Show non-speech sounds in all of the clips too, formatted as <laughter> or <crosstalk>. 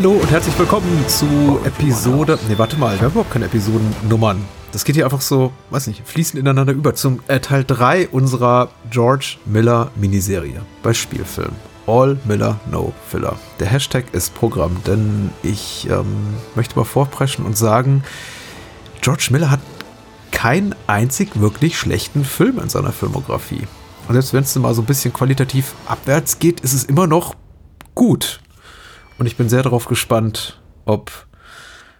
Hallo und herzlich willkommen zu Episode. Ne, warte mal, wir haben überhaupt keine Episodennummern. Das geht hier einfach so, weiß nicht, fließend ineinander über zum äh, Teil 3 unserer George Miller Miniserie bei Spielfilm. All Miller No Filler. Der Hashtag ist Programm, denn ich ähm, möchte mal vorpreschen und sagen, George Miller hat keinen einzig wirklich schlechten Film in seiner Filmografie. Und selbst wenn es mal so ein bisschen qualitativ abwärts geht, ist es immer noch gut. Und ich bin sehr darauf gespannt, ob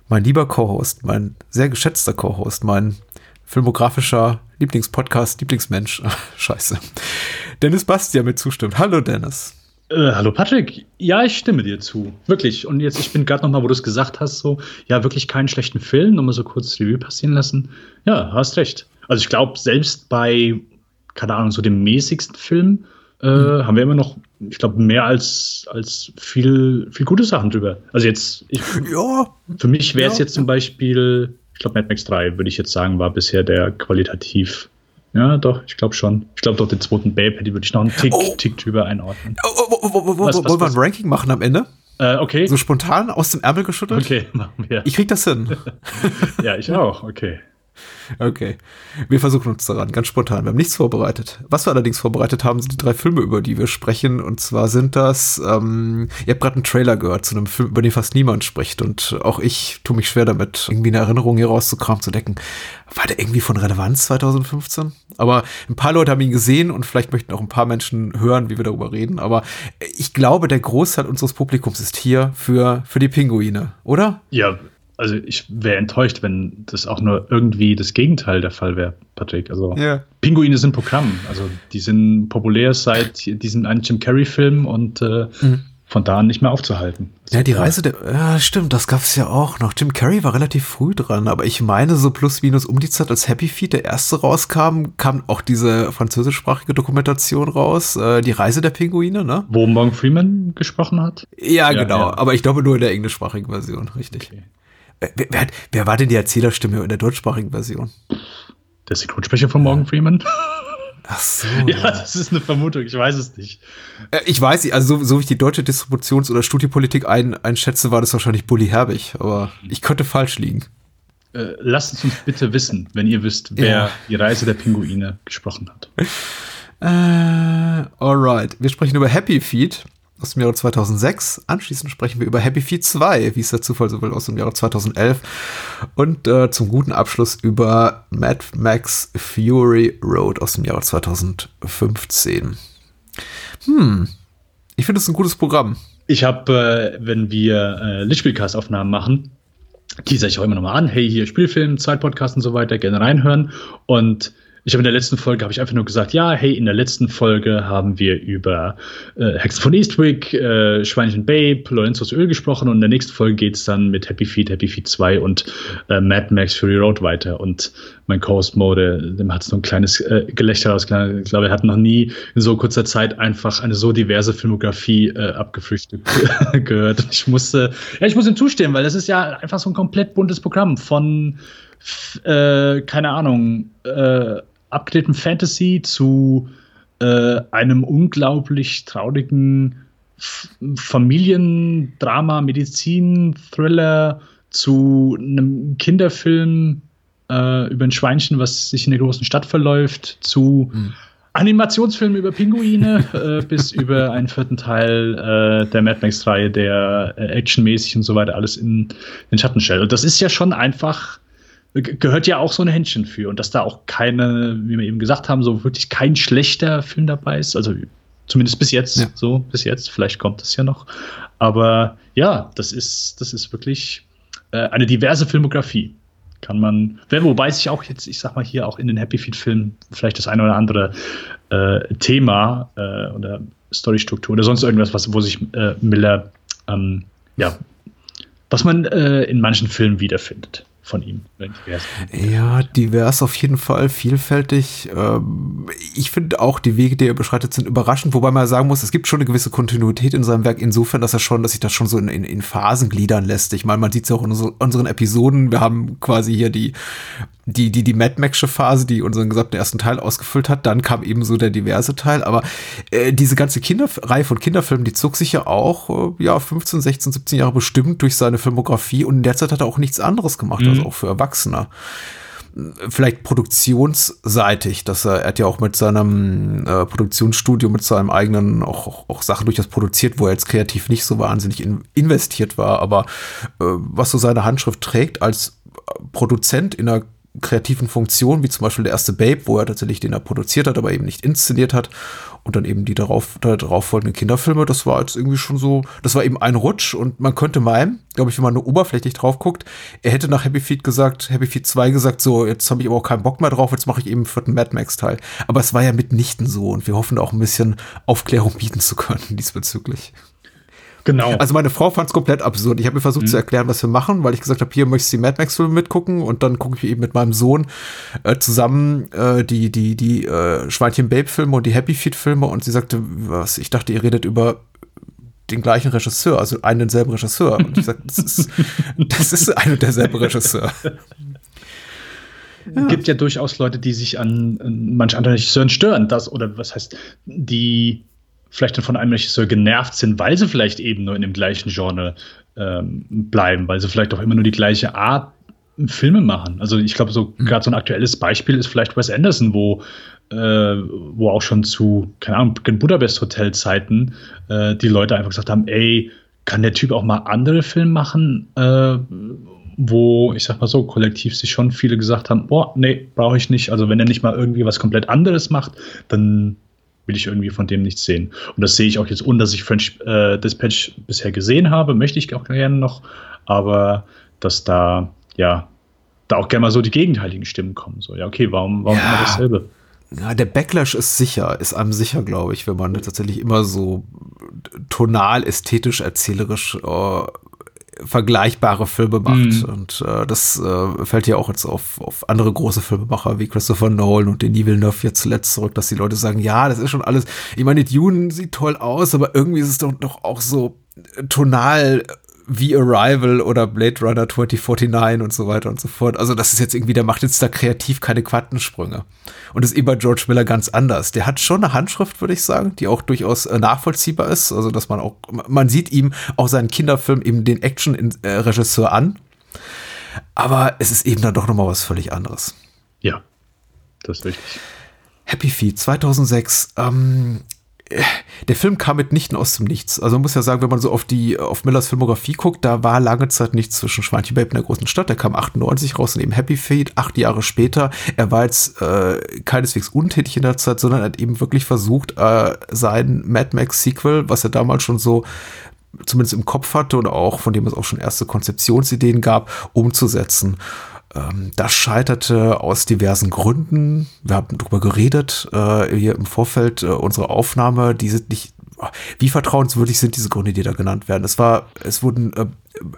mein lieber Co-Host, mein sehr geschätzter Co-Host, mein filmografischer Lieblingspodcast, Lieblingsmensch, <laughs> scheiße, Dennis Bastian mit zustimmt. Hallo Dennis. Äh, hallo Patrick, ja, ich stimme dir zu. Wirklich. Und jetzt, ich bin gerade noch mal, wo du es gesagt hast, so, ja, wirklich keinen schlechten Film, nochmal so kurz Review passieren lassen. Ja, hast recht. Also ich glaube, selbst bei, keine Ahnung, so dem mäßigsten Film äh, Mhm. haben wir immer noch, ich glaube, mehr als, als viel, viel gute Sachen drüber. Also jetzt, ich, Ja, für mich wäre es Ja. jetzt zum Beispiel, ich glaube, Mad Max 3, würde ich jetzt sagen, war bisher der qualitativ. Ja, doch, ich glaube schon. Ich glaube doch, den zweiten Babe hätte würde ich noch einen Tick, Oh. Tick drüber einordnen. oh, oh, oh, oh, oh, Was, wollen was, wir ein? Ranking machen am Ende? Äh, okay. So spontan aus dem Ärmel geschüttelt? Okay, <laughs> machen wir. Ich krieg das hin. <laughs> ja, ich auch. Okay. Okay. Wir versuchen uns daran, ganz spontan. Wir haben nichts vorbereitet. Was wir allerdings vorbereitet haben, sind die drei Filme, über die wir sprechen. Und zwar sind das, ähm, ihr habt gerade einen Trailer gehört zu einem Film, über den fast niemand spricht. Und auch ich tue mich schwer damit, irgendwie eine Erinnerung hier rauszukramen, zu decken. War der irgendwie von Relevanz 2015? Aber ein paar Leute haben ihn gesehen und vielleicht möchten auch ein paar Menschen hören, wie wir darüber reden. Aber ich glaube, der Großteil unseres Publikums ist hier für, für die Pinguine, oder? Ja, also ich wäre enttäuscht, wenn das auch nur irgendwie das Gegenteil der Fall wäre, Patrick. Also Ja. Pinguine sind Programm. Also die sind populär seit diesem einen Jim Carrey-Film und äh, von da an nicht mehr aufzuhalten. Mhm. Ja, die Reise der, ja, stimmt, das gab's ja auch noch. Jim Carrey war relativ früh dran, aber ich meine, so plus minus um die Zeit, als Happy Feet der erste rauskam, kam auch diese französischsprachige Dokumentation raus, äh, die Reise der Pinguine, ne? Wo Morgan Freeman gesprochen hat? Ja, Ja, genau, ja. aber ich glaube nur in der englischsprachigen Version, richtig. Okay. Wer, wer, wer war denn die Erzählerstimme in der deutschsprachigen Version? Der Synchronsprecher von Morgan Freeman? Ach so. <laughs> ja, das ist eine Vermutung, ich weiß es nicht. Äh, Ich weiß nicht, also so, so wie ich die deutsche Distributions- oder Studiopolitik ein, einschätze, war das wahrscheinlich Bully Herbig, aber ich könnte falsch liegen. Äh, lasst es uns bitte wissen, wenn ihr wisst, wer Ja. die Reise der Pinguine gesprochen hat. Äh, alright. Wir sprechen über Happy Feet aus dem Jahre 2006. Anschließend sprechen wir über Happy Feet 2, wie es der Zufall so will, aus dem Jahre 2011. Und äh, zum guten Abschluss über Mad Max Fury Road aus dem Jahre 2015. Hm. Ich finde es ein gutes Programm. Ich habe, äh, wenn wir äh, Lichtspielcast-Aufnahmen machen, teaser ich auch immer nochmal an, hey, hier Spielfilm, Zeitpodcast und so weiter, gerne reinhören. Und ich habe in der letzten Folge habe ich einfach nur gesagt, ja, hey, in der letzten Folge haben wir über äh, Hexen von Eastwick, äh, Schweinchen Babe, Lorenzos Öl gesprochen und in der nächsten Folge geht's dann mit Happy Feet, Happy Feet 2 und äh, Mad Max Fury Road weiter. Und mein Co-Host Mode, dem hat so ein kleines äh, Gelächter ausgelangt. Ich glaube, er hat noch nie in so kurzer Zeit einfach eine so diverse Filmografie äh, abgefrühstückt <laughs> gehört. Ich musste, ja, ich muss ihm zustimmen, weil das ist ja einfach so ein komplett buntes Programm von äh, keine Ahnung, äh, abgedrehtem Fantasy zu äh, einem unglaublich traurigen Familiendrama, Medizin, Thriller zu einem Kinderfilm äh, über ein Schweinchen, was sich in der großen Stadt verläuft, zu mhm. Animationsfilmen über Pinguine <laughs> äh, bis über einen vierten Teil äh, der Mad Max-Reihe, der äh, actionmäßig und so weiter alles in den Schatten stellt. Und das ist ja schon einfach, gehört ja auch so ein Händchen für. Und dass da auch keine, wie wir eben gesagt haben, so wirklich kein schlechter Film dabei ist. Also zumindest bis jetzt, ja. so bis jetzt. Vielleicht kommt es ja noch. Aber ja, das ist, das ist wirklich äh, eine diverse Filmografie kann man, wobei sich auch jetzt, ich sag mal hier auch in den Happy Feet Filmen vielleicht das eine oder andere äh, Thema äh, oder Storystruktur oder sonst irgendwas, was, wo sich äh, Miller, ähm, ja, was man äh, in manchen Filmen wiederfindet von ihm. Ja, divers auf jeden Fall, vielfältig. Ähm, ich finde auch die Wege, die er beschreitet, sind überraschend, wobei man sagen muss, es gibt schon eine gewisse Kontinuität in seinem Werk, insofern, dass er schon, dass sich das schon so in, in, in Phasen gliedern lässt. Ich meine, man sieht es auch in unseren Episoden. Wir haben quasi hier die die, die, die Mad Max'sche Phase, die unseren gesamten ersten Teil ausgefüllt hat. Dann kam eben so der diverse Teil. Aber äh, diese ganze Kinderreihe von Kinderfilmen, die zog sich ja auch, äh, ja, 15, 16, 17 Jahre bestimmt durch seine Filmografie. Und in der Zeit hat er auch nichts anderes gemacht, also mhm. also auch für Erwachsene vielleicht produktionsseitig, dass er, er hat ja auch mit seinem äh, Produktionsstudio, mit seinem eigenen auch, auch, auch, Sachen durchaus produziert, wo er jetzt kreativ nicht so wahnsinnig in, investiert war, aber äh, was so seine Handschrift trägt als Produzent in einer kreativen Funktionen, wie zum Beispiel der erste Babe, wo er tatsächlich den er produziert hat, aber eben nicht inszeniert hat. Und dann eben die darauf, darauf folgenden Kinderfilme, das war jetzt irgendwie schon so, das war eben ein Rutsch und man könnte meinen, glaube ich, wenn man nur oberflächlich drauf guckt, er hätte nach Happy Feet gesagt, Happy Feet 2 gesagt, so, jetzt habe ich aber auch keinen Bock mehr drauf, jetzt mache ich eben einen vierten Mad Max Teil. Aber es war ja mitnichten so und wir hoffen auch ein bisschen Aufklärung bieten zu können <laughs> diesbezüglich. Genau. Also meine Frau fand es komplett absurd. Ich habe mir versucht mhm. zu erklären, was wir machen, weil ich gesagt habe, hier möchtest du die Mad Max-Filme mitgucken und dann gucke ich eben mit meinem Sohn äh, zusammen äh, die, die, die äh, Schweinchen-Babe-Filme und die Happy Feet-Filme und sie sagte, was, ich dachte, ihr redet über den gleichen Regisseur, also einen denselben Regisseur. Und ich sagte, das ist, <laughs> das ist ein und derselbe Regisseur. Ja. gibt ja durchaus Leute, die sich an, an manch anderen Regisseuren stören, das oder was heißt, die vielleicht dann von einem Regisseur genervt sind, weil sie vielleicht eben nur in dem gleichen Genre ähm, bleiben, weil sie vielleicht auch immer nur die gleiche Art Filme machen. Also ich glaube, so mhm. gerade so ein aktuelles Beispiel ist vielleicht Wes Anderson, wo äh, wo auch schon zu, keine Ahnung, Budapest Hotel Zeiten äh, die Leute einfach gesagt haben, ey, kann der Typ auch mal andere Filme machen, äh, wo, ich sag mal so, kollektiv sich schon viele gesagt haben, boah, nee, brauche ich nicht. Also wenn er nicht mal irgendwie was komplett anderes macht, dann will ich irgendwie von dem nichts sehen. Und das sehe ich auch jetzt, ohne dass ich French äh, Dispatch bisher gesehen habe, möchte ich auch gerne noch, aber dass da, ja, da auch gerne mal so die gegenteiligen Stimmen kommen. So, ja, okay, warum, warum ja. immer dasselbe? Ja, der Backlash ist sicher, ist einem sicher, glaube ich, wenn man tatsächlich immer so tonal, ästhetisch, erzählerisch äh, vergleichbare Filme macht. Mhm. Und äh, das äh, fällt ja auch jetzt auf, auf andere große Filmemacher wie Christopher Nolan und Denis Villeneuve jetzt zuletzt zurück, dass die Leute sagen, ja, das ist schon alles, ich meine, Dune sieht toll aus, aber irgendwie ist es doch, doch auch so tonal wie Arrival oder Blade Runner 2049 und so weiter und so fort. Also das ist jetzt irgendwie, der macht jetzt da kreativ keine Quantensprünge. Und das ist eben bei George Miller ganz anders. Der hat schon eine Handschrift, würde ich sagen, die auch durchaus äh, nachvollziehbar ist. Also dass man auch, man sieht ihm auch seinen Kinderfilm eben den Action-Regisseur äh, an. Aber es ist eben dann doch nochmal was völlig anderes. Ja, das ist richtig. Happy Feet 2006. Ähm, der Film kam mitnichten aus dem Nichts. Also man muss ja sagen, wenn man so auf die auf Millers Filmografie guckt, da war lange Zeit nichts zwischen Schweinchen Babe in der großen Stadt. Der kam 98 raus und eben Happy Feet acht Jahre später. Er war jetzt äh, keineswegs untätig in der Zeit, sondern hat eben wirklich versucht, äh, sein Mad Max Sequel, was er damals schon so zumindest im Kopf hatte und auch von dem es auch schon erste Konzeptionsideen gab, umzusetzen. Ähm, das scheiterte aus diversen Gründen. Wir haben darüber geredet äh, hier im Vorfeld äh, unserer Aufnahme. Die sind nicht, wie vertrauenswürdig sind diese Gründe, die da genannt werden? Es war, es wurden äh,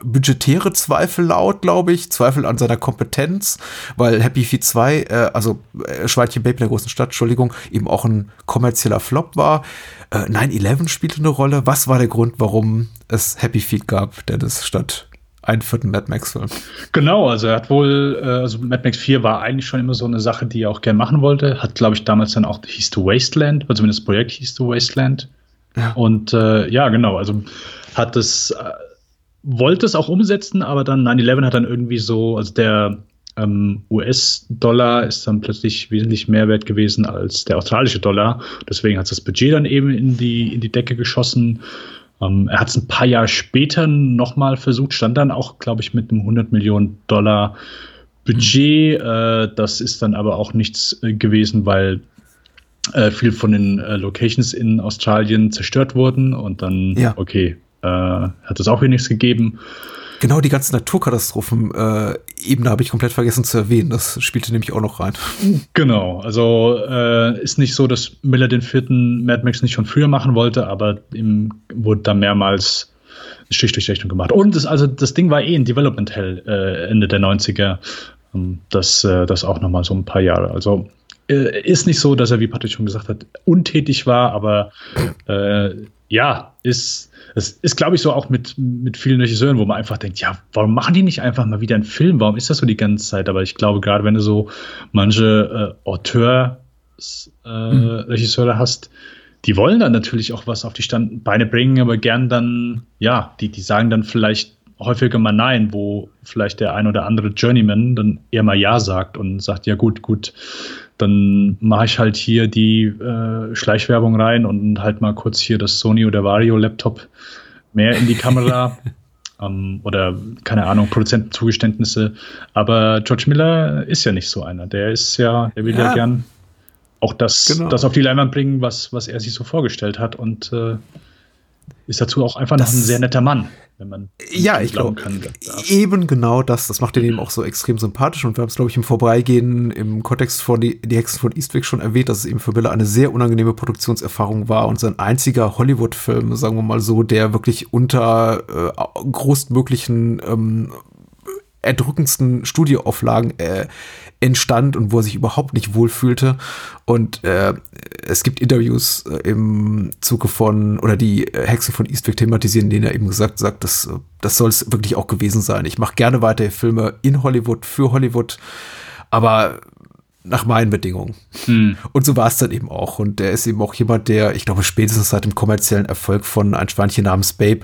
budgetäre Zweifel laut, glaube ich, Zweifel an seiner Kompetenz, weil Happy Feet 2, äh, also äh, Schweinchen Baby der großen Stadt, Entschuldigung, eben auch ein kommerzieller Flop war. Äh, 9-11 spielte eine Rolle. Was war der Grund, warum es Happy Feet gab, Dennis, statt einen vierten Mad Max-Film. Genau, also er hat wohl, äh, also Mad Max 4 war eigentlich schon immer so eine Sache, die er auch gerne machen wollte. Hat, glaube ich, damals dann auch hieß to Wasteland, oder zumindest das Projekt hieß to Wasteland Ja. Und äh, ja, genau, also hat es, äh, wollte es auch umsetzen, aber dann 9-11 hat dann irgendwie so, also der ähm, US-Dollar ist dann plötzlich wesentlich mehr wert gewesen als der australische Dollar. Deswegen hat das Budget dann eben in die, in die Decke geschossen. Ähm, er hat es ein paar Jahre später nochmal versucht, stand dann auch, glaube ich, mit einem 100 Millionen Dollar Budget. Mhm. Äh, das ist dann aber auch nichts äh, gewesen, weil äh, viel von den äh, Locations in Australien zerstört wurden und dann, ja. okay, äh, hat es auch hier nichts gegeben. Genau, die ganzen Naturkatastrophen-Ebene habe ich komplett vergessen zu erwähnen. Das spielte nämlich auch noch rein. Genau, also äh, ist nicht so, dass Miller den vierten Mad Max nicht schon früher machen wollte, aber ihm wurde da mehrmals Strich durch Rechnung gemacht. Und das, also das Ding war eh in Development Hell äh, Ende der 90er. Ähm, das, äh, das auch noch mal so ein paar Jahre. Also äh, ist nicht so, dass er, wie Patrick schon gesagt hat, untätig war, aber äh, ja, ist das ist, glaube ich, so auch mit, mit vielen Regisseuren, wo man einfach denkt, ja, warum machen die nicht einfach mal wieder einen Film? Warum ist das so die ganze Zeit? Aber ich glaube, gerade wenn du so manche äh, Auteur-Regisseure äh, mhm. hast, die wollen dann natürlich auch was auf die Standbeine bringen, aber gern dann, ja, die, die sagen dann vielleicht häufiger mal Nein, wo vielleicht der ein oder andere Journeyman dann eher mal Ja sagt und sagt, ja gut, gut, dann mache ich halt hier die äh, Schleichwerbung rein und halt mal kurz hier das Sony oder Vario Laptop mehr in die Kamera. <laughs> ähm, oder keine Ahnung, Produzentenzugeständnisse. Aber George Miller ist ja nicht so einer. Der ist ja, der will ja, ja gern auch das, genau. das auf die Leinwand bringen, was, was er sich so vorgestellt hat und äh, ist dazu auch einfach das, noch ein sehr netter Mann wenn man ja, ich glaube, eben genau das. Das macht den eben auch so extrem sympathisch. Und wir haben es, glaube ich, im Vorbeigehen im Kontext von die, die Hexen von Eastwick schon erwähnt, dass es eben für Miller eine sehr unangenehme Produktionserfahrung war und sein einziger Hollywood-Film, sagen wir mal so, der wirklich unter äh, größtmöglichen ähm, erdrückendsten Studioauflagen äh, entstand und wo er sich überhaupt nicht wohlfühlte. Und äh, es gibt Interviews äh, im Zuge von, oder die äh, Hexe von Eastwick thematisieren, denen er eben gesagt sagt, das, das soll es wirklich auch gewesen sein. Ich mache gerne weiter Filme in Hollywood, für Hollywood, aber nach meinen Bedingungen. Hm. Und so war es dann eben auch. Und der ist eben auch jemand, der, ich glaube, spätestens seit dem kommerziellen Erfolg von ein Schweinchen namens Babe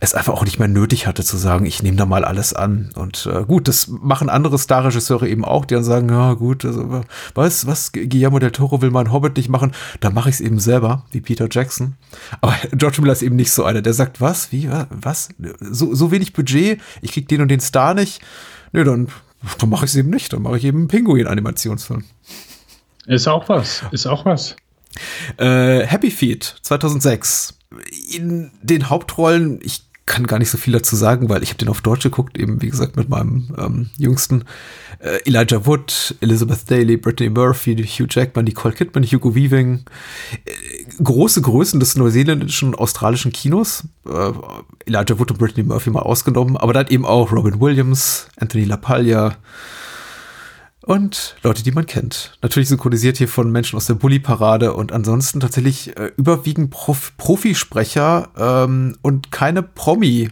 es einfach auch nicht mehr nötig hatte zu sagen, ich nehme da mal alles an. Und äh, gut, das machen andere Starregisseure eben auch, die dann sagen, ja gut, also was, was, Guillermo del Toro will mein Hobbit nicht machen, dann mache ich es eben selber, wie Peter Jackson. Aber <laughs> George Miller ist eben nicht so einer, der sagt, was, wie, was, so, so wenig Budget, ich krieg den und den Star nicht. Nö, dann dann mache ich es eben nicht. Dann mache ich eben einen Pinguin-Animationsfilm. Ist auch was. Ist auch was. Äh, Happy Feet 2006. In den Hauptrollen, ich kann gar nicht so viel dazu sagen, weil ich habe den auf Deutsch geguckt, eben wie gesagt mit meinem ähm, Jüngsten. Äh, Elijah Wood, Elizabeth Daly, Brittany Murphy, Hugh Jackman, Nicole Kidman, Hugo Weaving. Äh, große Größen des neuseeländischen und australischen Kinos. Äh, Elijah Wood und Brittany Murphy mal ausgenommen, aber dann eben auch Robin Williams, Anthony LaPaglia, und Leute, die man kennt. Natürlich synchronisiert hier von Menschen aus der Bully-Parade und ansonsten tatsächlich äh, überwiegend Prof Profisprecher ähm, und keine Promi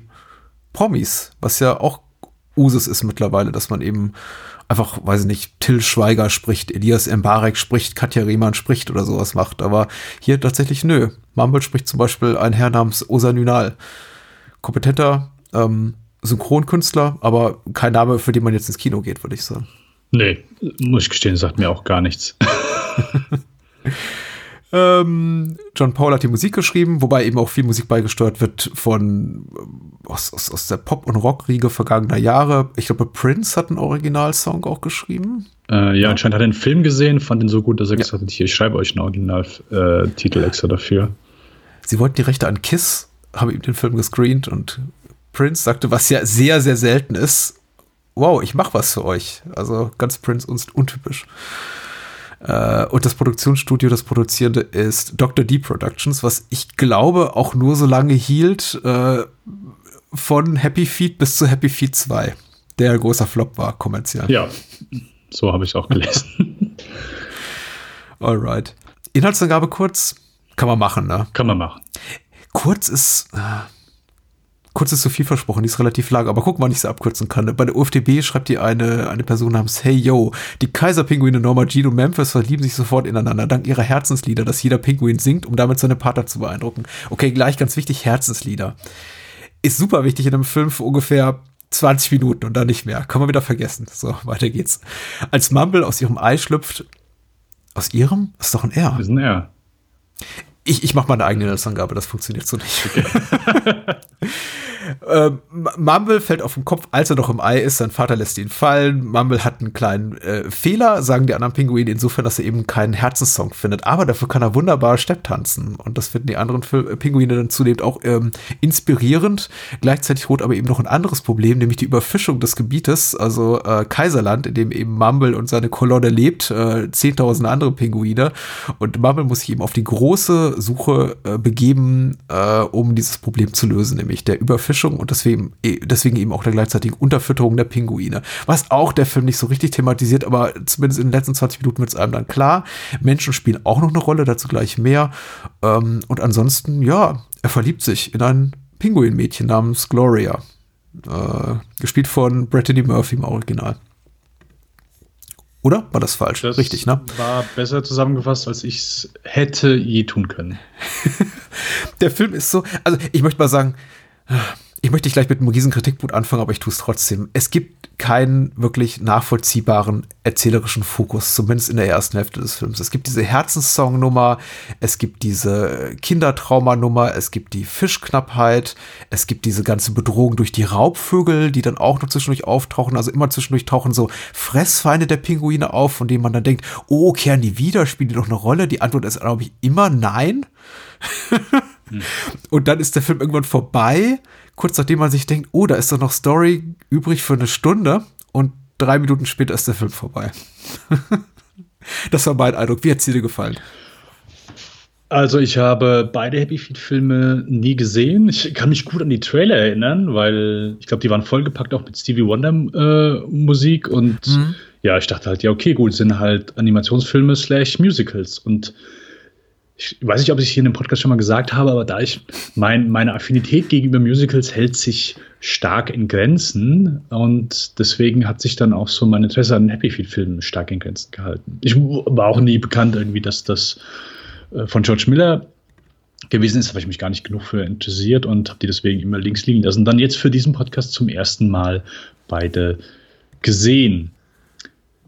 Promis, was ja auch Usus ist mittlerweile, dass man eben einfach, weiß ich nicht, Till Schweiger spricht, Elias Mbarek spricht, Katja Riemann spricht oder sowas macht. Aber hier tatsächlich nö. Mumble spricht zum Beispiel ein Herr namens Osa Nünal. Kompetenter ähm, Synchronkünstler, aber kein Name, für den man jetzt ins Kino geht, würde ich sagen. Nee, muss ich gestehen, sagt mir auch gar nichts. <laughs> ähm, John Paul hat die Musik geschrieben, wobei eben auch viel Musik beigesteuert wird von äh, aus, aus, aus der Pop- und Rockriege vergangener Jahre. Ich glaube, Prince hat einen Originalsong auch geschrieben. Äh, ja, anscheinend hat er einen Film gesehen, fand ihn so gut, dass er ja. gesagt hat, hier, ich schreibe euch einen Originaltitel äh, extra dafür. Sie wollten die Rechte an Kiss, haben ihm den Film gescreent und Prince sagte, was ja sehr, sehr selten ist, wow, ich mache was für euch. Also ganz Prince und untypisch. Äh, und das Produktionsstudio, das Produzierende ist Dr. D Productions, was ich glaube auch nur so lange hielt, äh, von Happy Feet bis zu Happy Feet 2, der ein großer Flop war, kommerziell. Ja, so habe ich auch gelesen. <laughs> Alright. Inhaltsangabe kurz, kann man machen, ne? Kann man machen. Kurz ist, äh, kurz ist zu viel versprochen, die ist relativ lang, aber guck mal, ich sie abkürzen kann. Bei der UFDB schreibt die eine, eine Person namens Hey Yo, die Kaiserpinguine Norma Jean und Memphis verlieben sich sofort ineinander, dank ihrer Herzenslieder, das jeder Pinguin singt, um damit seine Partner zu beeindrucken. Okay, gleich ganz wichtig, Herzenslieder. Ist super wichtig in einem Film für ungefähr 20 Minuten und dann nicht mehr. Kann man wieder vergessen. So, weiter geht's. Als Mumble aus ihrem Ei schlüpft, aus ihrem? Das ist doch ein R. Das ist ein R. Ich, ich mache meine eigene Inhaltsangabe, das funktioniert so nicht. <laughs> Ähm, Mumble fällt auf den Kopf, als er noch im Ei ist. Sein Vater lässt ihn fallen. Mumble hat einen kleinen äh, Fehler, sagen die anderen Pinguine, insofern, dass er eben keinen Herzenssong findet. Aber dafür kann er wunderbar Stepp tanzen. Und das finden die anderen äh, Pinguine dann zunehmend auch ähm, inspirierend. Gleichzeitig droht aber eben noch ein anderes Problem, nämlich die Überfischung des Gebietes, also äh, Kaiserland, in dem eben Mumble und seine Kolonne lebt, äh, andere Pinguine. Und Mumble muss sich eben auf die große Suche äh, begeben, äh, um dieses Problem zu lösen, nämlich der Überfischung Überfischung und deswegen, e, deswegen eben auch der gleichzeitigen Unterfütterung der Pinguine. Was auch der Film nicht so richtig thematisiert, aber zumindest in den letzten 20 Minuten wird es einem dann klar. Menschen spielen auch noch eine Rolle, dazu gleich mehr. Ähm, und ansonsten, ja, er verliebt sich in ein Pinguinmädchen namens Gloria. Äh, gespielt von Brittany Murphy im Original. Oder? War das falsch? Das Richtig, ne? War besser zusammengefasst, als ich es hätte je tun können. <laughs> Der Film ist so, also ich möchte mal sagen, ich möchte nicht gleich mit einem riesen Kritikpunkt anfangen, aber ich tue es trotzdem. Es gibt keinen wirklich nachvollziehbaren erzählerischen Fokus, zumindest in der ersten Hälfte des Films. Es gibt diese Herzenssong-Nummer, es gibt diese Kindertraumanummer, es gibt die Fischknappheit, es gibt diese ganze Bedrohung durch die Raubvögel, die dann auch noch zwischendurch auftauchen. Also immer zwischendurch tauchen so Fressfeinde der Pinguine auf, von denen man dann denkt, oh, kehren die wieder, spielen die doch eine Rolle? Die Antwort ist, glaube ich, immer nein. <laughs> Und dann ist der Film irgendwann vorbei, kurz nachdem man sich denkt, oh, da ist doch noch Story übrig für eine Stunde und drei Minuten später ist der Film vorbei. <laughs> das war mein Eindruck. Wie hat es dir gefallen? Also ich habe beide Happy Feet Filme nie gesehen. Ich kann mich gut an die Trailer erinnern, weil ich glaube, die waren vollgepackt auch mit Stevie Wonder äh, Musik und mhm. ja, ich dachte halt, ja okay, gut, sind halt Animationsfilme slash Musicals und ich weiß nicht, ob ich es hier in dem Podcast schon mal gesagt habe, aber da ich mein, meine Affinität gegenüber Musicals hält sich stark in Grenzen und deswegen hat sich dann auch so mein Interesse an Happy Feet Filmen stark in Grenzen gehalten. Ich war auch nie bekannt irgendwie, dass das äh, von George Miller gewesen ist, habe ich mich gar nicht genug für interessiert und habe die deswegen immer links liegen lassen. Dann jetzt für diesen Podcast zum ersten Mal beide gesehen.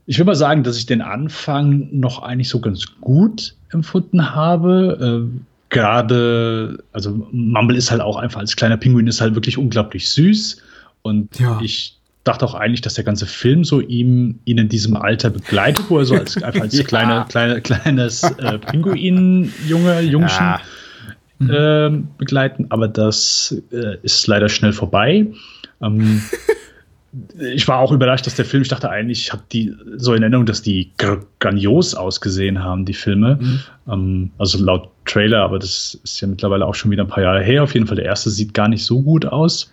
Ich will mal sagen, dass ich den Anfang noch eigentlich so ganz gut empfunden habe. Äh, Gerade, also Mumble ist halt auch einfach als kleiner Pinguin ist halt wirklich unglaublich süß. Und ja. ich dachte auch eigentlich, dass der ganze Film so ihm ihn in diesem Alter begleitet, wo er so als, einfach als <laughs> ja. kleine, kleine, kleines äh, Pinguin-Junge, Jungchen ja. äh, begleiten. Aber das äh, ist leider schnell vorbei. Ähm, <laughs> ich war auch überrascht, dass der Film, ich dachte eigentlich, ich habe die so in Erinnerung, dass die grandios ausgesehen haben, die Filme. Mhm. Ähm, also laut Trailer, aber das ist ja mittlerweile auch schon wieder ein paar Jahre her. Auf jeden Fall, der erste sieht gar nicht so gut aus.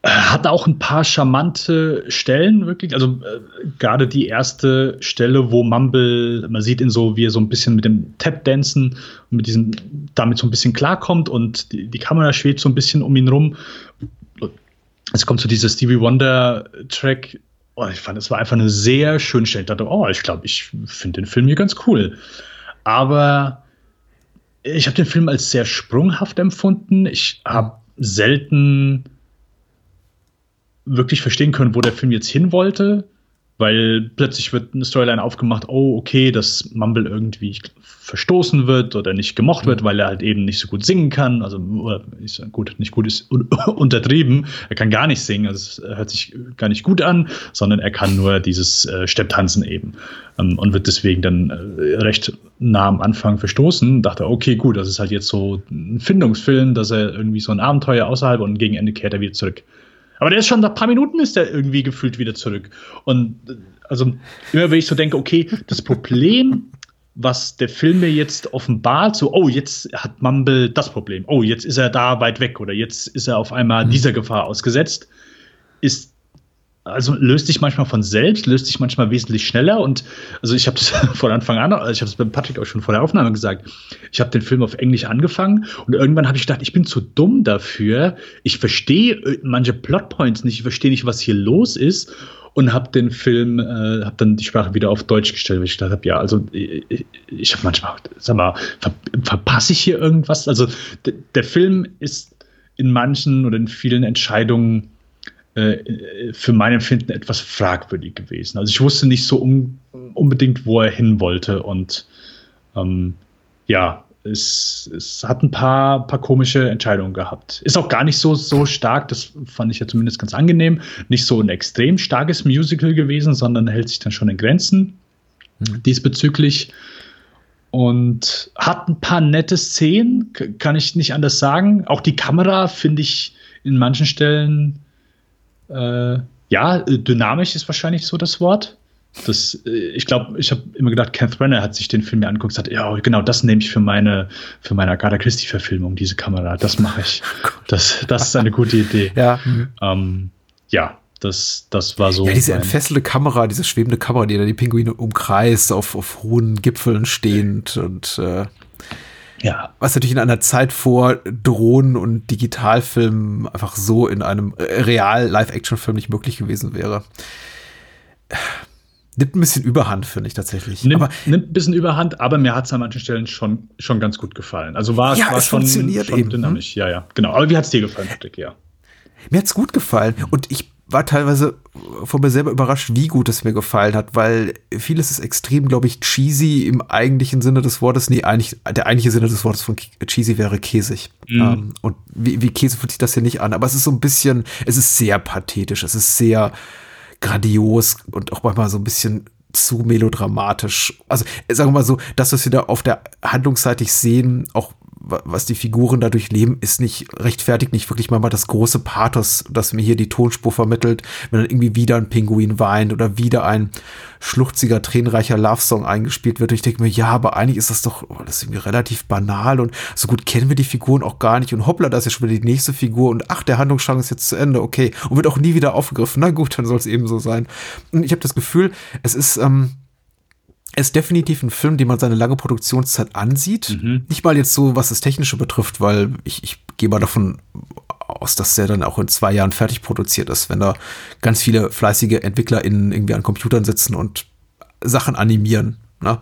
Äh, hat auch ein paar charmante Stellen, wirklich. Also äh, gerade die erste Stelle, wo Mumble, man sieht ihn so, wie er so ein bisschen mit dem Tap-Dancen und mit diesem, damit so ein bisschen klarkommt und die, die Kamera schwebt so ein bisschen um ihn rum es kommt zu dieser Stevie Wonder Track. Oh, ich fand, es war einfach eine sehr schöne Stelle. Ich dachte, oh, ich glaube, ich finde den Film hier ganz cool. Aber ich habe den Film als sehr sprunghaft empfunden. Ich habe selten wirklich verstehen können, wo der Film jetzt hin wollte. Weil plötzlich wird eine Storyline aufgemacht, oh, okay, dass Mumble irgendwie verstoßen wird oder nicht gemocht wird, mhm. weil er halt eben nicht so gut singen kann. Also ist gut, nicht gut ist <laughs> untertrieben. Er kann gar nicht singen, also es hört sich gar nicht gut an, sondern er kann nur dieses äh, Stepptanzen eben. Ähm, und wird deswegen dann äh, recht nah am Anfang verstoßen. Dachte, okay, gut, das ist halt jetzt so ein Findungsfilm, dass er irgendwie so ein Abenteuer außerhalb und gegen Ende kehrt er wieder zurück. Aber der ist schon nach ein paar Minuten ist der irgendwie gefühlt wieder zurück. Und also immer wenn ich so denke, okay, das Problem, was der Film mir jetzt offenbart, so, oh, jetzt hat Mumble das Problem, oh, jetzt ist er da weit weg oder jetzt ist er auf einmal mhm. dieser Gefahr ausgesetzt, ist also löst sich manchmal von selbst, löst sich manchmal wesentlich schneller. Und also ich habe das <laughs> von Anfang an, also ich habe es bei Patrick auch schon vor der Aufnahme gesagt, ich habe den Film auf Englisch angefangen und irgendwann habe ich gedacht, ich bin zu dumm dafür. Ich verstehe äh, manche Plotpoints nicht, ich verstehe nicht, was hier los ist. Und habe den Film, äh, habe dann die Sprache wieder auf Deutsch gestellt, weil ich gedacht habe, ja, also ich, ich habe manchmal, sag mal, ver verpasse ich hier irgendwas? Also der Film ist in manchen oder in vielen Entscheidungen äh, für mein Empfinden etwas fragwürdig gewesen. Also ich wusste nicht so um, unbedingt, wo er hin wollte und ähm, ja, es, es hat ein paar, paar komische Entscheidungen gehabt. Ist auch gar nicht so, so stark, das fand ich ja zumindest ganz angenehm. Nicht so ein extrem starkes Musical gewesen, sondern hält sich dann schon in Grenzen mhm. diesbezüglich. Und hat ein paar nette Szenen, kann ich nicht anders sagen. Auch die Kamera finde ich in manchen Stellen äh, ja, dynamisch ist wahrscheinlich so das Wort. Das, äh, ich glaube, ich habe immer gedacht, Kenneth Brenner hat sich den Film mir angeguckt und sagt, ja, genau, das nehme ich für meine, für meine Agatha Christie-Verfilmung, diese Kamera. Das mache ich. <laughs> Das, das ist eine gute Idee. ja. Ähm, ja, das, das war so. Ja, diese entfesselte Kamera, diese schwebende Kamera, die da die Pinguine umkreist, auf, auf hohen Gipfeln stehend und äh, ja. Was natürlich in einer Zeit vor Drohnen und Digitalfilmen einfach so in einem äh, real Live-Action-Film nicht möglich gewesen wäre. Nimmt ein bisschen Überhand, finde ich tatsächlich. Nimmt, aber, nimmt ein bisschen Überhand, aber mir hat es an manchen Stellen schon, schon ganz gut gefallen. Also war, ja, war es schon, funktioniert schon eben, dynamisch. Hm? Ja, ja, genau. Aber wie hat es dir gefallen, Patrick? Ja. Mir hat es gut gefallen und ich war teilweise von mir selber überrascht, wie gut es mir gefallen hat, weil vieles ist extrem, glaube ich, cheesy im eigentlichen Sinne des Wortes. Nee, eigentlich, der eigentliche Sinne des Wortes von cheesy wäre käsig. Mhm. Ähm, und wie, wie Käse fühlt sich das hier nicht an. Aber es ist so ein bisschen, es ist sehr pathetisch, es ist sehr grandios und auch manchmal so ein bisschen zu melodramatisch. Also sagen wir mal so, das, was wir da auf der Handlungsseite sehen, auch was die Figuren dadurch leben, ist nicht rechtfertigt, nicht wirklich mal das große Pathos, das mir hier die Tonspur vermittelt, wenn dann irgendwie wieder ein Pinguin weint oder wieder ein schluchziger, tränenreicher Love-Song eingespielt wird. Und ich denke mir, ja, aber eigentlich ist das doch, oh, das ist irgendwie relativ banal und so gut kennen wir die Figuren auch gar nicht. Und hoppla, da ist ja schon wieder die nächste Figur und ach, der Handlungsstrang ist jetzt zu Ende, okay. Und wird auch nie wieder aufgegriffen. Na gut, dann soll es eben so sein. Und ich habe das Gefühl, es ist, ähm, ist definitiv ein Film, den man seine lange Produktionszeit ansieht. Mhm. Nicht mal jetzt so, was das Technische betrifft, weil ich, ich gehe mal davon aus, dass der dann auch in zwei Jahren fertig produziert ist, wenn da ganz viele fleißige EntwicklerInnen irgendwie an Computern sitzen und Sachen animieren. Ne?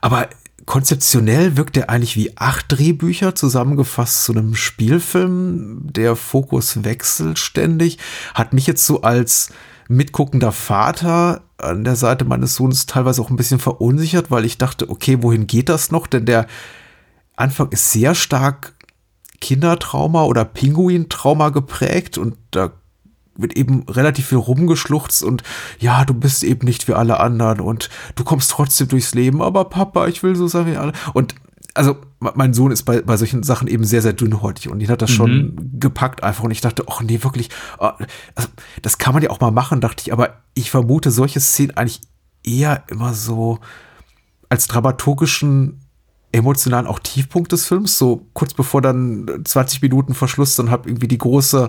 Aber konzeptionell wirkt er eigentlich wie acht Drehbücher zusammengefasst zu einem Spielfilm. Der Fokus wechselt ständig. Hat mich jetzt so als mitguckender Vater an der Seite meines Sohnes teilweise auch ein bisschen verunsichert, weil ich dachte, okay, wohin geht das noch? Denn der Anfang ist sehr stark Kindertrauma oder Pinguintrauma geprägt und da wird eben relativ viel rumgeschluchzt und ja, du bist eben nicht wie alle anderen und du kommst trotzdem durchs Leben, aber Papa, ich will so sein wie alle. Und also mein Sohn ist bei, bei solchen Sachen eben sehr, sehr dünnhäutig und ihn hat das mhm. schon gepackt einfach und ich dachte, ach nee, wirklich, oh, also, das kann man ja auch mal machen, dachte ich, aber ich vermute solche Szenen eigentlich eher immer so als dramaturgischen emotionalen auch Tiefpunkt des Films, so kurz bevor dann 20 Minuten Verschluss dann hab irgendwie die große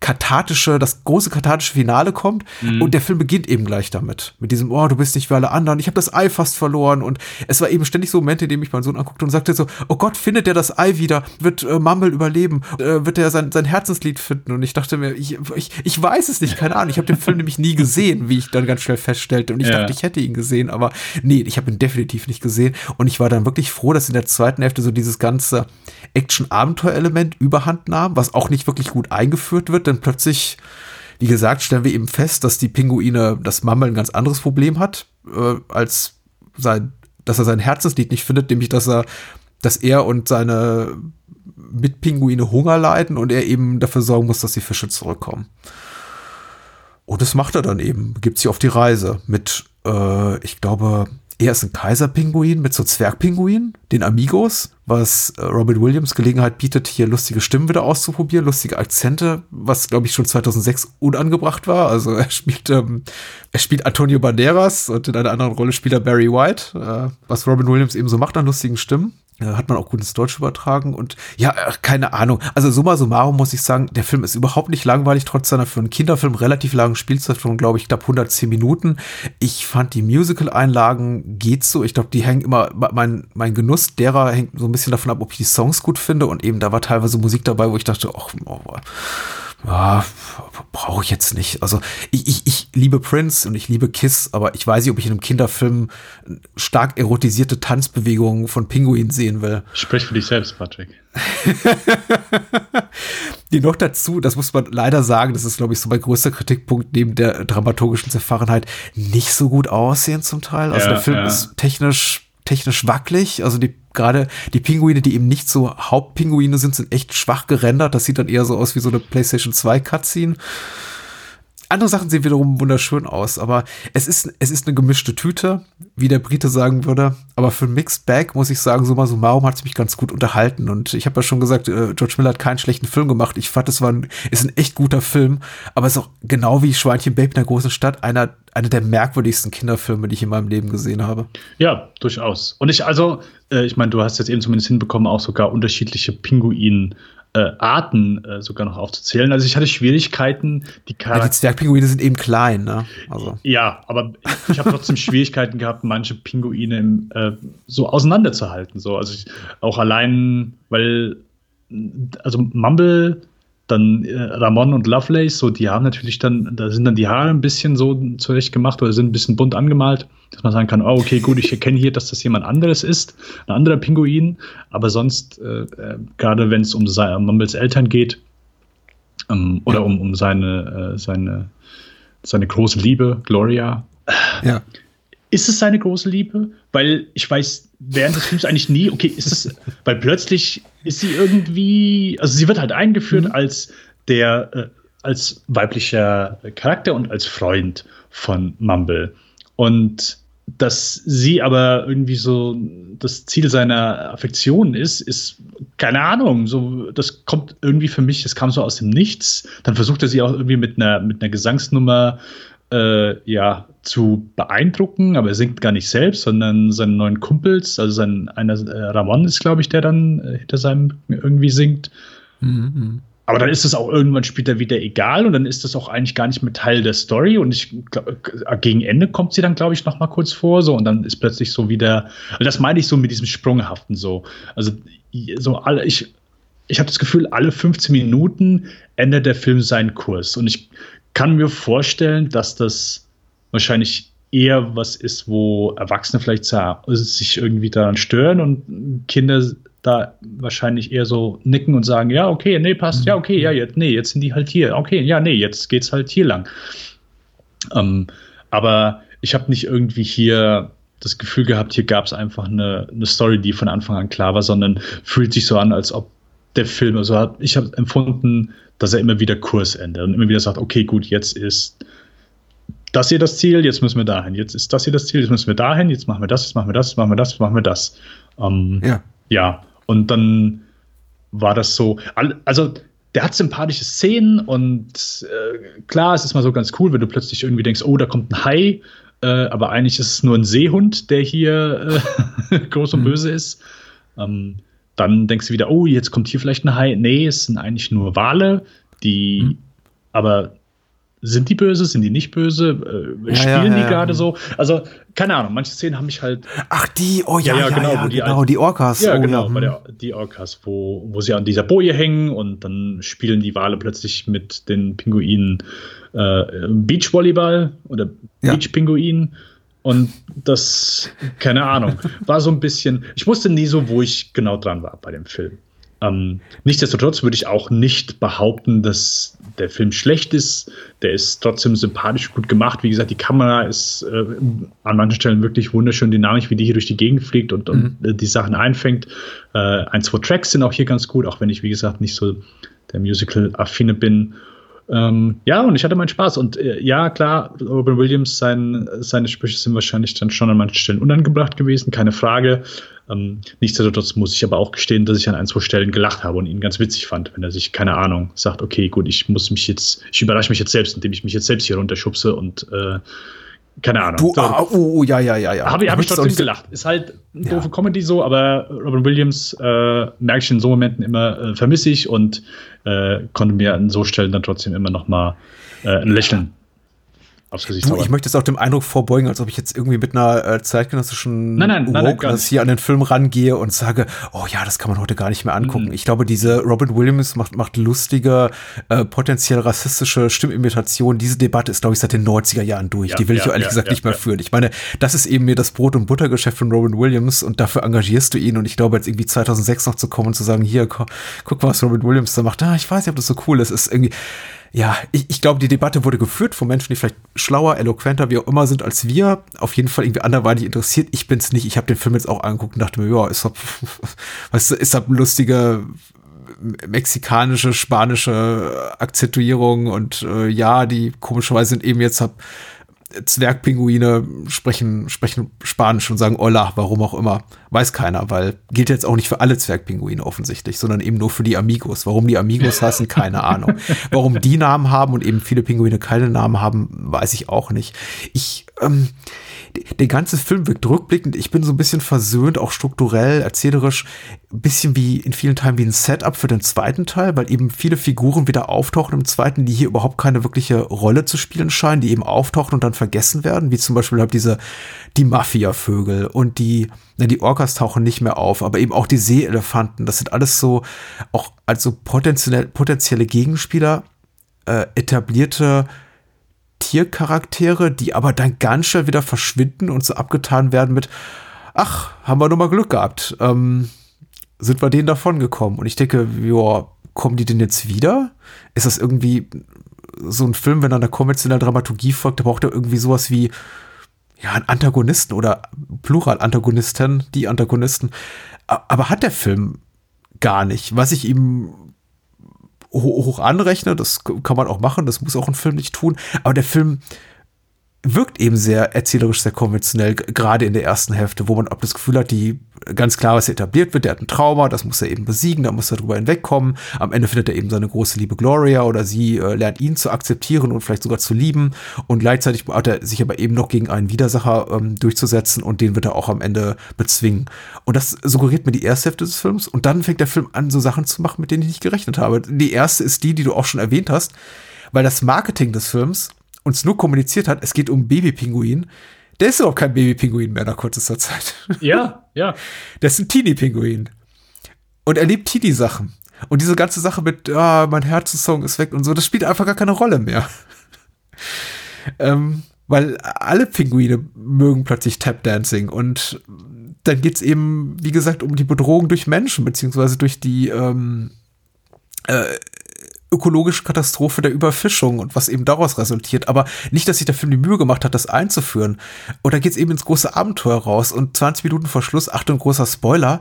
kathartische, das große kathartische Finale kommt mhm. und der Film beginnt eben gleich damit. Mit diesem, oh, du bist nicht wie alle anderen, ich habe das Ei fast verloren und es war eben ständig so Momente, in denen ich meinen Sohn anguckte und sagte so, oh Gott, findet der das Ei wieder? Wird äh, Mumble überleben? Äh, wird er sein, sein Herzenslied finden? Und ich dachte mir, ich, ich, ich weiß es nicht, keine Ahnung. Ich habe den Film <laughs> nämlich nie gesehen, wie ich dann ganz schnell feststellte und ich ja. dachte, ich hätte ihn gesehen, aber nee, ich habe ihn definitiv nicht gesehen und ich war dann wirklich froh, dass in der zweiten Hälfte so dieses ganze Action-Abenteuer-Element überhand nahm, was auch nicht wirklich gut eingeführt wird, denn plötzlich, wie gesagt, stellen wir eben fest, dass die Pinguine, das Mammel ein ganz anderes Problem hat, äh, als sein, dass er sein Herzenslied nicht findet, nämlich dass er, dass er und seine Mitpinguine Hunger leiden und er eben dafür sorgen muss, dass die Fische zurückkommen. Und das macht er dann eben, gibt sich auf die Reise mit, äh, ich glaube, er ist ein Kaiserpinguin mit so Zwergpinguin, den Amigos, was äh, Robin Williams Gelegenheit bietet, hier lustige Stimmen wieder auszuprobieren, lustige Akzente, was glaube ich schon 2006 unangebracht war. Also <laughs> er spielt, ähm, er spielt Antonio Banderas und in einer anderen Rolle spielt er Barry White, äh, was Robin Williams eben so macht an lustigen Stimmen. Hat man auch gut ins Deutsch übertragen und ja, keine Ahnung. Also summa summarum muss ich sagen, der Film ist überhaupt nicht langweilig, trotz seiner für einen Kinderfilm relativ langen Spielzeit von, glaube ich, knapp 110 Minuten. Ich fand die Musical-Einlagen geht so. Ich glaube, die hängen immer, mein, mein Genuss derer hängt so ein bisschen davon ab, ob ich die Songs gut finde und eben da war teilweise Musik dabei, wo ich dachte, ach, oh, ja, brauche ich jetzt nicht. Also ich, ich, ich liebe Prince und ich liebe Kiss, aber ich weiß nicht, ob ich in einem Kinderfilm stark erotisierte Tanzbewegungen von Pinguinen sehen will. Sprich für dich selbst, Patrick. <laughs> Die noch dazu, das muss man leider sagen, das ist, glaube ich, so mein größter Kritikpunkt neben der dramaturgischen Zerfahrenheit, nicht so gut aussehen zum Teil. Also ja, der Film ja. ist technisch technisch wackelig. Also die gerade die Pinguine, die eben nicht so Hauptpinguine sind, sind echt schwach gerendert. Das sieht dann eher so aus wie so eine PlayStation 2 Cutscene. Andere Sachen sehen wiederum wunderschön aus, aber es ist, es ist eine gemischte Tüte, wie der Brite sagen würde. Aber für Mixed Bag muss ich sagen, so summarum hat es mich ganz gut unterhalten. Und ich habe ja schon gesagt, äh, George Miller hat keinen schlechten Film gemacht. Ich fand, es war ein, ist ein echt guter Film, aber es ist auch genau wie Schweinchen Babe in der großen Stadt einer, einer der merkwürdigsten Kinderfilme, die ich in meinem Leben gesehen habe. Ja, durchaus. Und ich, also, äh, ich meine, du hast jetzt eben zumindest hinbekommen, auch sogar unterschiedliche Pinguinen äh, Arten äh, sogar noch aufzuzählen. Also ich hatte Schwierigkeiten, die Charaktere. Ja, die Zwergpinguine sind eben klein, ne? Also. Ja, aber ich, ich habe trotzdem <laughs> Schwierigkeiten gehabt, manche Pinguine im, äh, so auseinanderzuhalten. So. Also ich, auch allein, weil also Mumble dann äh, Ramon und Lovelace, so die haben natürlich dann, da sind dann die Haare ein bisschen so zurecht gemacht oder sind ein bisschen bunt angemalt, dass man sagen kann, oh, okay, gut, ich erkenne hier, dass das jemand anderes ist, ein anderer Pinguin, aber sonst, äh, äh, gerade wenn es um Mumbles Eltern geht, ähm, oder um, um seine, äh, seine, seine große Liebe, Gloria, ja. ist es seine große Liebe? Weil ich weiß während des Films eigentlich nie, okay, ist es, weil plötzlich ist sie irgendwie, also sie wird halt eingeführt mhm. als der, äh, als weiblicher Charakter und als Freund von Mumble. Und dass sie aber irgendwie so das Ziel seiner Affektion ist, ist keine Ahnung. So, das kommt irgendwie für mich, das kam so aus dem Nichts. Dann versucht er sie auch irgendwie mit einer, mit einer Gesangsnummer äh, ja, zu beeindrucken, aber er singt gar nicht selbst, sondern seinen neuen Kumpels, also sein einer äh, Ramon ist, glaube ich, der dann äh, hinter seinem irgendwie singt. Mhm. Aber dann ist es auch irgendwann später wieder egal und dann ist das auch eigentlich gar nicht mehr Teil der Story und ich äh, gegen Ende kommt sie dann glaube ich noch mal kurz vor so und dann ist plötzlich so wieder also das meine ich so mit diesem sprunghaften so also so alle ich ich habe das Gefühl alle 15 Minuten ändert der Film seinen Kurs und ich kann mir vorstellen, dass das wahrscheinlich eher was ist, wo Erwachsene vielleicht sich irgendwie daran stören und Kinder da wahrscheinlich eher so nicken und sagen, ja, okay, nee, passt, ja, okay, ja, jetzt, nee, jetzt sind die halt hier, okay, ja, nee, jetzt geht's halt hier lang. Ähm, aber ich habe nicht irgendwie hier das Gefühl gehabt, hier gab es einfach eine, eine Story, die von Anfang an klar war, sondern fühlt sich so an, als ob der Film, also hat, ich habe empfunden, dass er immer wieder Kurs ändert und immer wieder sagt, okay, gut, jetzt ist das hier das Ziel, jetzt müssen wir dahin, jetzt ist das hier das Ziel, jetzt müssen wir dahin, jetzt machen wir das, jetzt machen wir das, jetzt machen wir das, jetzt machen wir das. Ähm, ja. ja, und dann war das so, also der hat sympathische Szenen und äh, klar, es ist mal so ganz cool, wenn du plötzlich irgendwie denkst, oh, da kommt ein Hai, äh, aber eigentlich ist es nur ein Seehund, der hier äh, <laughs> groß und mhm. böse ist. Ähm, dann denkst du wieder, oh, jetzt kommt hier vielleicht ein Hai. Nee, es sind eigentlich nur Wale, die mhm. aber sind die böse, sind die nicht böse? Äh, ja, spielen ja, die gerade so? Also, keine Ahnung, manche Szenen haben mich halt. Ach, die, oh ja, ja, genau, ja, die, genau, die Orcas. Ja, oh, genau, bei der, die Orcas, wo, wo sie an dieser Boje hängen und dann spielen die Wale plötzlich mit den Pinguinen äh, Beachvolleyball oder Beachpinguinen. Und das, keine Ahnung, war so ein bisschen, ich wusste nie so, wo ich genau dran war bei dem Film. Ähm, nichtsdestotrotz würde ich auch nicht behaupten, dass der Film schlecht ist. Der ist trotzdem sympathisch gut gemacht. Wie gesagt, die Kamera ist äh, an manchen Stellen wirklich wunderschön dynamisch, wie die hier durch die Gegend fliegt und, und mhm. die Sachen einfängt. Äh, ein, zwei Tracks sind auch hier ganz gut, auch wenn ich, wie gesagt, nicht so der Musical-Affine bin. Ähm, ja, und ich hatte meinen Spaß. Und äh, ja, klar, Robin Williams, sein, seine Sprüche sind wahrscheinlich dann schon an manchen Stellen unangebracht gewesen, keine Frage. Ähm, nichtsdestotrotz muss ich aber auch gestehen, dass ich an ein, zwei Stellen gelacht habe und ihn ganz witzig fand, wenn er sich, keine Ahnung, sagt, okay, gut, ich muss mich jetzt, ich überrasche mich jetzt selbst, indem ich mich jetzt selbst hier runterschubse und äh, keine Ahnung. Du, ah, oh, oh, ja, ja, ja, ja. Habe ich, hab ich trotzdem gelacht. Ist halt eine Ja. doofe Comedy so, aber Robin Williams äh, merke ich in so Momenten immer äh, vermisse ich und äh, konnte mir an so Stellen dann trotzdem immer noch mal äh, ein Lächeln Du, ich möchte jetzt auch dem Eindruck vorbeugen, als ob ich jetzt irgendwie mit einer äh, zeitgenössischen Nein, nein, nein, nein, hier an den Film rangehe und sage, oh ja, das kann man heute gar nicht mehr angucken. Mhm. Ich glaube, diese Robin Williams macht, macht lustige, äh, potenziell rassistische Stimmimitationen. Diese Debatte ist, glaube ich, seit den 90er Jahren durch. Ja, Die will ich ja, ja, ehrlich ja, gesagt ja, nicht mehr ja. führen. Ich meine, das ist eben mir das Brot- und Buttergeschäft von Robin Williams und dafür engagierst du ihn. Und ich glaube, jetzt irgendwie 2006 noch zu kommen und zu sagen, hier, gu- guck mal, was Robin Williams da macht. Ah, ich weiß nicht, ob das so cool ist. Ist irgendwie, ja, ich, ich glaube, die Debatte wurde geführt von Menschen, die vielleicht schlauer, eloquenter, wie auch immer sind als wir. Auf jeden Fall irgendwie anderweitig interessiert. Ich bin's nicht. Ich habe den Film jetzt auch angeguckt und dachte mir, ja, ist doch, <laughs> weißt du, ist doch lustige mexikanische, spanische Akzentuierung und äh, ja, die komischerweise sind eben jetzt hab, Zwergpinguine sprechen, sprechen Spanisch und sagen Hola, warum auch immer. Weiß keiner, weil gilt jetzt auch nicht für alle Zwergpinguine offensichtlich, sondern eben nur für die Amigos. Warum die Amigos <laughs> heißen, keine Ahnung. Warum die Namen haben und eben viele Pinguine keine Namen haben, weiß ich auch nicht. Ich, ähm, der ganze Film wirkt rückblickend. Ich bin so ein bisschen versöhnt, auch strukturell, erzählerisch, ein bisschen wie in vielen Teilen wie ein Setup für den zweiten Teil, weil eben viele Figuren wieder auftauchen im zweiten, die hier überhaupt keine wirkliche Rolle zu spielen scheinen, die eben auftauchen und dann vergessen werden, wie zum Beispiel halt diese, die Mafia-Vögel und die, na, die Orcas tauchen nicht mehr auf, aber eben auch die Seeelefanten. Das sind alles so, auch also potenziell, potenzielle Gegenspieler, äh, etablierte Tiercharaktere, die aber dann ganz schnell wieder verschwinden und so abgetan werden mit, ach, haben wir nur mal Glück gehabt. Ähm, sind wir denen davon gekommen? Und ich denke, ja, kommen die denn jetzt wieder? Ist das irgendwie so ein Film, wenn er einer konventionellen Dramaturgie folgt, da braucht er irgendwie sowas wie ja, einen Antagonisten oder Plural Antagonisten, die Antagonisten. Aber hat der Film gar nicht. Was ich ihm hoch anrechne, das kann man auch machen, das muss auch ein Film nicht tun, aber der Film wirkt eben sehr erzählerisch, sehr konventionell, gerade in der ersten Hälfte, wo man ab das Gefühl hat, die ganz klar, was etabliert wird, der hat ein Trauma, das muss er eben besiegen, da muss er drüber hinwegkommen. Am Ende findet er eben seine große Liebe Gloria oder sie äh, lernt ihn zu akzeptieren und vielleicht sogar zu lieben und gleichzeitig hat er sich aber eben noch gegen einen Widersacher ähm, durchzusetzen und den wird er auch am Ende bezwingen. Und das suggeriert mir die erste Hälfte des Films und dann fängt der Film an, so Sachen zu machen, mit denen ich nicht gerechnet habe. Die erste ist die, die du auch schon erwähnt hast, weil das Marketing des Films uns nur kommuniziert hat, es geht um Babypinguin. Der ist überhaupt kein Babypinguin mehr nach kürzester Zeit. <laughs> Ja, ja. Der ist ein Teenie-Pinguin. Und er liebt Teenie-Sachen. Und diese ganze Sache mit, ah, mein Herzenssong ist weg und so, das spielt einfach gar keine Rolle mehr. <laughs> ähm, weil alle Pinguine mögen plötzlich Tap-Dancing und dann geht's eben, wie gesagt, um die Bedrohung durch Menschen, beziehungsweise durch die ähm, äh, ökologische Katastrophe der Überfischung und was eben daraus resultiert. Aber nicht, dass sich der Film die Mühe gemacht hat, das einzuführen. Und da geht's eben ins große Abenteuer raus. Und 20 Minuten vor Schluss, Achtung, großer Spoiler,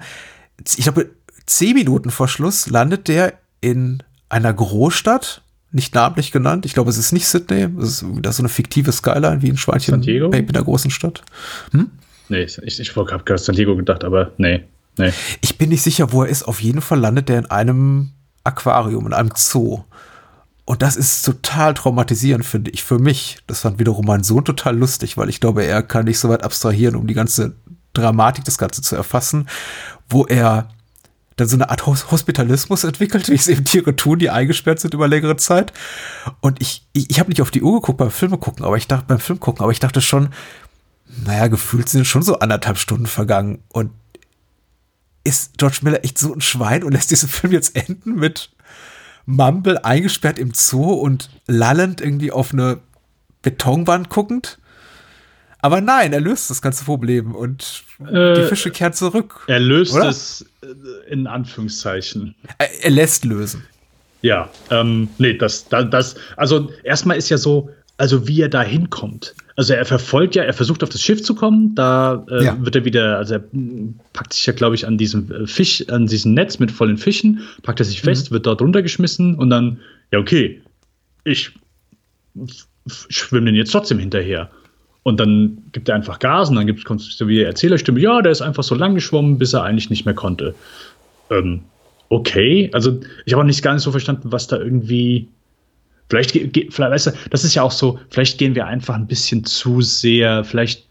ich glaube, 10 Minuten vor Schluss landet der in einer Großstadt, nicht namentlich genannt. Ich glaube, es ist nicht Sydney. Es ist da so eine fiktive Skyline wie ein Schweinchen San Diego? in der großen Stadt. Nee, ich, ich habe gerade San Diego gedacht, aber nee, nee. Ich bin nicht sicher, wo er ist. Auf jeden Fall landet er in einem Aquarium, in einem Zoo. Und das ist total traumatisierend, finde ich, für mich. Das fand wiederum mein Sohn total lustig, weil ich glaube, er kann nicht so weit abstrahieren, um die ganze Dramatik des Ganzen zu erfassen, wo er dann so eine Art Hos- Hospitalismus entwickelt, wie es eben Tiere tun, die eingesperrt sind über längere Zeit. Und ich, ich, ich habe nicht auf die Uhr geguckt beim Filme gucken, aber ich dachte, beim Film gucken, aber ich dachte schon, naja, gefühlt sind schon so anderthalb Stunden vergangen. Und ist George Miller echt so ein Schwein und lässt diesen Film jetzt enden mit Mumble eingesperrt im Zoo und lallend irgendwie auf eine Betonwand guckend? Aber nein, er löst das ganze Problem und die Äh, Fische kehren zurück. Er löst Oder? es äh, in Anführungszeichen. Er, er lässt lösen. Ja, ähm, nee, das, das, das, also erstmal ist ja so, also wie er da hinkommt. Also er verfolgt ja, er versucht auf das Schiff zu kommen, da äh, Ja. wird er wieder, also er mm, packt sich ja, glaube ich, an diesem äh, Fisch, an diesem Netz mit vollen Fischen, packt er sich fest, wird dort runtergeschmissen und dann, ja, okay, ich schwimme den jetzt trotzdem hinterher. Und dann gibt er einfach Gas und dann gibt es so wie die Erzählerstimme, ja, der ist einfach so lang geschwommen, bis er eigentlich nicht mehr konnte. Ähm, okay, also ich habe auch nicht gar nicht so verstanden, was da irgendwie Vielleicht, vielleicht, weißt du, das ist ja auch so, vielleicht gehen wir einfach ein bisschen zu sehr, vielleicht,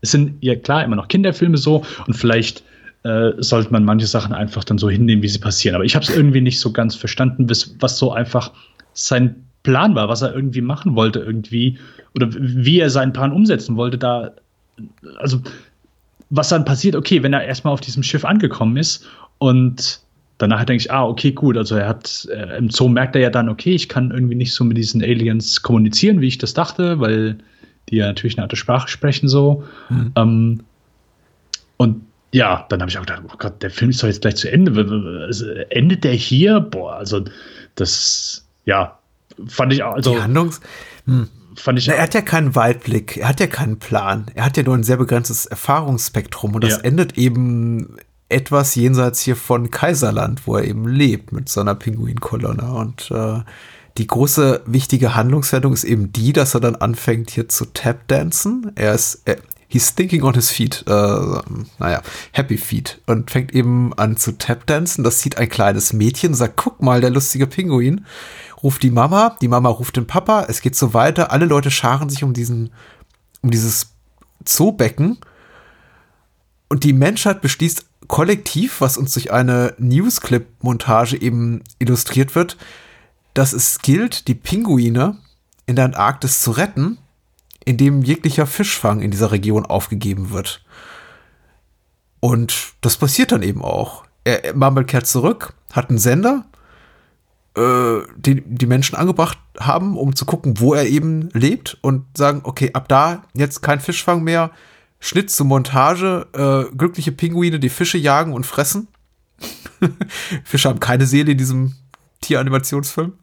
es sind ja klar immer noch Kinderfilme so und vielleicht äh, sollte man manche Sachen einfach dann so hinnehmen, wie sie passieren. Aber ich habe es irgendwie nicht so ganz verstanden, was, was so einfach sein Plan war, was er irgendwie machen wollte, irgendwie, oder wie er seinen Plan umsetzen wollte, da, also, was dann passiert, okay, wenn er erstmal auf diesem Schiff angekommen ist und danach denke ich, ah, okay, gut, also er hat, äh, im Zoo merkt er ja dann, okay, ich kann irgendwie nicht so mit diesen Aliens kommunizieren, wie ich das dachte, weil die ja natürlich eine Art Sprache sprechen, so. Mhm. Ähm, und ja, dann habe ich auch gedacht, oh Gott, der Film ist doch jetzt gleich zu Ende. Also, endet der hier? Boah, also das, ja, fand ich auch. Also, Die Handlungs. Hm. Fand ich Na, er hat ja keinen Weitblick, er hat ja keinen Plan. Er hat ja nur ein sehr begrenztes Erfahrungsspektrum und das ja. endet eben etwas jenseits hier von Kaiserland, wo er eben lebt mit seiner Pinguinkolonne. Und äh, die große wichtige Handlungswendung ist eben die, dass er dann anfängt hier zu Tapdancen. Er ist, er, he's thinking on his feet, äh, naja, happy feet und fängt eben an zu Tapdancen. Das sieht ein kleines Mädchen, sagt, guck mal, der lustige Pinguin. Ruft die Mama, die Mama ruft den Papa, es geht so weiter. Alle Leute scharen sich um diesen, um dieses Zoobecken. Und die Menschheit beschließt kollektiv, was uns durch eine Newsclip-Montage eben illustriert wird, dass es gilt, die Pinguine in der Antarktis zu retten, indem jeglicher Fischfang in dieser Region aufgegeben wird. Und das passiert dann eben auch. Er, Mumble kehrt zurück, hat einen Sender, äh, den die Menschen angebracht haben, um zu gucken, wo er eben lebt und sagen, okay, ab da jetzt kein Fischfang mehr, Schnitt zur Montage, äh, glückliche Pinguine, die Fische jagen und fressen. <laughs> Fische haben keine Seele in diesem Tieranimationsfilm.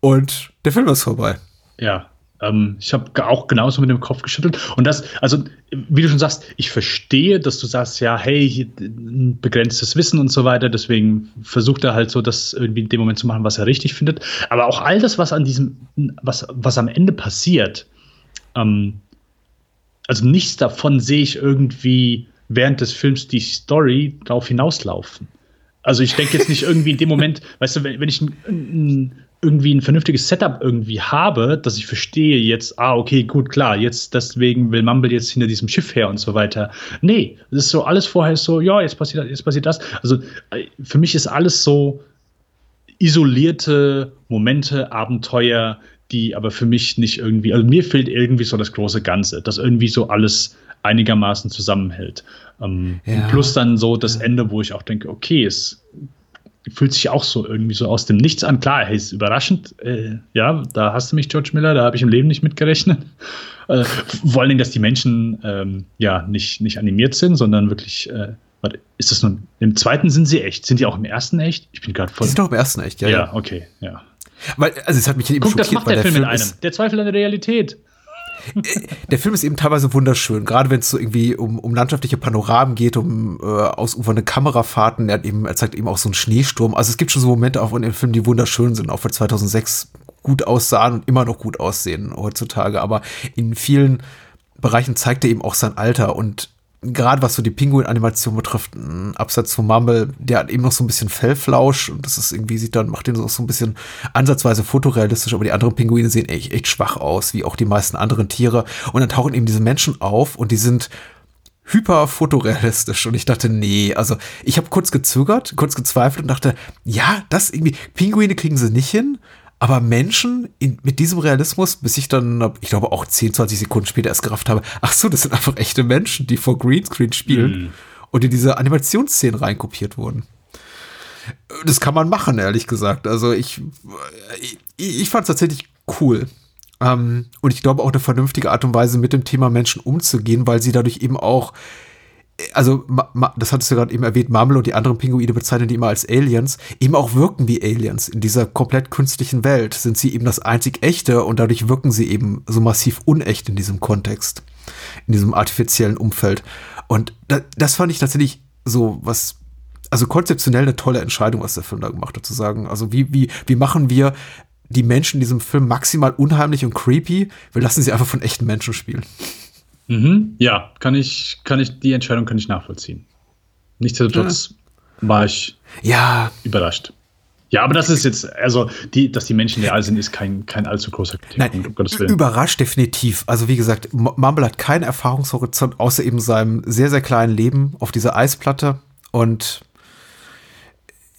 Und der Film ist vorbei. Ja, ähm, ich habe auch genauso mit dem Kopf geschüttelt. Und das, also, wie du schon sagst, ich verstehe, dass du sagst, ja, hey, begrenztes Wissen und so weiter, deswegen versucht er halt so, das irgendwie in dem Moment zu machen, was er richtig findet. Aber auch all das, was an diesem, was, was am Ende passiert, ähm, also nichts davon sehe ich irgendwie während des Films die Story darauf hinauslaufen. Also ich denke jetzt nicht <laughs> irgendwie in dem Moment, weißt du, wenn, wenn ich ein, ein, irgendwie ein vernünftiges Setup irgendwie habe, dass ich verstehe jetzt, ah, okay, gut, klar, jetzt deswegen will Mumble jetzt hinter diesem Schiff her und so weiter. Nee, das ist so alles vorher so, ja, jetzt passiert, jetzt passiert das. Also äh, für mich ist alles so isolierte Momente, Abenteuer, die aber für mich nicht irgendwie, also mir fehlt irgendwie so das große Ganze, das irgendwie so alles einigermaßen zusammenhält. Ähm, ja. Plus dann so das Ende, wo ich auch denke, okay, es fühlt sich auch so irgendwie so aus dem Nichts an. Klar, hey, ist überraschend. Äh, ja, da hast du mich, George Miller, da habe ich im Leben nicht mitgerechnet. <laughs> Äh, vor allen Dingen, dass die Menschen ähm, ja nicht, nicht animiert sind, sondern wirklich, äh, warte, ist das nun, im zweiten sind sie echt? Sind die auch im ersten echt? Ich bin gerade voll. Die sind auch im ersten echt, ja. Ja, ja. okay, ja. Weil, also es hat mich eben Guck, schockiert, das macht der, der Film, Film mit einem. Der Zweifel an der Realität. Äh, der Film ist eben teilweise wunderschön, gerade wenn es so irgendwie um, um landschaftliche Panoramen geht, um äh, ausufernde Kamerafahrten. Er, hat eben, er zeigt eben auch so einen Schneesturm. Also es gibt schon so Momente auch in dem Film, die wunderschön sind, auch für 2006 gut aussahen und immer noch gut aussehen heutzutage. Aber in vielen Bereichen zeigt er eben auch sein Alter und gerade was so die Pinguin-Animation betrifft, ein Absatz von Mumble, der hat eben noch so ein bisschen Fellflausch und das ist irgendwie, sieht dann, macht den so, so ein bisschen ansatzweise fotorealistisch, aber die anderen Pinguine sehen echt, echt schwach aus, wie auch die meisten anderen Tiere. Und dann tauchen eben diese Menschen auf und die sind hyper fotorealistisch und ich dachte, nee, also ich habe kurz gezögert, kurz gezweifelt und dachte, ja, das irgendwie, Pinguine kriegen sie nicht hin, aber Menschen in, mit diesem Realismus, bis ich dann, ich glaube auch 10, 20 Sekunden später erst gerafft habe, ach so, das sind einfach echte Menschen, die vor Greenscreen spielen mhm. und in diese Animationsszenen reinkopiert wurden. Das kann man machen, ehrlich gesagt. Also ich, ich, ich fand es tatsächlich cool. Ähm, und ich glaube auch eine vernünftige Art und Weise, mit dem Thema Menschen umzugehen, weil sie dadurch eben auch also das hattest du gerade eben erwähnt, Marmel und die anderen Pinguine bezeichnen die immer als Aliens, eben auch wirken wie Aliens. In dieser komplett künstlichen Welt sind sie eben das einzig echte und dadurch wirken sie eben so massiv unecht in diesem Kontext, in diesem artifiziellen Umfeld. Und das fand ich tatsächlich so was, also konzeptionell eine tolle Entscheidung, was der Film da gemacht hat, zu sagen, also wie, wie, wie machen wir die Menschen in diesem Film maximal unheimlich und creepy? Wir lassen sie einfach von echten Menschen spielen. Mhm, ja, kann ich, kann ich, die Entscheidung kann ich nachvollziehen. Nichtsdestotrotz ja. war ich ja. überrascht. Ja, aber das ist jetzt, also, die, dass die Menschen real sind, ist kein, kein allzu großer Kritikpunkt, Nein, um Gottes Willen. Überrascht definitiv. Also, wie gesagt, Mumble hat keinen Erfahrungshorizont, außer eben seinem sehr, sehr kleinen Leben auf dieser Eisplatte. Und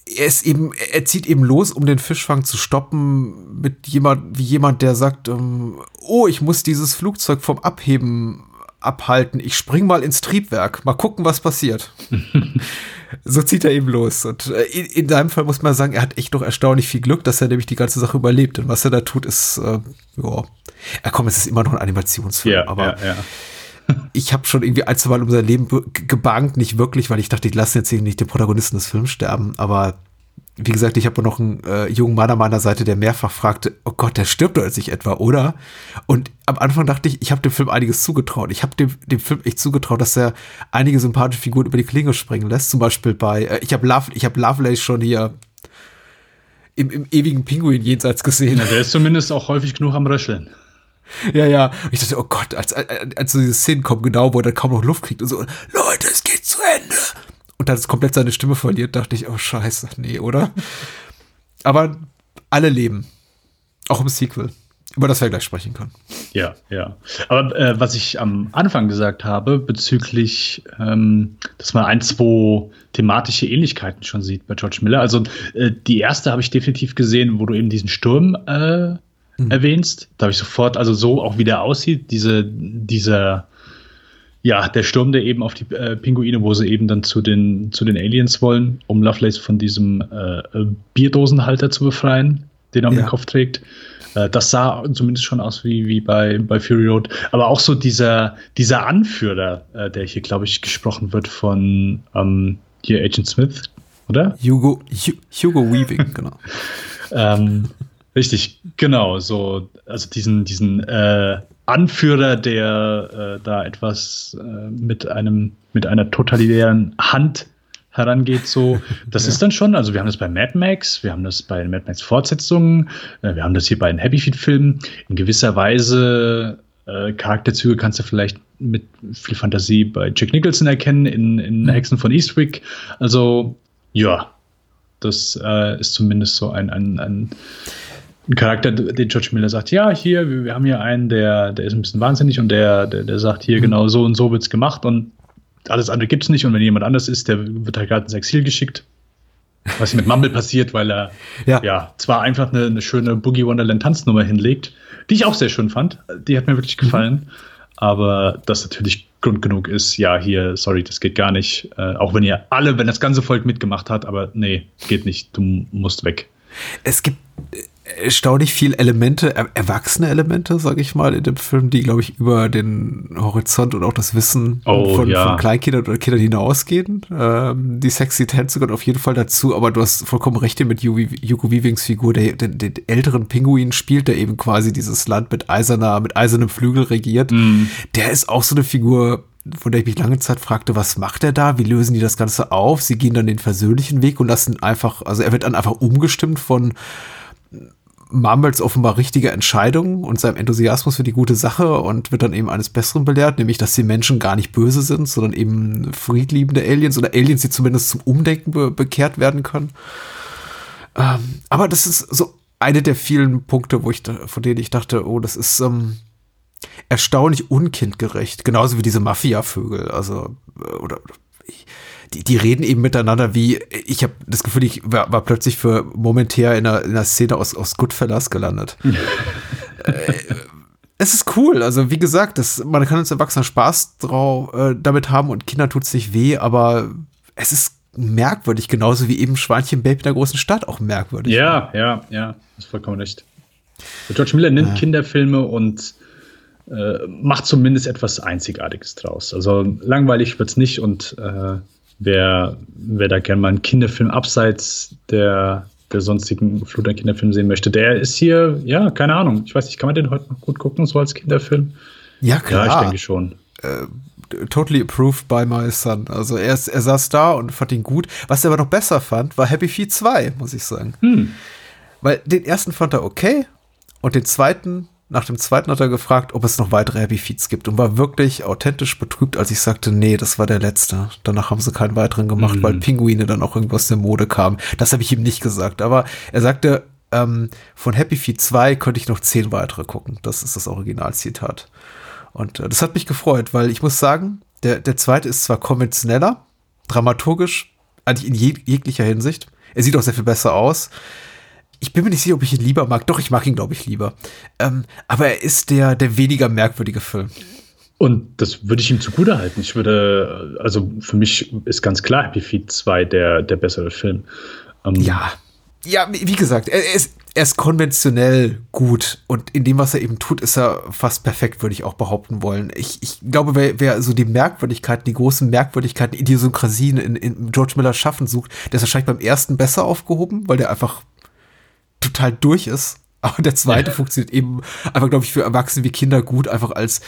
er ist eben, er zieht eben los, um den Fischfang zu stoppen, mit jemand, wie jemand, der sagt, ähm, oh, ich muss dieses Flugzeug vom Abheben abhalten. Ich spring mal ins Triebwerk. Mal gucken, was passiert. <laughs> so zieht er eben los. Und äh, in, in seinem Fall muss man sagen, er hat echt noch erstaunlich viel Glück, dass er nämlich die ganze Sache überlebt. Und was er da tut, ist, äh, ja, ja komm, es ist immer noch ein Animationsfilm, ja, aber ja, ja. <laughs> ich habe schon irgendwie ein, zwei Mal um sein Leben gebankt, nicht wirklich, weil ich dachte, ich lasse jetzt hier nicht den Protagonisten des Films sterben, aber wie gesagt, ich habe noch einen äh, jungen Mann an meiner Seite, der mehrfach fragte, oh Gott, der stirbt doch jetzt nicht etwa, oder? Und am Anfang dachte ich, ich habe dem Film einiges zugetraut. Ich habe dem, dem Film echt zugetraut, dass er einige sympathische Figuren über die Klinge springen lässt. Zum Beispiel bei, äh, ich habe Love, ich habe Lovelace schon hier im, im ewigen Pinguin jenseits gesehen. Ja, der ist zumindest auch häufig genug am Röcheln. Ja, ja. Und ich dachte, oh Gott, als, als, als so diese Szenen kommen, genau, wo er dann kaum noch Luft kriegt und so, Leute, es geht zu Ende und dann komplett seine Stimme verliert, dachte ich, oh scheiße, nee, oder? Aber alle leben. Auch im Sequel. Über das wir gleich sprechen können. Ja, ja. Aber äh, was ich am Anfang gesagt habe, bezüglich, ähm, dass man ein, zwei thematische Ähnlichkeiten schon sieht bei George Miller. Also äh, die erste habe ich definitiv gesehen, wo du eben diesen Sturm äh, mhm. erwähnst. Da habe ich sofort, also so auch wie der aussieht, diese, dieser ja, der Sturm, der eben auf die äh, Pinguine, wo sie eben dann zu den, zu den Aliens wollen, um Lovelace von diesem äh, Bierdosenhalter zu befreien, den er ja. den Kopf trägt. Äh, das sah zumindest schon aus wie, wie bei, bei Fury Road. Aber auch so dieser, dieser Anführer, äh, der hier, glaube ich, gesprochen wird von ähm, hier Agent Smith, oder? Hugo, Hugo Weaving, <laughs> genau. ähm, richtig, genau. So, also diesen, diesen äh, Anführer, der äh, da etwas äh, mit einem mit einer totalitären Hand herangeht, so das ja. ist dann schon. Also wir haben das bei Mad Max, wir haben das bei den Mad Max Fortsetzungen, äh, wir haben das hier bei den Happy Feet Filmen. In gewisser Weise äh, Charakterzüge kannst du vielleicht mit viel Fantasie bei Jack Nicholson erkennen in, in mhm. Hexen von Eastwick. Also ja, das äh, ist zumindest so ein, ein, ein ein Charakter, den George Miller sagt, ja, hier, wir, wir, haben hier einen, der, der ist ein bisschen wahnsinnig und der, der, der sagt hier mhm. genau so und so wird's gemacht und alles andere gibt's nicht und wenn jemand anders ist, der wird halt gerade ins Exil geschickt. Was mit Mumble passiert, weil er <laughs> ja. ja zwar einfach eine, eine schöne Boogie Wonderland Tanznummer hinlegt, die ich auch sehr schön fand, die hat mir wirklich mhm. gefallen, mhm. aber das natürlich Grund genug ist, ja, hier, sorry, das geht gar nicht, äh, auch wenn ihr alle, wenn das ganze Volk mitgemacht hat, aber nee, geht nicht, du musst weg. Es gibt erstaunlich viel Elemente, er, erwachsene Elemente, sage ich mal, in dem Film, die, glaube ich, über den Horizont und auch das Wissen oh, von, ja. von, Kleinkindern oder Kindern hinausgehen. Ähm, die sexy Tänze gehört auf jeden Fall dazu, aber du hast vollkommen recht mit Hugo Weavings Figur, der den, den, älteren Pinguin spielt, der eben quasi dieses Land mit eiserner, mit eisernem Flügel regiert. Mm. Der ist auch so eine Figur, von der ich mich lange Zeit fragte, was macht er da? Wie lösen die das Ganze auf? Sie gehen dann den versöhnlichen Weg und lassen einfach, also er wird dann einfach umgestimmt von Mumbles offenbar richtige Entscheidungen und seinem Enthusiasmus für die gute Sache und wird dann eben eines Besseren belehrt, nämlich, dass die Menschen gar nicht böse sind, sondern eben friedliebende Aliens oder Aliens, die zumindest zum Umdenken be bekehrt werden können. Ähm, aber das ist so eine der vielen Punkte, wo ich da, von denen ich dachte, oh, das ist ähm, erstaunlich unkindgerecht, genauso wie diese Mafia-Vögel, also äh, oder, die, die reden eben miteinander wie, ich habe das Gefühl, ich war, war, plötzlich für momentär in einer, in einer Szene aus, aus Goodfellas gelandet. äh, es ist cool, also wie gesagt, das, man kann als Erwachsener Spaß drauf, äh, damit haben und Kinder tut es nicht weh, aber es ist merkwürdig, genauso wie eben Schweinchen Baby in der großen Stadt auch merkwürdig. Ja, ja, ja, ist vollkommen recht. George Miller nimmt ja. Kinderfilme und äh, macht zumindest etwas Einzigartiges draus. Also langweilig wird es nicht und äh, wer, wer da gerne mal einen Kinderfilm abseits der, der sonstigen Flut an Kinderfilmen sehen möchte, der ist hier, ja, keine Ahnung. Ich weiß nicht, kann man den heute noch gut gucken, so als Kinderfilm? Ja, klar. Ja, ich denke schon. Äh, totally approved by my son. Also er, er saß da und fand ihn gut. Was er aber noch besser fand, war Happy Feet 2, muss ich sagen. Hm. Weil den ersten fand er okay und den zweiten nach dem zweiten hat er gefragt, ob es noch weitere Happy Feeds gibt und war wirklich authentisch betrübt, als ich sagte, nee, das war der letzte. Danach haben sie keinen weiteren gemacht, mhm. weil Pinguine dann auch irgendwas der Mode kamen. Das habe ich ihm nicht gesagt, aber er sagte, ähm, von Happy Feet 2 könnte ich noch zehn weitere gucken. Das ist das Originalzitat. Und äh, das hat mich gefreut, weil ich muss sagen, der, der zweite ist zwar konventioneller, dramaturgisch, eigentlich in jeg jeglicher Hinsicht. Er sieht auch sehr viel besser aus. Ich bin mir nicht sicher, ob ich ihn lieber mag. Doch, ich mag ihn, glaube ich, lieber. Ähm, aber er ist der, der weniger merkwürdige Film. Und das würde ich ihm zugute halten. Ich würde, also für mich ist ganz klar Happy Feet 2 der, der bessere Film. Ähm, ja. Ja, wie gesagt, er, er, ist, er ist konventionell gut und in dem, was er eben tut, ist er fast perfekt, würde ich auch behaupten wollen. Ich, ich glaube, wer, wer so die Merkwürdigkeiten, die großen Merkwürdigkeiten, Idiosynkrasien in, in George Miller Schaffen sucht, der ist wahrscheinlich beim ersten besser aufgehoben, weil der einfach total durch ist. Aber der zweite ja. funktioniert eben einfach, glaube ich, für Erwachsene wie Kinder gut, einfach als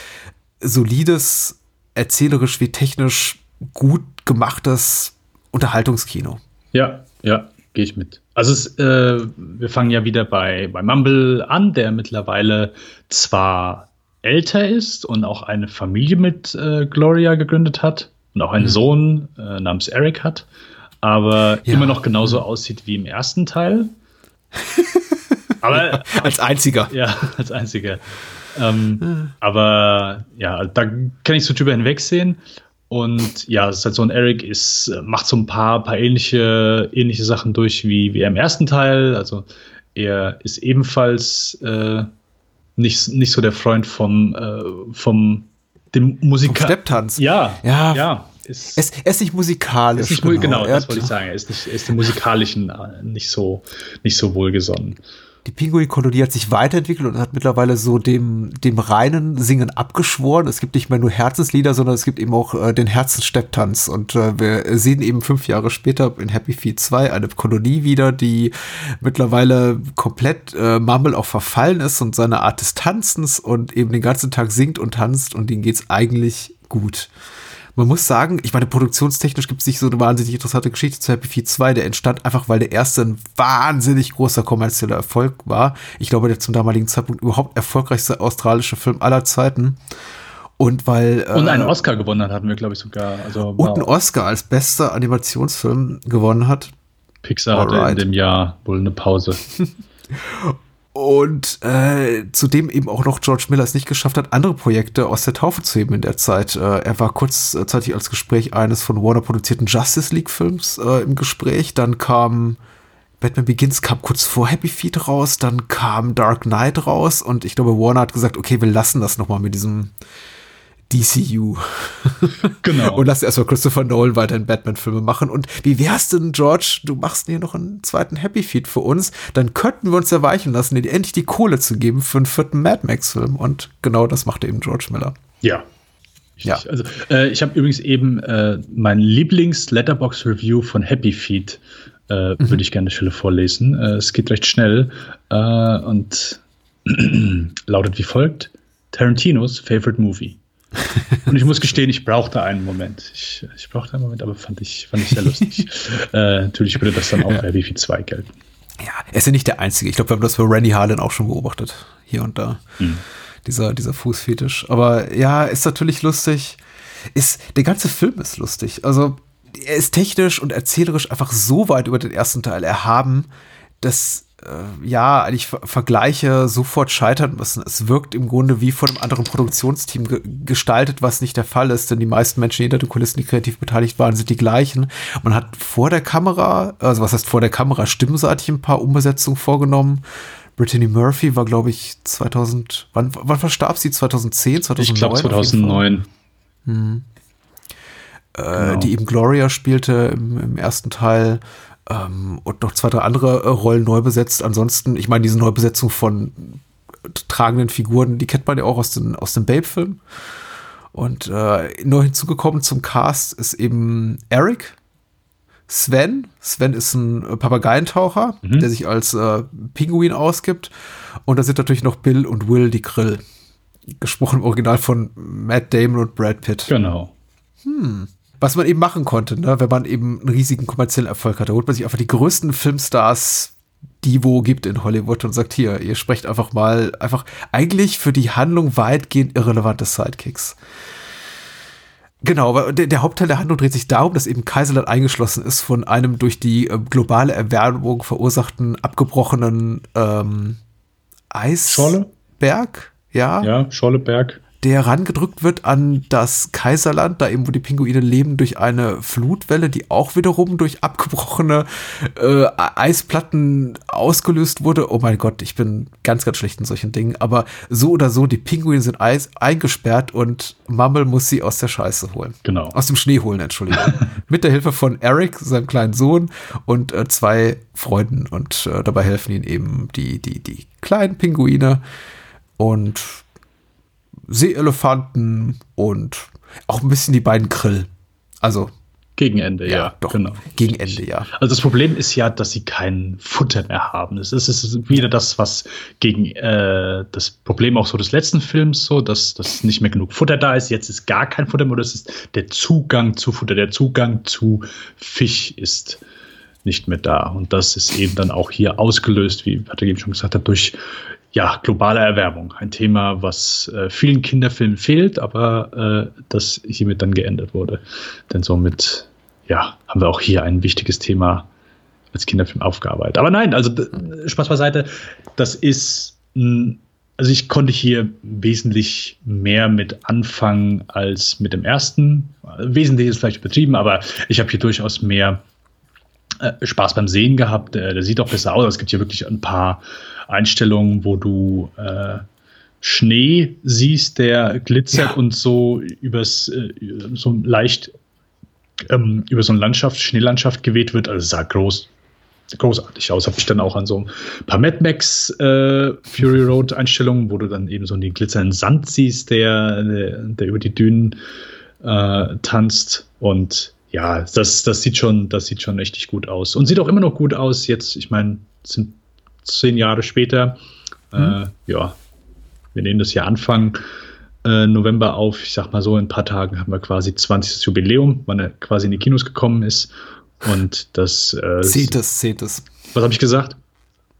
solides, erzählerisch wie technisch gut gemachtes Unterhaltungskino. Ja, ja, gehe ich mit. Also es, äh, wir fangen ja wieder bei, bei Mumble an, der mittlerweile zwar älter ist und auch eine Familie mit äh, Gloria gegründet hat und auch einen mhm. Sohn äh, namens Eric hat, aber ja. immer noch genauso aussieht wie im ersten Teil. <laughs> Aber als einziger. Ja, als einziger. Ähm, aber ja, da kann ich so drüber hinwegsehen. Und ja, es ist halt so ein Eric ist, macht so ein paar, paar ähnliche, ähnliche Sachen durch wie, wie er im ersten Teil. Also er ist ebenfalls äh, nicht, nicht so der Freund vom, äh, vom dem Musiker. Stepptanz. Ja, ja, ja. Ist, es, ist nicht musikalisch. Ist nicht, genau, genau das wollte ich sagen. Er ist, nicht, ist dem Musikalischen äh, nicht so, nicht so wohlgesonnen die Pinguin-Kolonie hat sich weiterentwickelt und hat mittlerweile so dem, dem reinen Singen abgeschworen. Es gibt nicht mehr nur Herzenslieder, sondern es gibt eben auch äh, den Herzensstepptanz. Und äh, wir sehen eben fünf Jahre später in Happy Feet 2 eine Kolonie wieder, die mittlerweile komplett äh, Mumble auch verfallen ist und seine Art des Tanzens und eben den ganzen Tag singt und tanzt und denen geht's eigentlich gut man muss sagen, ich meine, produktionstechnisch gibt es nicht so eine wahnsinnig interessante Geschichte zu Happy Feet 2. Der entstand einfach, weil der erste ein wahnsinnig großer kommerzieller Erfolg war. Ich glaube, der zum damaligen Zeitpunkt überhaupt erfolgreichste australische Film aller Zeiten. Und weil. Äh, und einen Oscar gewonnen hat, hatten wir, glaube ich, sogar. Also, wow. Und einen Oscar als bester Animationsfilm gewonnen hat. Pixar Alright. hatte in dem Jahr wohl eine Pause. <laughs> Und äh, zudem eben auch noch George Miller es nicht geschafft hat, andere Projekte aus der Taufe zu heben in der Zeit. Äh, er war kurzzeitig als Gespräch eines von Warner produzierten Justice League Films äh, im Gespräch. Dann kam Batman Begins kam kurz vor Happy Feet raus, dann kam Dark Knight raus und ich glaube, Warner hat gesagt, okay, wir lassen das nochmal mit diesem DCU. <laughs> Genau. und lass erstmal Christopher Nolan weiterhin Batman-Filme machen. Und wie wär's denn, George, du machst hier noch einen zweiten Happy Feed für uns? Dann könnten wir uns erweichen lassen, dir endlich die Kohle zu geben für einen vierten Mad Max-Film. Und genau das machte eben George Miller. Ja. Ja. Also, äh, ich habe übrigens eben äh, mein Lieblings-Letterbox-Review von Happy Feed, äh, mhm. würde ich gerne Stelle vorlesen. Äh, es geht recht schnell äh, und <clears throat> lautet wie folgt: Tarantinos Favorite Movie. Und ich muss gestehen, ich brauchte einen Moment. Ich, ich brauchte einen Moment, aber fand ich, fand ich sehr lustig. <laughs> äh, natürlich würde das dann auch bei Wifi 2 gelten. Ja, er ist ja nicht der Einzige. Ich glaube, wir haben das bei Randy Harlan auch schon beobachtet. Hier und da. Hm. Dieser, dieser Fußfetisch. Aber ja, ist natürlich lustig. Ist, der ganze Film ist lustig. Also, er ist technisch und erzählerisch einfach so weit über den ersten Teil erhaben, dass äh, ja, eigentlich Vergleiche sofort scheitern müssen. Es wirkt im Grunde wie von einem anderen Produktionsteam ge gestaltet, was nicht der Fall ist, denn die meisten Menschen hinter den Kulissen, die kreativ beteiligt waren, sind die gleichen. Man hat vor der Kamera, also was heißt vor der Kamera, stimmenseitig ein paar Umbesetzungen vorgenommen. Brittany Murphy war, glaube ich, 2000, wann, wann verstarb sie? 2010, 2009? Ich glaube 2009. Hm. Äh, genau. Die eben Gloria spielte im, im ersten Teil ähm, und noch zwei, drei andere äh, Rollen neu besetzt. Ansonsten, ich meine, diese Neubesetzung von tragenden Figuren, die kennt man ja auch aus, den, aus dem Babe-Film. Und äh, neu hinzugekommen zum Cast ist eben Eric, Sven. Sven ist ein Papageientaucher, mhm. der sich als äh, Pinguin ausgibt. Und da sind natürlich noch Bill und Will, die Grill. Gesprochen im Original von Matt Damon und Brad Pitt. Genau. Hm was man eben machen konnte, ne? wenn man eben einen riesigen kommerziellen Erfolg hatte. Da holt man sich einfach die größten Filmstars, Divo gibt in Hollywood und sagt, hier, ihr sprecht einfach mal, einfach eigentlich für die Handlung weitgehend irrelevante Sidekicks. Genau, aber der, der, Hauptteil der Handlung dreht sich darum, dass eben Kaiserland eingeschlossen ist von einem durch die äh, globale Erwärmung verursachten abgebrochenen ähm, Eisberg. Ja, ja Scholleberg der rangedrückt wird an das Kaiserland, da eben wo die Pinguine leben, durch eine Flutwelle, die auch wiederum durch abgebrochene äh, Eisplatten ausgelöst wurde. Oh mein Gott, ich bin ganz, ganz schlecht in solchen Dingen. Aber so oder so, die Pinguine sind Eis eingesperrt und Mumble muss sie aus der Scheiße holen. Genau. Aus dem Schnee holen, Entschuldigung. <laughs> Mit der Hilfe von Eric, seinem kleinen Sohn, und äh, zwei Freunden. Und äh, dabei helfen ihnen eben die, die, die kleinen Pinguine. Und Seeelefanten und auch ein bisschen die beiden Krill. Also gegen Ende, ja, ja doch. Genau. Gegen Ende, ja. Also das Problem ist ja, dass sie kein Futter mehr haben. Es ist, es ist wieder das, was gegen äh, das Problem auch so des letzten Films so, dass, dass nicht mehr genug Futter da ist. Jetzt ist gar kein Futter mehr. Das ist der Zugang zu Futter, der Zugang zu Fisch ist nicht mehr da. Und das ist eben dann auch hier ausgelöst, wie Patrick eben schon gesagt hat, durch ja, globale Erwärmung. Ein Thema, was äh, vielen Kinderfilmen fehlt, aber äh, das hiermit dann geändert wurde. Denn somit, ja, haben wir auch hier ein wichtiges Thema als Kinderfilm aufgearbeitet. Aber nein, also Spaß beiseite, das ist, also ich konnte hier wesentlich mehr mit anfangen als mit dem ersten. Wesentlich ist vielleicht übertrieben, aber ich habe hier durchaus mehr äh, Spaß beim Sehen gehabt. Der, der sieht auch besser aus. Es gibt hier wirklich ein paar Einstellungen, wo du äh, Schnee siehst, der glitzert ja. und so übers äh, so leicht ähm, über so eine Landschaft, Schneelandschaft geweht wird. Also sah groß, großartig aus. Habe ich dann auch an so ein paar Mad Max äh, Fury Road Einstellungen, wo du dann eben so den glitzernden Sand siehst, der, der, der über die Dünen äh, tanzt. Und ja, das, das sieht schon, das sieht schon richtig gut aus. Und sieht auch immer noch gut aus. Jetzt, ich meine, sind zehn Jahre später. Äh, mhm. Äh, ja, wir nehmen das ja Anfang äh, November auf. Ich sag mal so, in ein paar Tagen haben wir quasi 20. Jubiläum, wann er quasi in die Kinos gekommen ist. Und das. Äh, Zehntes, zehntes. Was habe ich gesagt?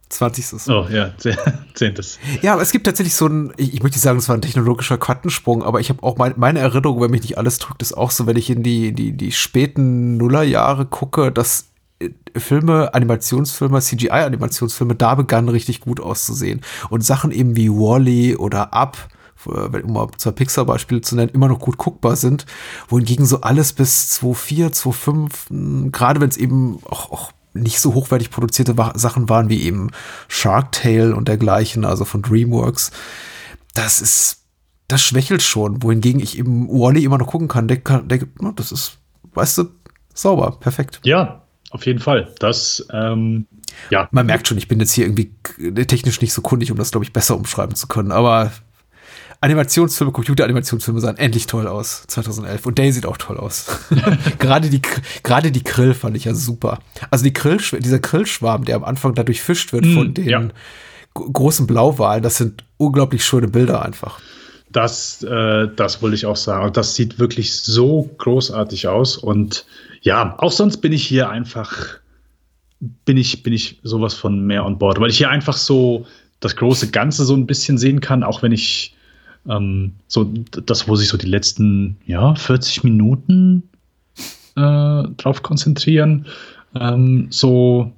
20. Oh ja, <laughs> zehntes. Ja, aber es gibt tatsächlich so ein, ich, möchte sagen, es war ein technologischer Quantensprung, aber ich habe auch mein, meine Erinnerung, wenn mich nicht alles drückt, ist auch so, wenn ich in die, die, die späten Nullerjahre gucke, dass Filme, Animationsfilme, CGI-Animationsfilme, da begannen richtig gut auszusehen. Und Sachen eben wie Wally -E oder Up, um mal zwei Pixar-Beispiele zu nennen, immer noch gut guckbar sind. Wohingegen so alles bis 2.4, 2.5, hm, gerade wenn es eben auch, auch nicht so hochwertig produzierte Sachen waren wie eben Shark Tale und dergleichen, also von DreamWorks, das ist, das schwächelt schon. Wohingegen ich eben Wally -E immer noch gucken kann, der, der, das ist, weißt du, sauber, perfekt. Ja, auf jeden Fall. Das, ähm, ja. Man merkt schon, ich bin jetzt hier irgendwie technisch nicht so kundig, um das, glaube ich, besser umschreiben zu können. Aber Animationsfilme, Computeranimationsfilme sahen endlich toll aus, 2011. Und Day sieht auch toll aus. <laughs> gerade die, gerade die Krill fand ich ja super. Also die Krill, dieser Krillschwarm, der am Anfang dadurch fischt wird mm, von den ja. großen Blauwalen, das sind unglaublich schöne Bilder einfach. Das, äh, das wollte ich auch sagen. Das sieht wirklich so großartig aus und ja, auch sonst bin ich hier einfach, bin ich, bin ich sowas von mehr on board, weil ich hier einfach so das große Ganze so ein bisschen sehen kann, auch wenn ich ähm, so das, wo sich so die letzten ja, 40 Minuten äh, drauf konzentrieren, ähm, so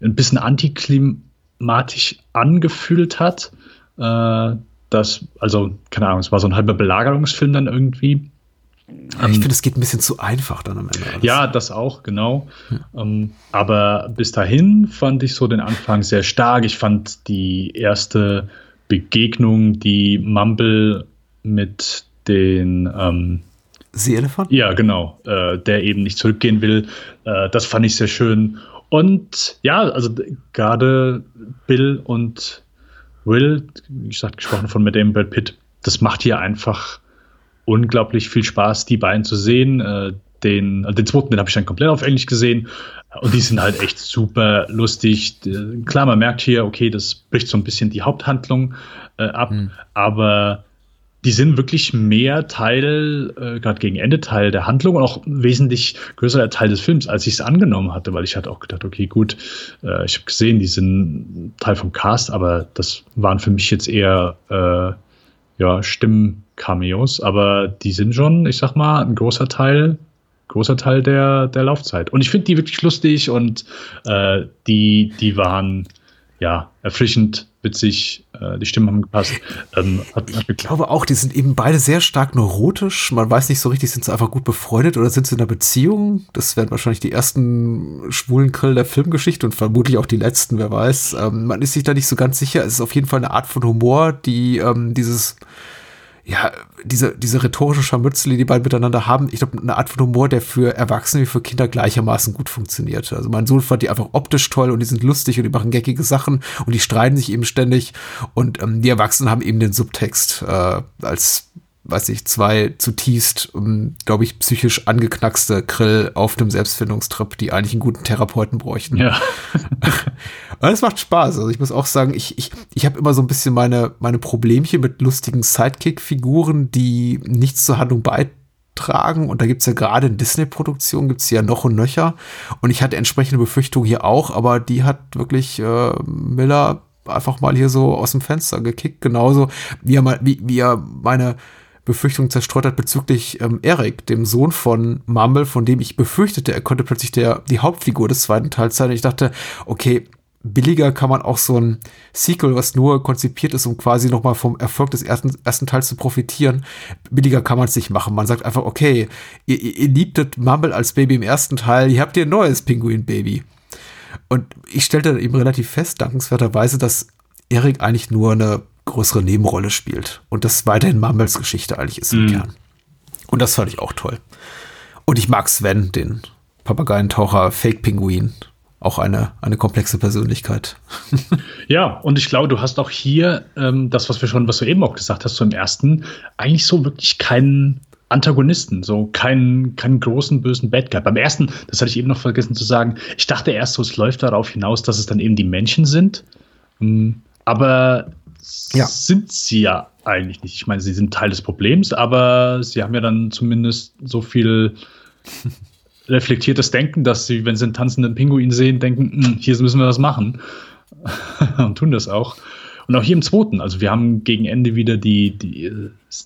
ein bisschen antiklimatisch angefühlt hat. Äh, das, also, keine Ahnung, es war so ein halber Belagerungsfilm dann irgendwie. Ich finde, es geht ein bisschen zu einfach dann am Ende. Alles. Ja, das auch, genau. Ja. Ähm, aber bis dahin fand ich so den Anfang sehr stark. Ich fand die erste Begegnung, die Mumble mit den ähm, Seeelefanten? Ja, genau. Äh, der eben nicht zurückgehen will. Äh, das fand ich sehr schön. Und ja, also gerade Bill und Will, wie gesagt, gesprochen von mit dem Brad Pitt, das macht hier einfach unglaublich viel Spaß, die beiden zu sehen. Äh, den, also den zweiten, den habe ich dann komplett auf Englisch gesehen. Und die sind halt echt super lustig. Klar, man merkt hier, okay, das bricht so ein bisschen die Haupthandlung äh, ab, mhm. aber die sind wirklich mehr Teil, äh, gerade gegen Ende Teil der Handlung und auch wesentlich größerer Teil des Films, als ich es angenommen hatte, weil ich hatte auch gedacht, okay, gut, äh, ich habe gesehen, die sind Teil vom Cast, aber das waren für mich jetzt eher äh, ja, Stimmen-Cameos, aber die sind schon, ich sag mal, ein großer Teil großer Teil der, der Laufzeit. Und ich finde die wirklich lustig und äh, die, die waren ja erfrischend witzig, äh, die Stimmen haben gepasst. Ähm, hat, hat ich glaube auch, die sind eben beide sehr stark neurotisch. Man weiß nicht so richtig, sind sie einfach gut befreundet oder sind sie in einer Beziehung? Das werden wahrscheinlich die ersten schwulen Grill der Filmgeschichte und vermutlich auch die letzten, wer weiß. Ähm, man ist sich da nicht so ganz sicher. Es ist auf jeden Fall eine Art von Humor, die ähm, dieses ja, diese, diese rhetorischen Scharmützel, die die beiden miteinander haben, ich glaube, eine Art von Humor, der für Erwachsene wie für Kinder gleichermaßen gut funktioniert. Also mein Sohn fand die einfach optisch toll und die sind lustig und die machen geckige Sachen und die streiten sich eben ständig und ähm, die Erwachsenen haben eben den Subtext äh, als weiß ich, zwei zutiefst, ähm, glaube ich, psychisch angeknackste Grill auf dem Selbstfindungstrip, die eigentlich einen guten Therapeuten bräuchten. Ja. <laughs> Und es macht Spaß. Also ich muss auch sagen, ich, ich, ich habe immer so ein bisschen meine, meine Problemchen mit lustigen Sidekick-Figuren, die nichts zur Handlung beitragen. Und da gibt's ja gerade in Disney-Produktionen, gibt's ja noch und nöcher. Und ich hatte entsprechende Befürchtungen hier auch, aber die hat wirklich äh, Miller einfach mal hier so aus dem Fenster gekickt. Genauso wie er, wie, wie er meine Befürchtung zerstreut hat bezüglich ähm, Eric, dem Sohn von Mumble, von dem ich befürchtete, er könnte plötzlich der, die Hauptfigur des zweiten Teils sein. Und ich dachte, okay, billiger kann man auch so ein Sequel, was nur konzipiert ist, um quasi nochmal vom Erfolg des ersten, ersten Teils zu profitieren, billiger kann man es nicht machen. Man sagt einfach, okay, ihr, ihr liebtet Mumble als Baby im ersten Teil, ihr habt ihr ein neues Pinguin-Baby. Und ich stellte eben relativ fest, dankenswerterweise, dass Eric eigentlich nur eine größere Nebenrolle spielt. Und das weiterhin Mumbles Geschichte eigentlich ist im mm. Kern. Und das fand ich auch toll. Und ich mag Sven, den Papageientaucher Fake-Pinguin. Auch eine, eine komplexe Persönlichkeit. <laughs> ja, und ich glaube, du hast auch hier ähm, das, was wir schon, was du eben auch gesagt hast, so im ersten, eigentlich so wirklich keinen Antagonisten, so keinen, keinen großen bösen Bad Guy. Beim ersten, das hatte ich eben noch vergessen zu sagen, ich dachte erst so, es läuft darauf hinaus, dass es dann eben die Menschen sind. Ähm, aber ja. sind sie ja eigentlich nicht. Ich meine, sie sind Teil des Problems, aber sie haben ja dann zumindest so viel <laughs> reflektiertes Denken, dass sie, wenn sie einen tanzenden Pinguin sehen, denken, hm, hier müssen wir was machen. <laughs> und tun das auch. Und auch hier im zweiten, also wir haben gegen Ende wieder die, die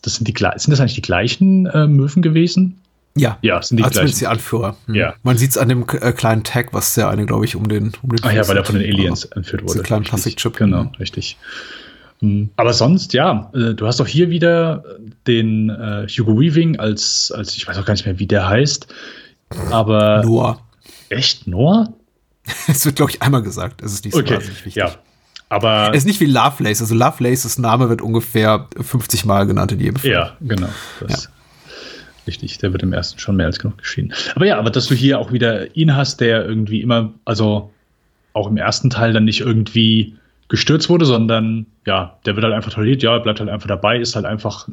das sind die sind das eigentlich die gleichen äh, Möwen gewesen? Ja, ja, sind die als gleichen. die Anführer. Hm. Ja. Man sieht es an dem äh, kleinen Tag, was der eine, glaube ich, um den, um den Ah ja, weil er von den Aliens entführt wurde. Dieser kleinen Plastikchip. Genau, richtig. Mhm. Aber sonst, ja, äh, du hast auch hier wieder den äh, Hugo Weaving als, als, ich weiß auch gar nicht mehr, wie der heißt. Aber. Noah. Echt? Noah? <laughs> Es wird, glaube ich, einmal gesagt. Es ist nicht so okay. wichtig. Ja. Aber. Es ist nicht wie Lovelace. Also Lovelaces Name wird ungefähr 50 Mal genannt in jedem Film. Ja, genau. Ja. Richtig, der wird im ersten schon mehr als genug geschehen. Aber ja, aber dass du hier auch wieder ihn hast, der irgendwie immer, also auch im ersten Teil dann nicht irgendwie gestürzt wurde, sondern ja, der wird halt einfach toleriert, ja, bleibt halt einfach dabei, ist halt einfach,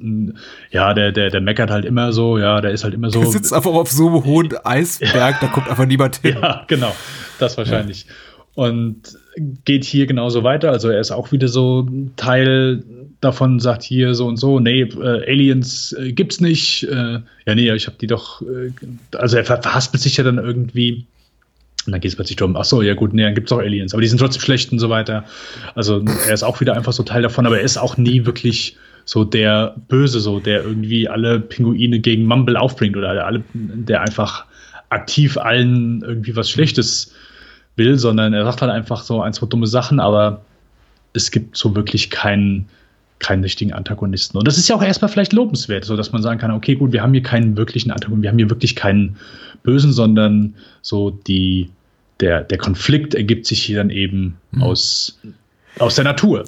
ja, der, der, der meckert halt immer so, ja, der ist halt immer so. Der sitzt einfach auf so einem hohen <laughs> Eisberg, da kommt einfach niemand hin. Ja, genau, das wahrscheinlich. Ja. Und geht hier genauso weiter, also er ist auch wieder so Teil davon, sagt hier so und so, nee, äh, Aliens äh, gibt's nicht, äh, ja, nee, ich habe die doch, äh, also er verhaspelt sich ja dann irgendwie und dann geht es plötzlich darum, ach so, ja gut, nee, dann gibt es auch Aliens, aber die sind trotzdem schlecht und so weiter. Also er ist auch wieder einfach so Teil davon, aber er ist auch nie wirklich so der Böse, so der irgendwie alle Pinguine gegen Mumble aufbringt oder alle, der einfach aktiv allen irgendwie was Schlechtes will, sondern er sagt halt einfach so ein, zwei dumme Sachen, aber es gibt so wirklich keinen keinen richtigen Antagonisten. Und das ist ja auch erstmal vielleicht lobenswert, so dass man sagen kann, okay, gut, wir haben hier keinen wirklichen Antagonisten, wir haben hier wirklich keinen Bösen, sondern so die der, der Konflikt ergibt sich hier dann eben mhm. aus, aus der Natur.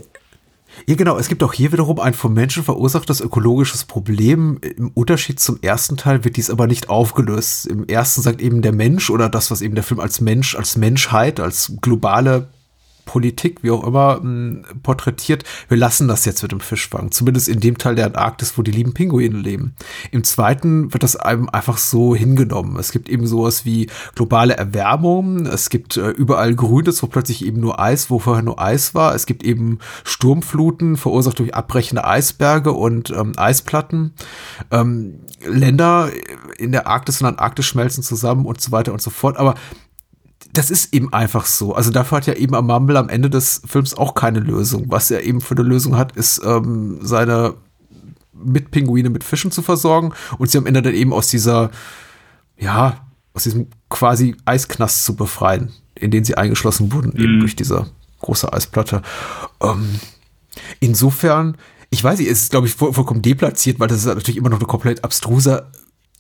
Ja, genau. Es gibt auch hier wiederum ein vom Menschen verursachtes ökologisches Problem. Im Unterschied zum ersten Teil wird dies aber nicht aufgelöst. Im ersten sagt eben der Mensch oder das, was eben der Film als Mensch, als Menschheit, als globale Politik, wie auch immer, porträtiert, wir lassen das jetzt mit dem Fischfang. Zumindest in dem Teil der Antarktis, wo die lieben Pinguine leben. Im zweiten wird das einem einfach so hingenommen. Es gibt eben sowas wie globale Erwärmung, es gibt äh, überall Grünes, wo plötzlich eben nur Eis, wo vorher nur Eis war. Es gibt eben Sturmfluten, verursacht durch abbrechende Eisberge und ähm, Eisplatten. Ähm, Länder in der Arktis und Antarktis schmelzen zusammen und so weiter und so fort. Aber das ist eben einfach so. Also dafür hat ja eben am Mumble am Ende des Films auch keine Lösung. Was er eben für eine Lösung hat, ist ähm, seine Mitpinguine mit Fischen zu versorgen und sie am Ende dann eben aus dieser, ja, aus diesem quasi Eisknast zu befreien, in den sie eingeschlossen wurden, mhm. eben durch diese große Eisplatte. Ähm, insofern, ich weiß nicht, es ist, glaube ich, voll, vollkommen deplatziert, weil das ist natürlich immer noch eine komplett abstruse,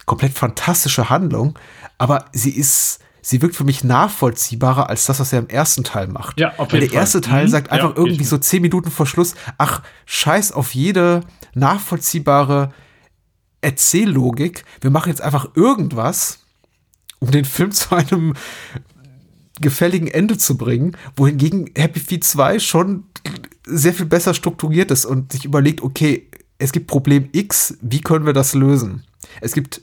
komplett fantastische Handlung, aber sie ist sie wirkt für mich nachvollziehbarer als das, was er im ersten Teil macht. Ja, auf jeden Weil der erste Fall. Teil mhm. sagt einfach ja, irgendwie so zehn Minuten vor Schluss, ach, scheiß auf jede nachvollziehbare Erzähllogik. Wir machen jetzt einfach irgendwas, um den Film <laughs> zu einem gefälligen Ende zu bringen, wohingegen Happy Feet 2 schon sehr viel besser strukturiert ist und sich überlegt, okay, es gibt Problem X, wie können wir das lösen? Es gibt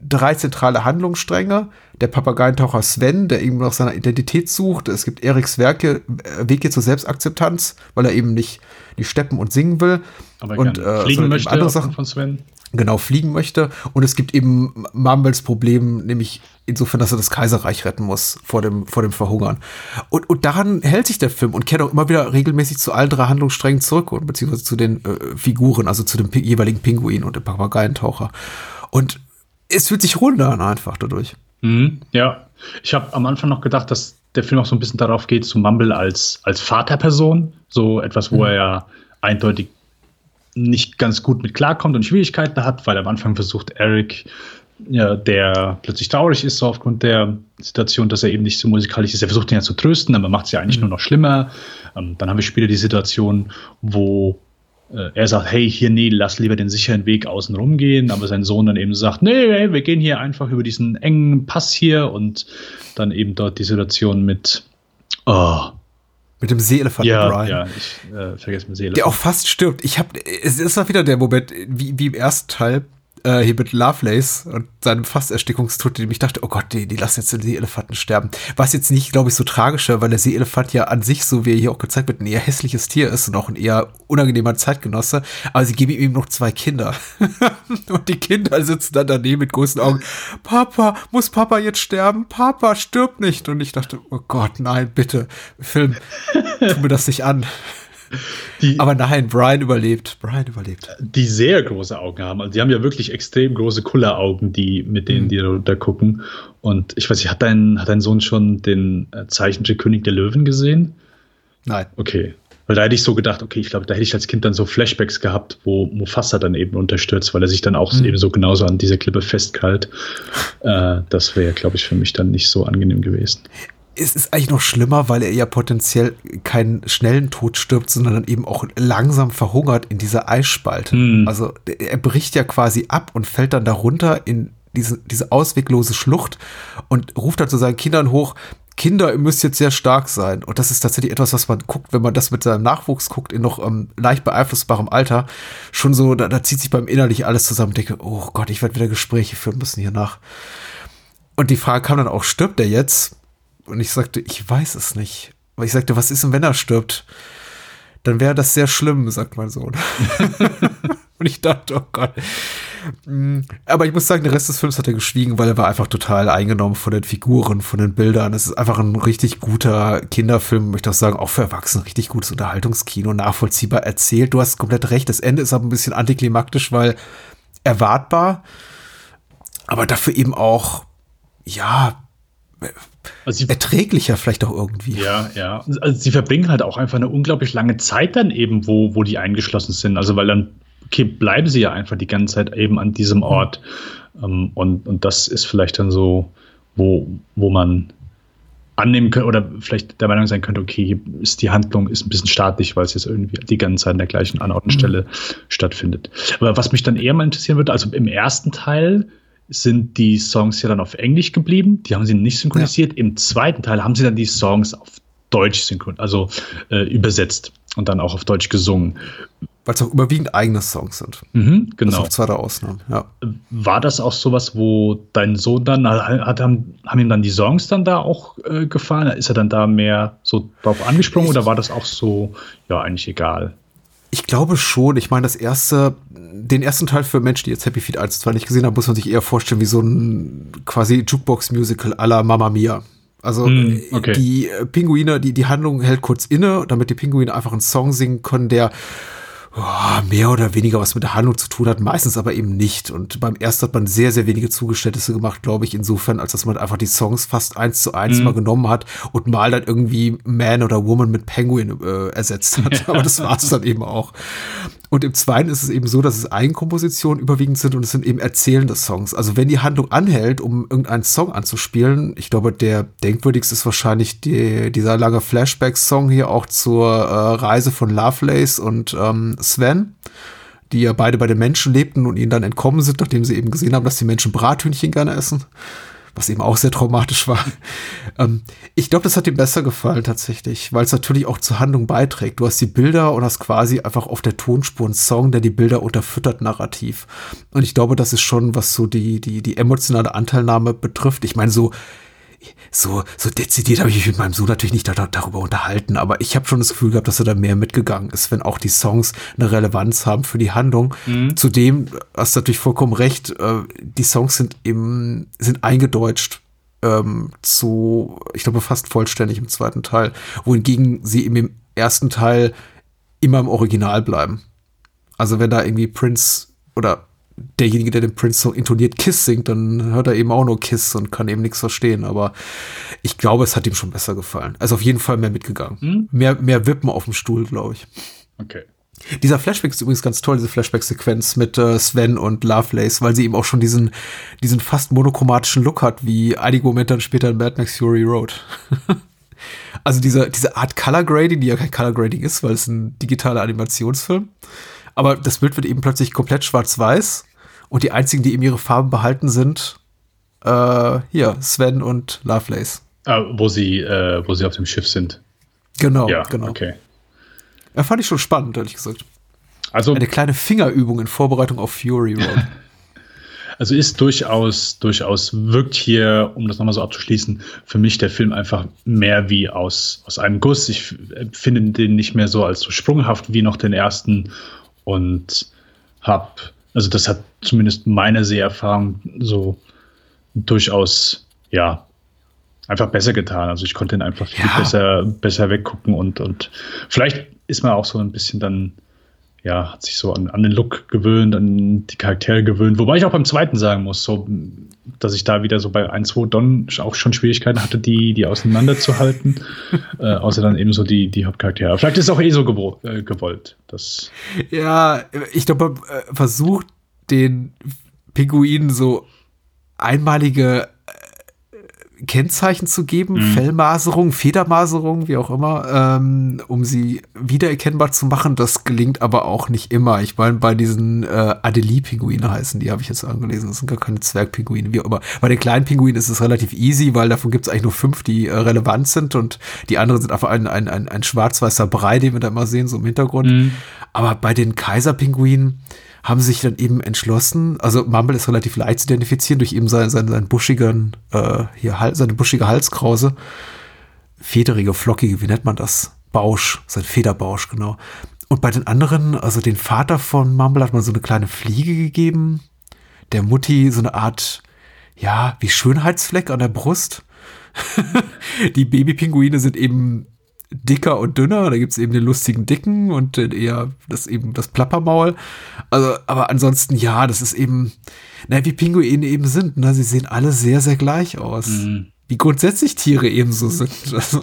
drei zentrale Handlungsstränge. Der Papageientaucher Sven, der eben nach seiner Identität sucht. Es gibt Eriks Werke, äh, Wege zur Selbstakzeptanz, weil er eben nicht, nicht steppen und singen will. Aber und äh, fliegen möchte andere Sachen von Sven. Genau, fliegen möchte. Und es gibt eben Mumbles Problem, nämlich insofern, dass er das Kaiserreich retten muss vor dem, vor dem Verhungern. Und, und daran hält sich der Film und kehrt auch immer wieder regelmäßig zu allen drei Handlungssträngen zurück, und, beziehungsweise zu den äh, Figuren, also zu dem jeweiligen Pinguin und dem Papageientaucher. Und es fühlt sich runter an einfach dadurch. Mhm, ja, ich habe am Anfang noch gedacht, dass der Film auch so ein bisschen darauf geht, zu Mumble als, als Vaterperson. So etwas, wo mhm. er ja eindeutig nicht ganz gut mit klarkommt und Schwierigkeiten hat, weil am Anfang versucht Eric, ja, der plötzlich traurig ist, so aufgrund der Situation, dass er eben nicht so musikalisch ist. Er versucht ihn ja zu trösten, aber macht es ja eigentlich mhm. nur noch schlimmer. Ähm, dann haben wir später die Situation, wo äh, er sagt, hey, hier, nee, lass lieber den sicheren Weg außen rum gehen, aber sein Sohn dann eben sagt, nee, hey, wir gehen hier einfach über diesen engen Pass hier und dann eben dort die Situation mit, oh, mit dem Seeelefanten ja, Brian. Ja, ich äh, vergesse mir Seelefanten. Der auch fast stirbt. Ich hab, es ist mal wieder der Moment, wie, wie im ersten Teil, äh, hier mit Lovelace und seinem Fasserstickungstod, dem ich dachte, oh Gott, die, die lassen jetzt den Seeelefanten sterben. Was jetzt nicht, glaube ich, so tragischer, weil der Seeelefant ja an sich, so wie er hier auch gezeigt wird, ein eher hässliches Tier ist und auch ein eher unangenehmer Zeitgenosse. Aber sie geben ihm noch zwei Kinder. <laughs> und die Kinder sitzen dann daneben mit großen Augen. Papa, muss Papa jetzt sterben? Papa, stirb nicht. Und ich dachte, oh Gott, nein, bitte, Film, tu mir das nicht an. Die, Aber nein, Brian überlebt. Brian überlebt. Die sehr große Augen haben. Also die haben ja wirklich extrem große Kulleraugen, die, mit denen mhm. die da gucken. Und ich weiß nicht, hat dein, hat dein Sohn schon den äh, Zeichentrick König der Löwen gesehen? Nein. Okay. Weil da hätte ich so gedacht, okay, ich glaube, da hätte ich als Kind dann so Flashbacks gehabt, wo Mufasa dann eben unterstützt, weil er sich dann auch mhm. eben so genauso an dieser Klippe festkalt. Äh, das wäre, glaube ich, für mich dann nicht so angenehm gewesen es ist eigentlich noch schlimmer, weil er ja potenziell keinen schnellen Tod stirbt, sondern dann eben auch langsam verhungert in dieser Eisspalte. Mhm. Also er bricht ja quasi ab und fällt dann darunter in diese, diese ausweglose Schlucht und ruft dann zu seinen Kindern hoch, Kinder, ihr müsst jetzt sehr stark sein. Und das ist tatsächlich etwas, was man guckt, wenn man das mit seinem Nachwuchs guckt, in noch ähm, leicht beeinflussbarem Alter. Schon so, da, da zieht sich beim innerlich alles zusammen. Denke, oh Gott, ich werde wieder Gespräche führen müssen hier nach. Und die Frage kam dann auch, stirbt er jetzt? Und ich sagte, ich weiß es nicht. Aber ich sagte, was ist denn, wenn er stirbt? Dann wäre das sehr schlimm, sagt mein Sohn. <laughs> und ich dachte, oh Gott. Mm, aber ich muss sagen, der Rest des Films hat er geschwiegen, weil er war einfach total eingenommen von den Figuren, von den Bildern. Es ist einfach ein richtig guter Kinderfilm, möchte ich auch sagen, auch für Erwachsene, richtig gutes Unterhaltungskino, nachvollziehbar erzählt. Du hast komplett recht. Das Ende ist aber ein bisschen antiklimaktisch, weil erwartbar, aber dafür eben auch, ja, also sie, erträglicher vielleicht auch irgendwie. Ja, ja. Also sie verbringen halt auch einfach eine unglaublich lange Zeit dann eben, wo, wo die eingeschlossen sind. Also weil dann, okay, bleiben sie ja einfach die ganze Zeit eben an diesem Ort. Mhm. und, und das ist vielleicht dann so, wo, wo man annehmen könnte oder vielleicht der Meinung sein könnte, okay, ist die Handlung ist ein bisschen staatlich, weil es jetzt irgendwie die ganze Zeit an der gleichen Anortenstelle mhm. stattfindet. Aber was mich dann eher mal interessieren würde, also im ersten Teil sind die Songs ja dann auf Englisch geblieben. Die haben sie nicht synchronisiert. Ja. Im zweiten Teil haben sie dann die Songs auf Deutsch synchron, also äh, übersetzt und dann auch auf Deutsch gesungen. Weil es auch überwiegend eigene Songs sind. Mhm, genau. Das auf zwei der Ausnahmen, ja. War das auch sowas, wo dein Sohn dann, hat, haben, haben ihm dann die Songs dann da auch äh, gefallen? Ist er dann da mehr so drauf angesprungen ich, oder war das auch so, ja, eigentlich egal? Ich glaube schon. Ich meine, das erste, den ersten Teil für Menschen, die jetzt Happy Feet 1 zwar nicht gesehen haben, muss man sich eher vorstellen wie so ein quasi Jukebox-Musical à la Mamma Mia. Also mm, okay. die Pinguine, die, die Handlung hält kurz inne, damit die Pinguine einfach einen Song singen können, der oh, mehr oder weniger was mit der Handlung zu tun hat, meistens aber eben nicht. Und beim ersten hat man sehr, sehr wenige Zugeständnisse gemacht, glaube ich, insofern, als dass man einfach die Songs fast eins zu eins mhm. mal genommen hat und mal dann irgendwie Man oder Woman mit Penguin äh, ersetzt hat. <laughs> Aber das war es dann eben auch. Und im zweiten ist es eben so, dass es Eigenkompositionen überwiegend sind und es sind eben erzählende Songs. Also wenn die Handlung anhält, um irgendeinen Song anzuspielen, ich glaube, der denkwürdigste ist wahrscheinlich die, dieser lange Flashback-Song hier auch zur äh, Reise von Lovelace und ähm, Sven, die ja beide bei den Menschen lebten und ihnen dann entkommen sind, nachdem sie eben gesehen haben, dass die Menschen Brathühnchen gerne essen was eben auch sehr traumatisch war. Ähm, ich glaube, das hat ihm besser gefallen tatsächlich, weil es natürlich auch zur Handlung beiträgt. Du hast die Bilder und hast quasi einfach auf der Tonspur einen Song, der die Bilder unterfüttert narrativ. Und ich glaube, das ist schon, was so die, die, die emotionale Anteilnahme betrifft. Ich meine, so so, so dezidiert habe ich mich mit meinem Sohn natürlich nicht da, darüber unterhalten, aber ich habe schon das Gefühl gehabt, dass er da mehr mitgegangen ist, wenn auch die Songs eine Relevanz haben für die Handlung. Mhm. Zudem, hast du natürlich vollkommen recht, äh, die Songs sind eben, sind eingedeutscht ähm, zu, ich glaube, fast vollständig im zweiten Teil, wohingegen sie im ersten Teil immer im Original bleiben. Also wenn da irgendwie Prince oder derjenige, der den Prince-Song intoniert, Kiss singt, dann hört er eben auch nur Kiss und kann eben nichts verstehen. Aber ich glaube, es hat ihm schon besser gefallen. Also auf jeden Fall mehr mitgegangen. Hm? Mehr, mehr Wippen auf dem Stuhl, glaube ich. Okay. Dieser Flashback ist übrigens ganz toll, diese Flashback-Sequenz mit äh, Sven und Lovelace, weil sie eben auch schon diesen, diesen fast monochromatischen Look hat, wie einige Momente dann später in Mad Max Fury Road. <laughs> also diese, diese Art Color Grading, die ja kein Color Grading ist, weil es ein digitaler Animationsfilm. Aber das Bild wird eben plötzlich komplett schwarz-weiß und die einzigen, die eben ihre Farben behalten, sind äh, hier Sven und Lovelace. Ah, wo sie, äh, wo sie auf dem Schiff sind. Genau, ja, genau. Okay. Ja, fand ich schon spannend, ehrlich gesagt. Also eine kleine Fingerübung in Vorbereitung auf Fury Road. <laughs> Also ist durchaus, durchaus wirkt hier, um das nochmal so abzuschließen, für mich der Film einfach mehr wie aus, aus einem Guss. Ich finde den nicht mehr so als so sprunghaft wie noch den ersten und habe also das hat zumindest meine Seherfahrung so durchaus, ja, einfach besser getan. Also ich konnte ihn einfach viel ja. besser, besser weggucken und, und vielleicht ist man auch so ein bisschen dann ja, hat sich so an, an den Look gewöhnt, an die Charaktere gewöhnt. Wobei ich auch beim zweiten sagen muss, so, dass ich da wieder so bei 1, 2 Don auch schon Schwierigkeiten hatte, die, die auseinanderzuhalten. <laughs> äh, außer dann eben so die, die Hauptcharaktere. Vielleicht ist es auch eh so äh, gewollt. Das ja, ich glaube, man äh, versucht den Pinguinen so einmalige Kennzeichen zu geben, mhm. Fellmaserung, Federmaserung, wie auch immer, ähm, um sie wiedererkennbar zu machen. Das gelingt aber auch nicht immer. Ich meine, bei diesen äh, Adelie-Pinguine heißen, die habe ich jetzt angelesen, das sind gar keine Zwergpinguine, wie auch immer. Bei den kleinen Pinguinen ist es relativ easy, weil davon gibt es eigentlich nur fünf, die äh, relevant sind und die anderen sind einfach ein, ein, ein, ein schwarz-weißer Brei, den wir da immer sehen, so im Hintergrund. Mhm. Aber bei den Kaiserpinguinen, haben sich dann eben entschlossen, also Mumble ist relativ leicht zu identifizieren durch eben seinen, seinen, seinen buschigen, äh, hier, seine buschige Halskrause. Federige, flockige, wie nennt man das? Bausch, sein Federbausch, genau. Und bei den anderen, also den Vater von Mumble hat man so eine kleine Fliege gegeben. Der Mutti so eine Art, ja, wie Schönheitsfleck an der Brust. <laughs> die Babypinguine sind eben dicker und dünner. Da gibt es eben den lustigen Dicken und den eher das eben das Plappermaul. Also, aber ansonsten, ja, das ist eben, na, wie Pinguine eben sind. Ne? Sie sehen alle sehr, sehr gleich aus. Mhm. Wie grundsätzlich Tiere eben so sind. <laughs> Also,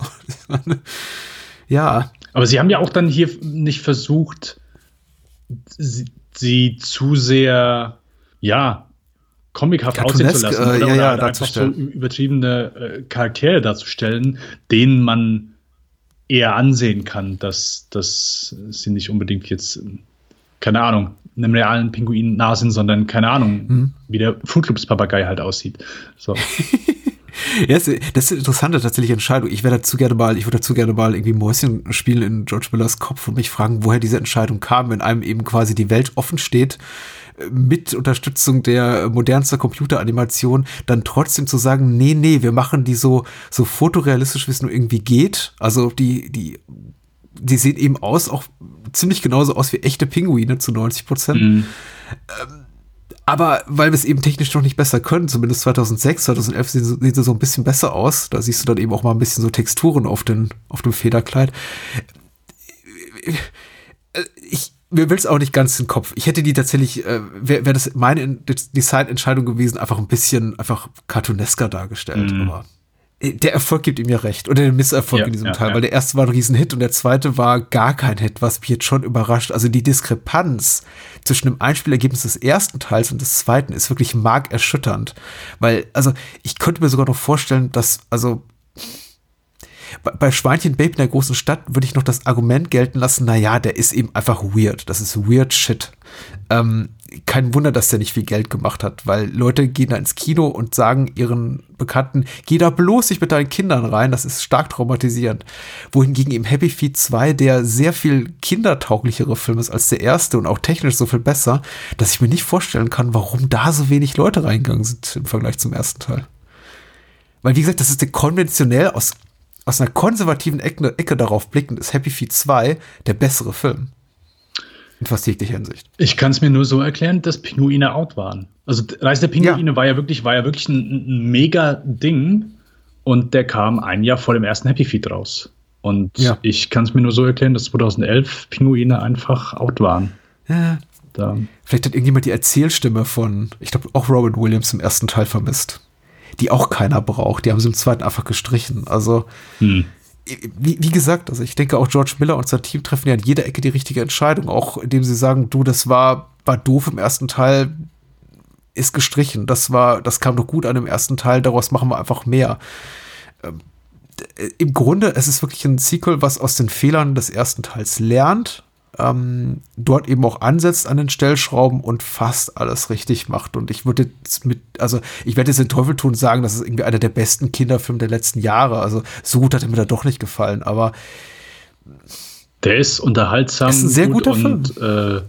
ja. Aber sie haben ja auch dann hier nicht versucht, sie, sie zu sehr, ja, comichaft aussehen zu lassen. Oder, äh, ja, ja, oder einfach so übertriebene äh, Charaktere darzustellen, denen man eher ansehen kann, dass, dass sie nicht unbedingt jetzt, keine Ahnung, einem realen Pinguin nah sind, sondern keine Ahnung, mhm. wie der Fruit Loops Papagei halt aussieht. So. <laughs> Ja, das ist eine interessante tatsächliche Entscheidung. Ich wäre dazu gerne mal, ich würde dazu gerne mal irgendwie Mäuschen spielen in George Millers Kopf und mich fragen, woher diese Entscheidung kam, wenn einem eben quasi die Welt offen steht, mit Unterstützung der modernster Computeranimation, dann trotzdem zu sagen, nee, nee, wir machen die so, so fotorealistisch, wie es nur irgendwie geht. Also die, die, die sehen eben aus, auch ziemlich genauso aus wie echte Pinguine zu 90 Prozent. Mhm. Ähm, aber weil wir es eben technisch noch nicht besser können, zumindest 2006, 2011 sehen, sehen sie so ein bisschen besser aus. Da siehst du dann eben auch mal ein bisschen so Texturen auf, den, auf dem Federkleid. Ich, mir will es auch nicht ganz den Kopf. Ich hätte die tatsächlich, äh, wäre wär das meine Designentscheidung gewesen, einfach ein bisschen einfach cartoonesker dargestellt. Mhm. Aber äh, der Erfolg gibt ihm ja recht. Oder der Misserfolg ja, in diesem ja, Teil, ja. weil der erste war ein Riesenhit und der zweite war gar kein Hit, was mich jetzt schon überrascht. Also die Diskrepanz zwischen dem Einspielergebnis des ersten Teils und des zweiten ist wirklich markerschütternd. Weil, also, ich könnte mir sogar noch vorstellen, dass, also, bei Schweinchen Babe in der großen Stadt würde ich noch das Argument gelten lassen, naja, der ist eben einfach weird. Das ist weird shit. Ähm, kein Wunder, dass der nicht viel Geld gemacht hat, weil Leute gehen da ins Kino und sagen ihren Bekannten, geh da bloß nicht mit deinen Kindern rein, das ist stark traumatisierend. Wohingegen im Happy Feet 2, der sehr viel kindertauglichere Film ist als der erste und auch technisch so viel besser, dass ich mir nicht vorstellen kann, warum da so wenig Leute reingegangen sind im Vergleich zum ersten Teil. Weil, wie gesagt, das ist der konventionell aus, aus einer konservativen Ecke, Ecke darauf blickend, ist Happy Feet 2 der bessere Film. In fast jeglicher Hinsicht. Ich kann es mir nur so erklären, dass Pinguine out waren. Also Reise der Pinguine ja. war ja wirklich, war ja wirklich ein, ein, mega Ding und der kam ein Jahr vor dem ersten Happy Feet raus. Und ja. ich kann es mir nur so erklären, dass 2011 Pinguine einfach out waren. Ja. Da. Vielleicht hat irgendjemand die Erzählstimme von, ich glaube, auch Robin Williams im ersten Teil vermisst. Die auch keiner braucht. Die haben sie im zweiten einfach gestrichen. Also, hm wie, wie, gesagt, also ich denke auch George Miller und sein Team treffen ja an jeder Ecke die richtige Entscheidung, auch indem sie sagen, du, das war, war doof im ersten Teil, ist gestrichen. Das war, das kam doch gut an dem ersten Teil, daraus machen wir einfach mehr. Ähm, Im Grunde, es ist wirklich ein Sequel, was aus den Fehlern des ersten Teils lernt ähm, dort eben auch ansetzt an den Stellschrauben und fast alles richtig macht. Und ich würde jetzt mit, also ich werde jetzt den Teufel tun sagen, das ist irgendwie einer der besten Kinderfilme der letzten Jahre. Also so gut hat er mir da doch nicht gefallen, aber der ist unterhaltsam. Ist ein sehr guter und, Film. Äh,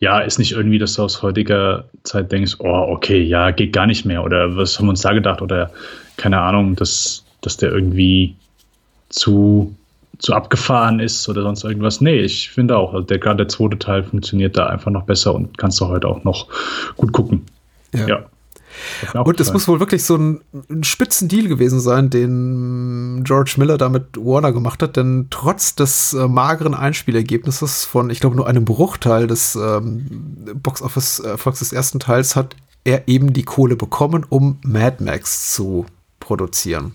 ja, ist nicht irgendwie, dass du aus heutiger Zeit denkst, oh, okay, ja, geht gar nicht mehr. Oder was haben wir uns da gedacht? Oder keine Ahnung, dass, dass der irgendwie zu zu abgefahren ist oder sonst irgendwas. Nee, ich finde auch, also der, gerade der zweite Teil funktioniert da einfach noch besser und kannst du heute auch noch gut gucken. Ja. ja. Und es muss wohl wirklich so ein, ein spitzen Deal gewesen sein, den George Miller da mit Warner gemacht hat, denn trotz des äh, mageren Einspielergebnisses von, ich glaube, nur einem Bruchteil des ähm, Box-Office-Erfolgs des ersten Teils hat er eben die Kohle bekommen, um Mad Max zu produzieren.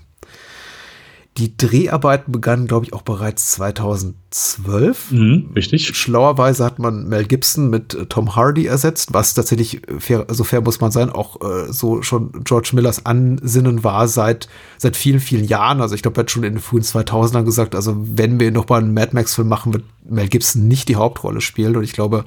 Die Dreharbeiten begannen, glaube ich, auch bereits 2012. Mhm, richtig. Schlauerweise hat man Mel Gibson mit äh, Tom Hardy ersetzt, was tatsächlich, fair, so fair muss man sein, auch äh, so schon George Millers Ansinnen war seit, seit vielen, vielen Jahren. Also ich glaube, er hat schon in den frühen 2000ern gesagt, also wenn wir noch mal einen Mad Max-Film machen, wird Mel Gibson nicht die Hauptrolle spielen. Und ich glaube,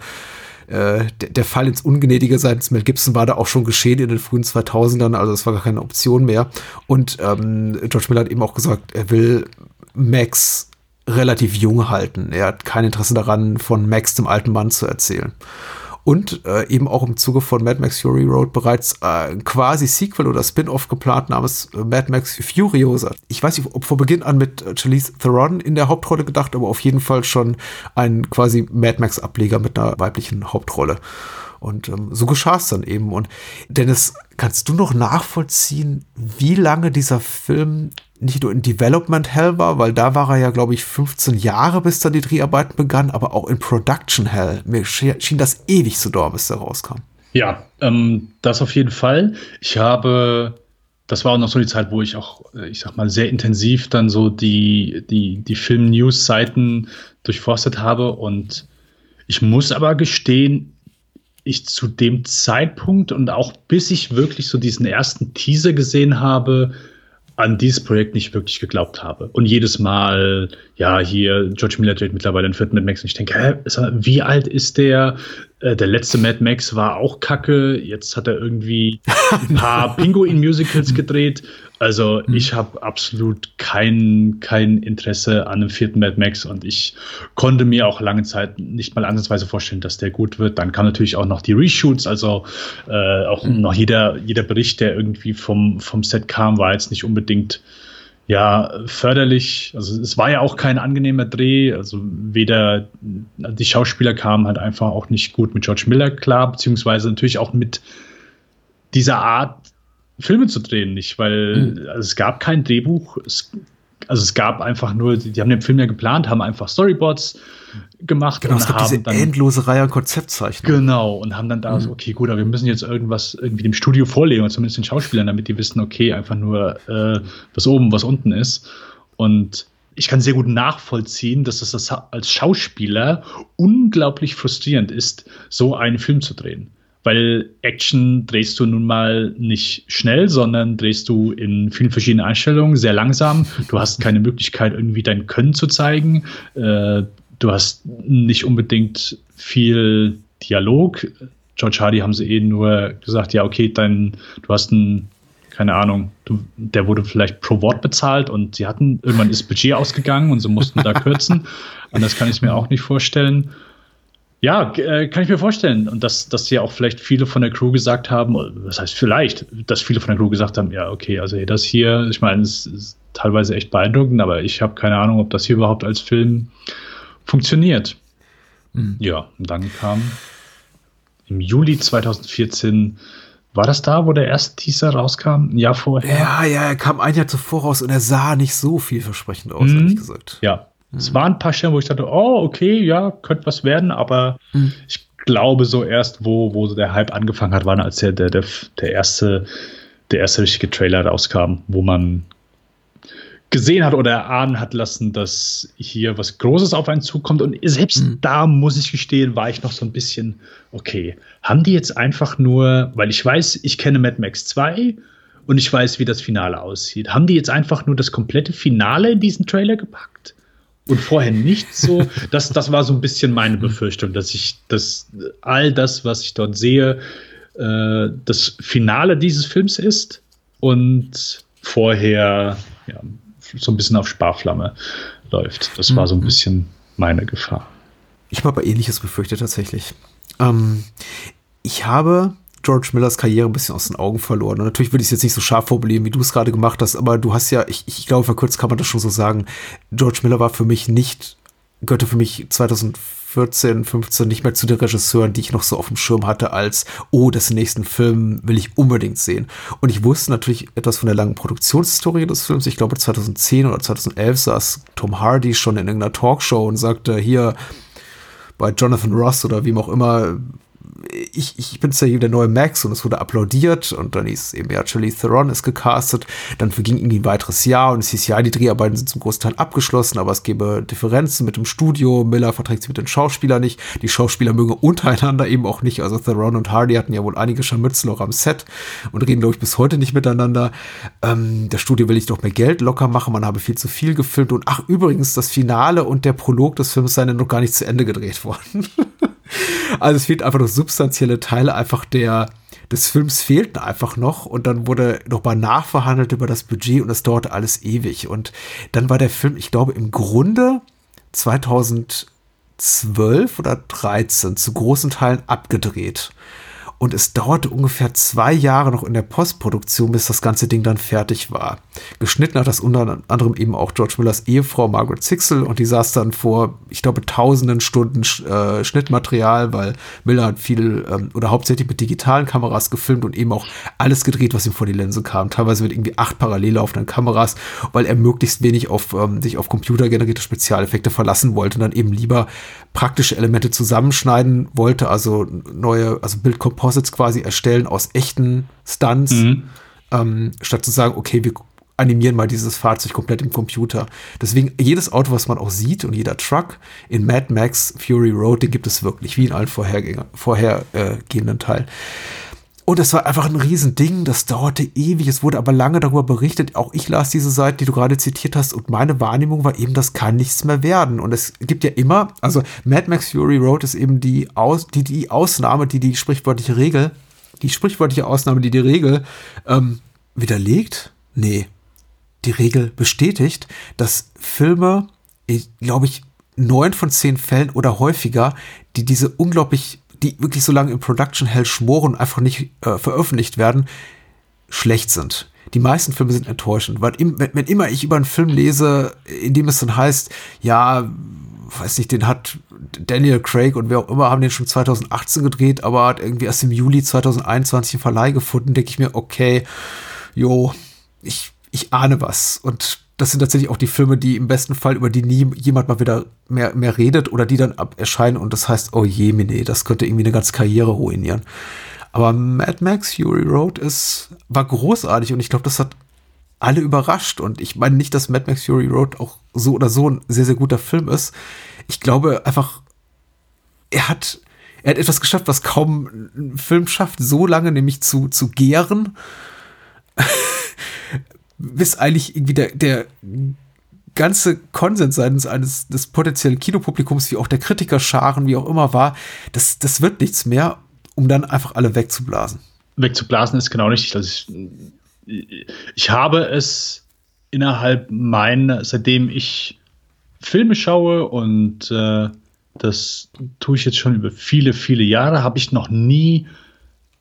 äh, der, der, Fall ins Ungnädige seitens Mel Gibson war da auch schon geschehen in den frühen 2000ern, also das war gar keine Option mehr. Und ähm, George Miller hat eben auch gesagt, er will Max relativ jung halten. Er hat kein Interesse daran, von Max dem alten Mann zu erzählen und äh, eben auch im Zuge von Mad Max Fury Road bereits äh, quasi Sequel oder Spin-off geplant namens äh, Mad Max Furiosa. Ich weiß nicht, ob von Beginn an mit äh, Charlize Theron in der Hauptrolle gedacht, aber auf jeden Fall schon ein quasi Mad Max Ableger mit einer weiblichen Hauptrolle. Und ähm, so geschah es dann eben. Und Dennis, kannst du noch nachvollziehen, wie lange dieser Film nicht nur in Development Hell war, weil da war er ja, glaube ich, 15 Jahre, bis dann die Dreharbeiten begannen, aber auch in Production Hell. Mir schien das ewig zu dauern, bis der rauskam. Ja, ähm, das auf jeden Fall. Ich habe, das war auch noch so die Zeit, wo ich auch, äh, ich sag mal, sehr intensiv dann so die, die, die Film-News-Seiten durchforstet habe und ich muss aber gestehen, ich zu dem Zeitpunkt und auch bis ich wirklich so diesen ersten Teaser gesehen habe, an dieses Projekt nicht wirklich geglaubt habe. Und jedes Mal, ja, hier, George Miller dreht mittlerweile den vierten Mad Max und ich denke, hä, wie alt ist der? Äh, der letzte Mad Max war auch kacke. Jetzt hat er irgendwie <laughs> ein paar Pinguin-Musicals gedreht. Also mhm. ich habe absolut kein, kein Interesse an einem vierten Mad Max und ich konnte mir auch lange Zeit nicht mal ansatzweise vorstellen, dass der gut wird. Dann kam natürlich auch noch die Reshoots, also äh, auch mhm. noch jeder, jeder Bericht, der irgendwie vom, vom Set kam, war jetzt nicht unbedingt ja, förderlich. Also es war ja auch kein angenehmer Dreh. Also weder die Schauspieler kamen halt einfach auch nicht gut mit George Miller klar, beziehungsweise natürlich auch mit dieser Art Filme zu drehen nicht, weil mhm. also es gab kein Drehbuch. Es, also es gab einfach nur, die, die haben den Film ja geplant, haben einfach Storyboards gemacht genau, und es haben diese dann, endlose Reihe an Konzeptzeichnungen. Genau, und haben dann da mhm. so, okay, gut, aber wir müssen jetzt irgendwas irgendwie dem Studio vorlegen, oder zumindest den Schauspielern, damit die wissen, okay, einfach nur, äh, was oben, was unten ist. Und ich kann sehr gut nachvollziehen, dass es als Schauspieler unglaublich frustrierend ist, so einen Film zu drehen weil Action drehst du nun mal nicht schnell, sondern drehst du in vielen verschiedenen Einstellungen sehr langsam. Du hast keine Möglichkeit, irgendwie dein Können zu zeigen. Äh, du hast nicht unbedingt viel Dialog. George Hardy haben sie eh nur gesagt, ja, okay, dein, du hast ein, keine Ahnung, du, der wurde vielleicht pro Wort bezahlt und sie hatten, irgendwann ist Budget ausgegangen und sie mussten da kürzen. <laughs> Anders kann ich es mir auch nicht vorstellen. Ja, äh, kann ich mir vorstellen. Und dass, dass ja auch vielleicht viele von der Crew gesagt haben, was heißt vielleicht, dass viele von der Crew gesagt haben, ja, okay, also das hier, ich meine, es ist teilweise echt beeindruckend, aber ich habe keine Ahnung, ob das hier überhaupt als Film funktioniert. Mhm. Ja, und dann kam im Juli 2014 war das da, wo der erste Teaser rauskam? Ein Jahr vorher? Ja, ja, er kam ein Jahr zuvor raus und er sah nicht so vielversprechend aus, mhm. ehrlich gesagt. Ja, es waren ein paar Stellen, wo ich dachte, oh, okay, ja, könnte was werden, aber mhm. ich glaube so erst, wo, wo der Hype angefangen hat, war als der, der, der, der erste, der erste richtige Trailer rauskam, wo man gesehen hat oder erahnen hat lassen, dass hier was Großes auf einen zukommt. Und selbst mhm. da muss ich gestehen, war ich noch so ein bisschen, okay, haben die jetzt einfach nur, weil ich weiß, ich kenne Mad Max 2 und ich weiß, wie das Finale aussieht, haben die jetzt einfach nur das komplette Finale in diesen Trailer gepackt? Und vorher nicht so. Das, das war so ein bisschen meine Befürchtung, dass ich dass all das, was ich dort sehe, äh, das Finale dieses Films ist und vorher ja, so ein bisschen auf Sparflamme läuft. Das war so ein mhm. bisschen meine Gefahr. Ich habe aber ähnliches befürchtet tatsächlich. Ähm, ich habe George Millers Karriere ein bisschen aus den Augen verloren. Und natürlich würde ich es jetzt nicht so scharf formulieren, wie du es gerade gemacht hast, aber du hast ja, ich, ich glaube, verkürzt kann man das schon so sagen, George Miller war für mich nicht, gehörte für mich 2014, 15 nicht mehr zu den Regisseuren, die ich noch so auf dem Schirm hatte, als, oh, das nächsten Film will ich unbedingt sehen. Und ich wusste natürlich etwas von der langen Produktionshistorie des Films. Ich glaube, 2010 oder 2011 saß Tom Hardy schon in irgendeiner Talkshow und sagte, hier, bei Jonathan Ross oder wem auch immer, ich, ich bin ja der neue Max und es wurde applaudiert und dann hieß es eben, ja, Charlie Theron ist gecastet. Dann verging irgendwie ein weiteres Jahr und es hieß, ja, die Dreharbeiten sind zum Großteil abgeschlossen, aber es gäbe Differenzen mit dem Studio. Miller verträgt sich mit den Schauspielern nicht. Die Schauspieler mögen untereinander eben auch nicht. Also Theron und Hardy hatten ja wohl einige Scharmützel auch am Set und reden, glaube ich, bis heute nicht miteinander. Ähm, das Studio will ich doch mehr Geld locker machen, man habe viel zu viel gefilmt und ach, übrigens, das Finale und der Prolog des Films seien noch gar nicht zu Ende gedreht worden. <laughs> Also es fehlt einfach noch substanzielle Teile einfach der, des Films fehlten einfach noch und dann wurde nochmal nachverhandelt über das Budget und es dauerte alles ewig. Und dann war der Film, ich glaube, im Grunde 2012 oder 13 zu großen Teilen abgedreht. Und es dauerte ungefähr zwei Jahre noch in der Postproduktion, bis das ganze Ding dann fertig war. Geschnitten hat das unter anderem eben auch George Millers Ehefrau Margaret Sixel und die saß dann vor, ich glaube, tausenden Stunden äh, Schnittmaterial, weil Miller hat viel ähm, oder hauptsächlich mit digitalen Kameras gefilmt und eben auch alles gedreht, was ihm vor die Linse kam. Teilweise mit irgendwie acht parallel laufenden Kameras, weil er möglichst wenig auf ähm, sich auf computergenerierte Spezialeffekte verlassen wollte und dann eben lieber praktische Elemente zusammenschneiden wollte, also neue, also Bildcomposites quasi erstellen aus echten Stunts, mhm. ähm, statt zu sagen, okay, wir animieren mal dieses Fahrzeug komplett im Computer. Deswegen, jedes Auto, was man auch sieht und jeder Truck in Mad Max Fury Road, den gibt es wirklich, wie in allen vorhergehenden Teilen. Und es war einfach ein Riesending, das dauerte ewig, es wurde aber lange darüber berichtet. Auch ich las diese Seite, die du gerade zitiert hast, und meine Wahrnehmung war eben, das kann nichts mehr werden. Und es gibt ja immer, also Mad Max Fury Road ist eben die, Aus, die, die Ausnahme, die die sprichwörtliche Regel, die sprichwörtliche Ausnahme, die die Regel ähm, widerlegt, nee, die Regel bestätigt, dass Filme, glaube ich, neun von zehn Fällen oder häufiger, die diese unglaublich, die wirklich so lange im Production Hell schmoren, einfach nicht äh, veröffentlicht werden, schlecht sind. Die meisten Filme sind enttäuschend, weil im, wenn, wenn immer ich über einen Film lese, in dem es dann heißt, ja, weiß nicht, den hat Daniel Craig und wer auch immer haben den schon 2018 gedreht, aber hat irgendwie erst im Juli 2021 einen Verleih gefunden, denke ich mir, okay, jo, ich, ich ahne was. Und das sind tatsächlich auch die Filme, die im besten Fall, über die nie jemand mal wieder mehr, mehr redet oder die dann erscheinen und das heißt, oh je, Mine, das könnte irgendwie eine ganze Karriere ruinieren. Aber Mad Max Fury Road ist, war großartig und ich glaube, das hat alle überrascht. Und ich meine nicht, dass Mad Max Fury Road auch so oder so ein sehr, sehr guter Film ist. Ich glaube einfach, er hat, er hat etwas geschafft, was kaum ein Film schafft, so lange nämlich zu, zu gären, <laughs> bis eigentlich irgendwie der, der ganze Konsens seitens eines des potenziellen Kinopublikums, wie auch der Kritikerscharen, wie auch immer war, das, das wird nichts mehr, um dann einfach alle wegzublasen. Wegzublasen ist genau richtig. Also ich, ich habe es innerhalb meiner, seitdem ich Filme schaue und äh, das tue ich jetzt schon über viele, viele Jahre, habe ich noch nie,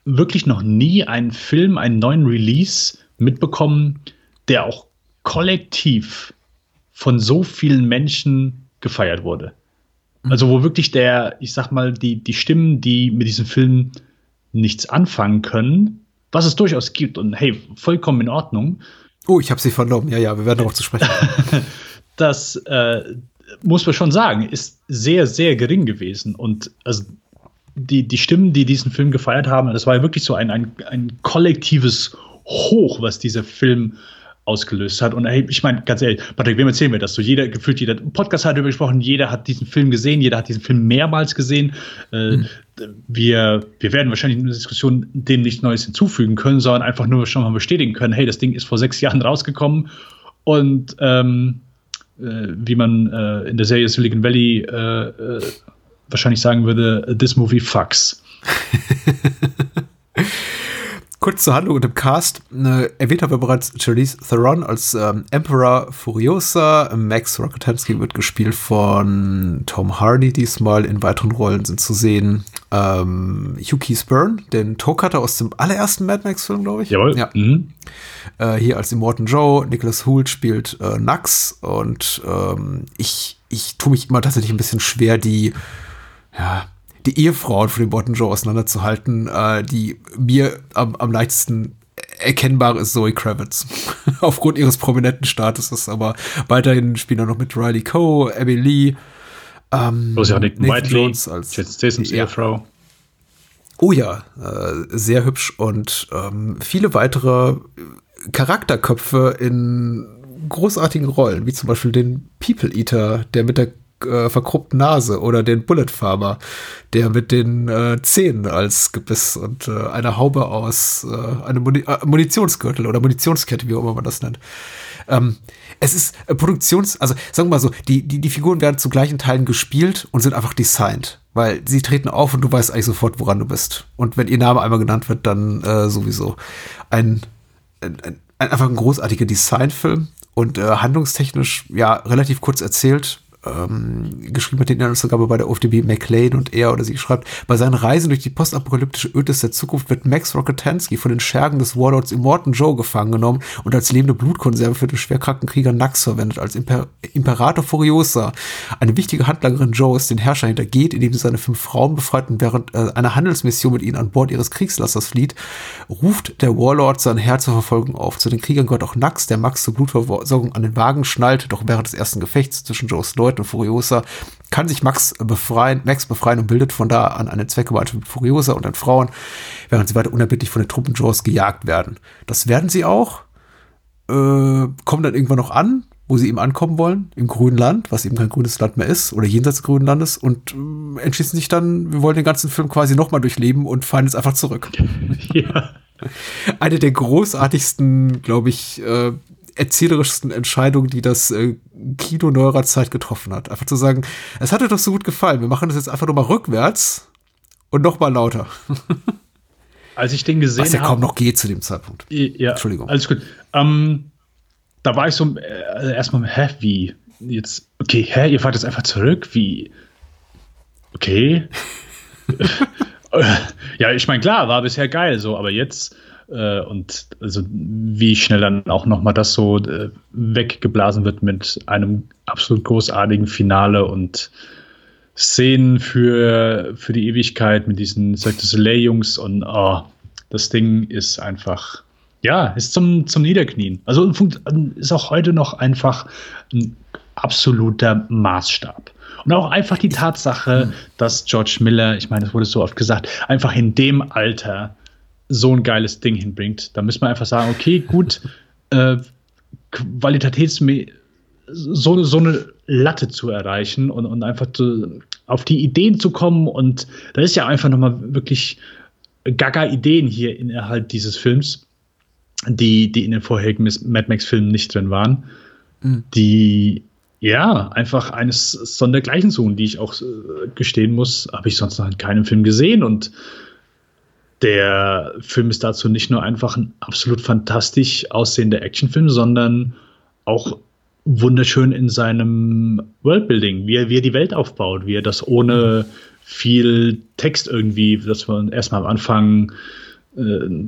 wirklich noch nie einen Film, einen neuen Release mitbekommen, der auch kollektiv von so vielen Menschen gefeiert wurde. Mhm. Also wo wirklich der, ich sag mal, die, die Stimmen, die mit diesem Film nichts anfangen können, was es durchaus gibt und hey, vollkommen in Ordnung. Oh, ich habe sie vernommen. Ja, ja, wir werden darauf zu sprechen. <laughs> das äh, muss man schon sagen, ist sehr, sehr gering gewesen. Und also die, die Stimmen, die diesen Film gefeiert haben, das war ja wirklich so ein, ein, ein kollektives Hoch, was dieser Film ausgelöst hat. Und ich meine, ganz ehrlich, Patrick, wem erzählen wir das? So jeder, gefühlt jeder Podcast hat darüber gesprochen, jeder hat diesen Film gesehen, jeder hat diesen Film mehrmals gesehen. Äh, mhm. wir, wir werden wahrscheinlich in der Diskussion dem nichts Neues hinzufügen können, sondern einfach nur schon mal bestätigen können, hey, das Ding ist vor sechs Jahren rausgekommen und ähm, äh, wie man äh, in der Serie Silicon Valley äh, äh, wahrscheinlich sagen würde, this movie fucks. <laughs> Kurz zur Handlung und dem Cast. Äh, erwähnt haben wir bereits Charlize Theron als ähm, Emperor Furiosa. Max Rokatansky wird gespielt von Tom Hardy diesmal. In weiteren Rollen sind zu sehen ähm, Hugh Keith Byrne, den Tokutter aus dem allerersten Mad Max-Film, glaube ich. Jawohl. Ja. Mhm. Äh, hier als Immortan Joe. Nicholas Hoult spielt äh, Nux. Und ähm, ich, ich tue mich immer tatsächlich ein bisschen schwer, die ja, die Ehefrauen von dem Bottom Joe auseinanderzuhalten. Äh, die mir am, am leichtesten erkennbar ist Zoe Kravitz. <laughs> Aufgrund ihres prominenten Statuses, aber weiterhin spielen da noch mit Riley Coe, Abby Lee, ähm, oh, ja Nathan Whiteley, Jones als Statham's ja. Ehefrau. Oh ja, äh, sehr hübsch und ähm, viele weitere Charakterköpfe in großartigen Rollen, wie zum Beispiel den People Eater, der mit der äh, verkruppten Nase oder den Bullet Farmer, der mit den äh, Zähnen als Gebiss und äh, eine Haube aus äh, einem Muni äh, Munitionsgürtel oder Munitionskette, wie auch immer man das nennt. Ähm, es ist äh, Produktions, also sagen wir mal so, die, die, die Figuren werden zu gleichen Teilen gespielt und sind einfach designt, weil sie treten auf und du weißt eigentlich sofort, woran du bist. Und wenn ihr Name einmal genannt wird, dann äh, sowieso ein, ein, ein, einfach ein großartiger Designfilm und äh, handlungstechnisch ja relativ kurz erzählt ähm, geschrieben hat, den Inhaltsangabe bei der OFDB McLean und er oder sie schreibt, bei seinen Reisen durch die postapokalyptische Ödnis der Zukunft wird Max Rocketansky von den Schergen des Warlords Immortan Joe gefangen genommen und als lebende Blutkonserve für den schwerkranken Krieger Nax verwendet, als Imper Imperator Furiosa. Eine wichtige Handlangerin Joes den Herrscher hintergeht, indem sie seine fünf Frauen befreit und während äh, einer Handelsmission mit ihnen an Bord ihres Kriegslassers flieht, ruft der Warlord sein Herr zur Verfolgung auf. Zu den Kriegern gehört auch Nax, der Max zur Blutversorgung an den Wagen schnallt, doch während des ersten Gefechts zwischen Joes Leuten und Furiosa kann sich Max befreien, Max befreien und bildet von da an eine Zweckgemeinschaft mit Furiosa und den Frauen, während sie weiter unerbittlich von den Truppen Jaws gejagt werden. Das werden sie auch, äh, kommen dann irgendwann noch an, wo sie eben ankommen wollen, im grünen Land, was eben kein grünes Land mehr ist, oder jenseits des grünen Landes, und äh, entschließen sich dann, wir wollen den ganzen Film quasi nochmal durchleben und fahren jetzt einfach zurück. <laughs> Ja. Eine der großartigsten, glaube ich, äh, erzählerischsten Entscheidungen, die das äh, Kino neuerer Zeit getroffen hat. Einfach zu sagen, es hat dir doch so gut gefallen, wir machen das jetzt einfach nur mal rückwärts und noch mal lauter. <laughs> als ich den gesehen habe. Was ja kaum noch geht zu dem Zeitpunkt. Ja, Entschuldigung. Alles gut. Ähm, da war ich so äh, erstmal, hä, wie? Jetzt, okay, hä, ihr fahrt jetzt einfach zurück? Wie? Okay. <laughs> <laughs> ja, ich meine, klar, war bisher geil so, aber jetzt äh, und also wie schnell dann auch nochmal das so äh, weggeblasen wird mit einem absolut großartigen Finale und Szenen für, für die Ewigkeit mit diesen Cirque du Soleil-Jungs und oh, das Ding ist einfach, ja, ist zum, zum Niederknien. Also ist auch heute noch einfach ein absoluter Maßstab. Und auch einfach die Tatsache, dass George Miller, ich meine, es wurde so oft gesagt, einfach in dem Alter so ein geiles Ding hinbringt. Da müssen wir einfach sagen, okay, gut, <laughs> äh, qualitätsmäßig so, so eine Latte zu erreichen und, und einfach zu, auf die Ideen zu kommen. Und da ist ja einfach nochmal wirklich gaga Ideen hier innerhalb dieses Films, die, die in den vorherigen Mad Max-Filmen nicht drin waren. Mhm. Die ja, einfach eines sondergleichen suchen, die ich auch äh, gestehen muss, habe ich sonst noch in keinem Film gesehen. Und der Film ist dazu nicht nur einfach ein absolut fantastisch aussehender Actionfilm, sondern auch wunderschön in seinem Worldbuilding, wie er, wie er die Welt aufbaut, wie er das ohne viel Text irgendwie, dass wir erstmal am Anfang, äh,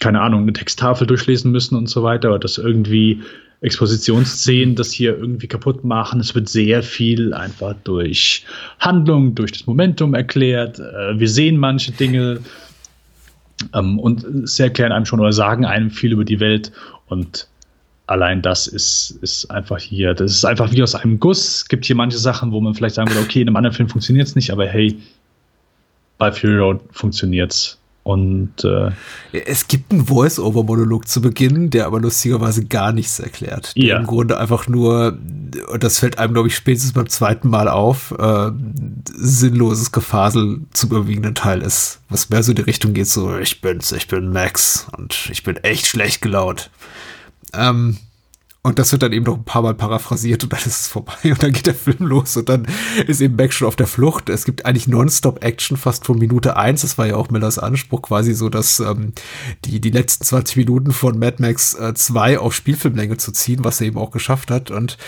keine Ahnung, eine Texttafel durchlesen müssen und so weiter, oder das irgendwie Expositionsszenen das hier irgendwie kaputt machen. Es wird sehr viel einfach durch Handlung, durch das Momentum erklärt. Äh, wir sehen manche Dinge ähm, und sie erklären einem schon oder sagen einem viel über die Welt und allein das ist, ist einfach hier, das ist einfach wie aus einem Guss. Es gibt hier manche Sachen, wo man vielleicht sagen würde, okay, in einem anderen Film funktioniert es nicht, aber hey, bei Fury Road funktioniert es. Und äh, es gibt einen Voice-Over-Monolog zu Beginn, der aber lustigerweise gar nichts erklärt. Der ja. im Grunde einfach nur, und das fällt einem, glaube ich, spätestens beim zweiten Mal auf, äh, sinnloses Gefasel zum überwiegenden Teil ist. Was mehr so in die Richtung geht, so, ich bin's, ich bin Max und ich bin echt schlecht gelaunt. Ähm, und das wird dann eben noch ein paar Mal paraphrasiert und dann ist es vorbei und dann geht der Film los und dann ist eben Max schon auf der Flucht. Es gibt eigentlich Nonstop-Action fast von Minute eins. Das war ja auch Millers Anspruch, quasi so, dass ähm, die, die letzten 20 Minuten von Mad Max äh, 2 auf Spielfilmlänge zu ziehen, was er eben auch geschafft hat. Und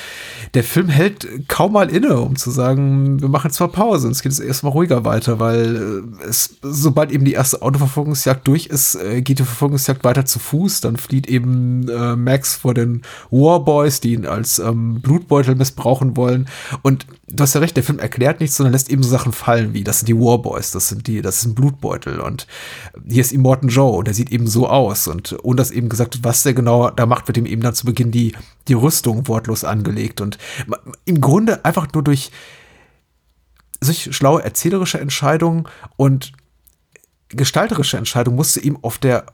der Film hält kaum mal inne, um zu sagen, wir machen zwar Pause es geht jetzt erstmal ruhiger weiter, weil äh, es, sobald eben die erste Autoverfolgungsjagd durch ist, äh, geht die Verfolgungsjagd weiter zu Fuß. Dann flieht eben äh, Max vor den Warboys, die ihn als ähm, Blutbeutel missbrauchen wollen. Und du hast ja recht, der Film erklärt nichts, sondern lässt eben so Sachen fallen wie, das sind die Warboys, das sind die, das ist ein Blutbeutel. Und hier ist Immortan Joe und der sieht eben so aus. Und ohne dass eben gesagt wird, was der genau da macht, wird ihm eben dann zu Beginn die, die Rüstung wortlos angelegt. Und im Grunde einfach nur durch solch schlaue erzählerische Entscheidungen und gestalterische Entscheidungen musste ihm auf der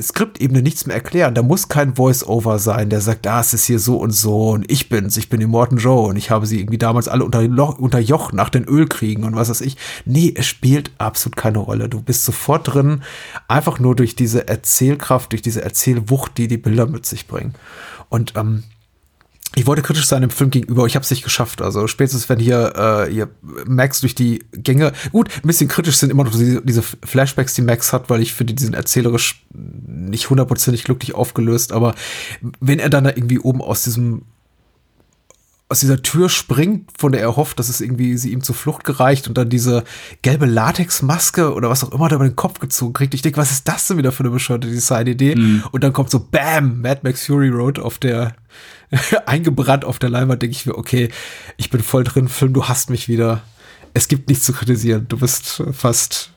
Skriptebene nichts mehr erklären. Da muss kein Voice-Over sein, der sagt, ah, es ist hier so und so und ich bin's, ich bin Immortan Joe und ich habe sie irgendwie damals alle unter, unterjocht nach den Ölkriegen und was weiß ich. Nee, es spielt absolut keine Rolle. Du bist sofort drin, einfach nur durch diese Erzählkraft, durch diese Erzählwucht, die die Bilder mit sich bringen. Und ähm, ich wollte kritisch sein dem Film gegenüber, ich habe es nicht geschafft. Also spätestens wenn hier, äh, hier Max durch die Gänge, gut, ein bisschen kritisch sind immer noch diese, diese Flashbacks, die Max hat, weil ich finde, die sind erzählerisch nicht hundertprozentig glücklich aufgelöst. Aber wenn er dann da irgendwie oben aus diesem aus dieser Tür springt, von der er hofft, dass es irgendwie sie ihm zur Flucht gereicht und dann diese gelbe Latexmaske oder was auch immer da über den Kopf gezogen kriegt. Ich denke, was ist das denn wieder für eine bescheuerte Design-Idee? Mhm. Und dann kommt so Bam, Mad Max Fury Road auf der <laughs> eingebrannt auf der Leinwand, denke ich mir, okay, ich bin voll drin, Film, du hast mich wieder. Es gibt nichts zu kritisieren. Du bist fast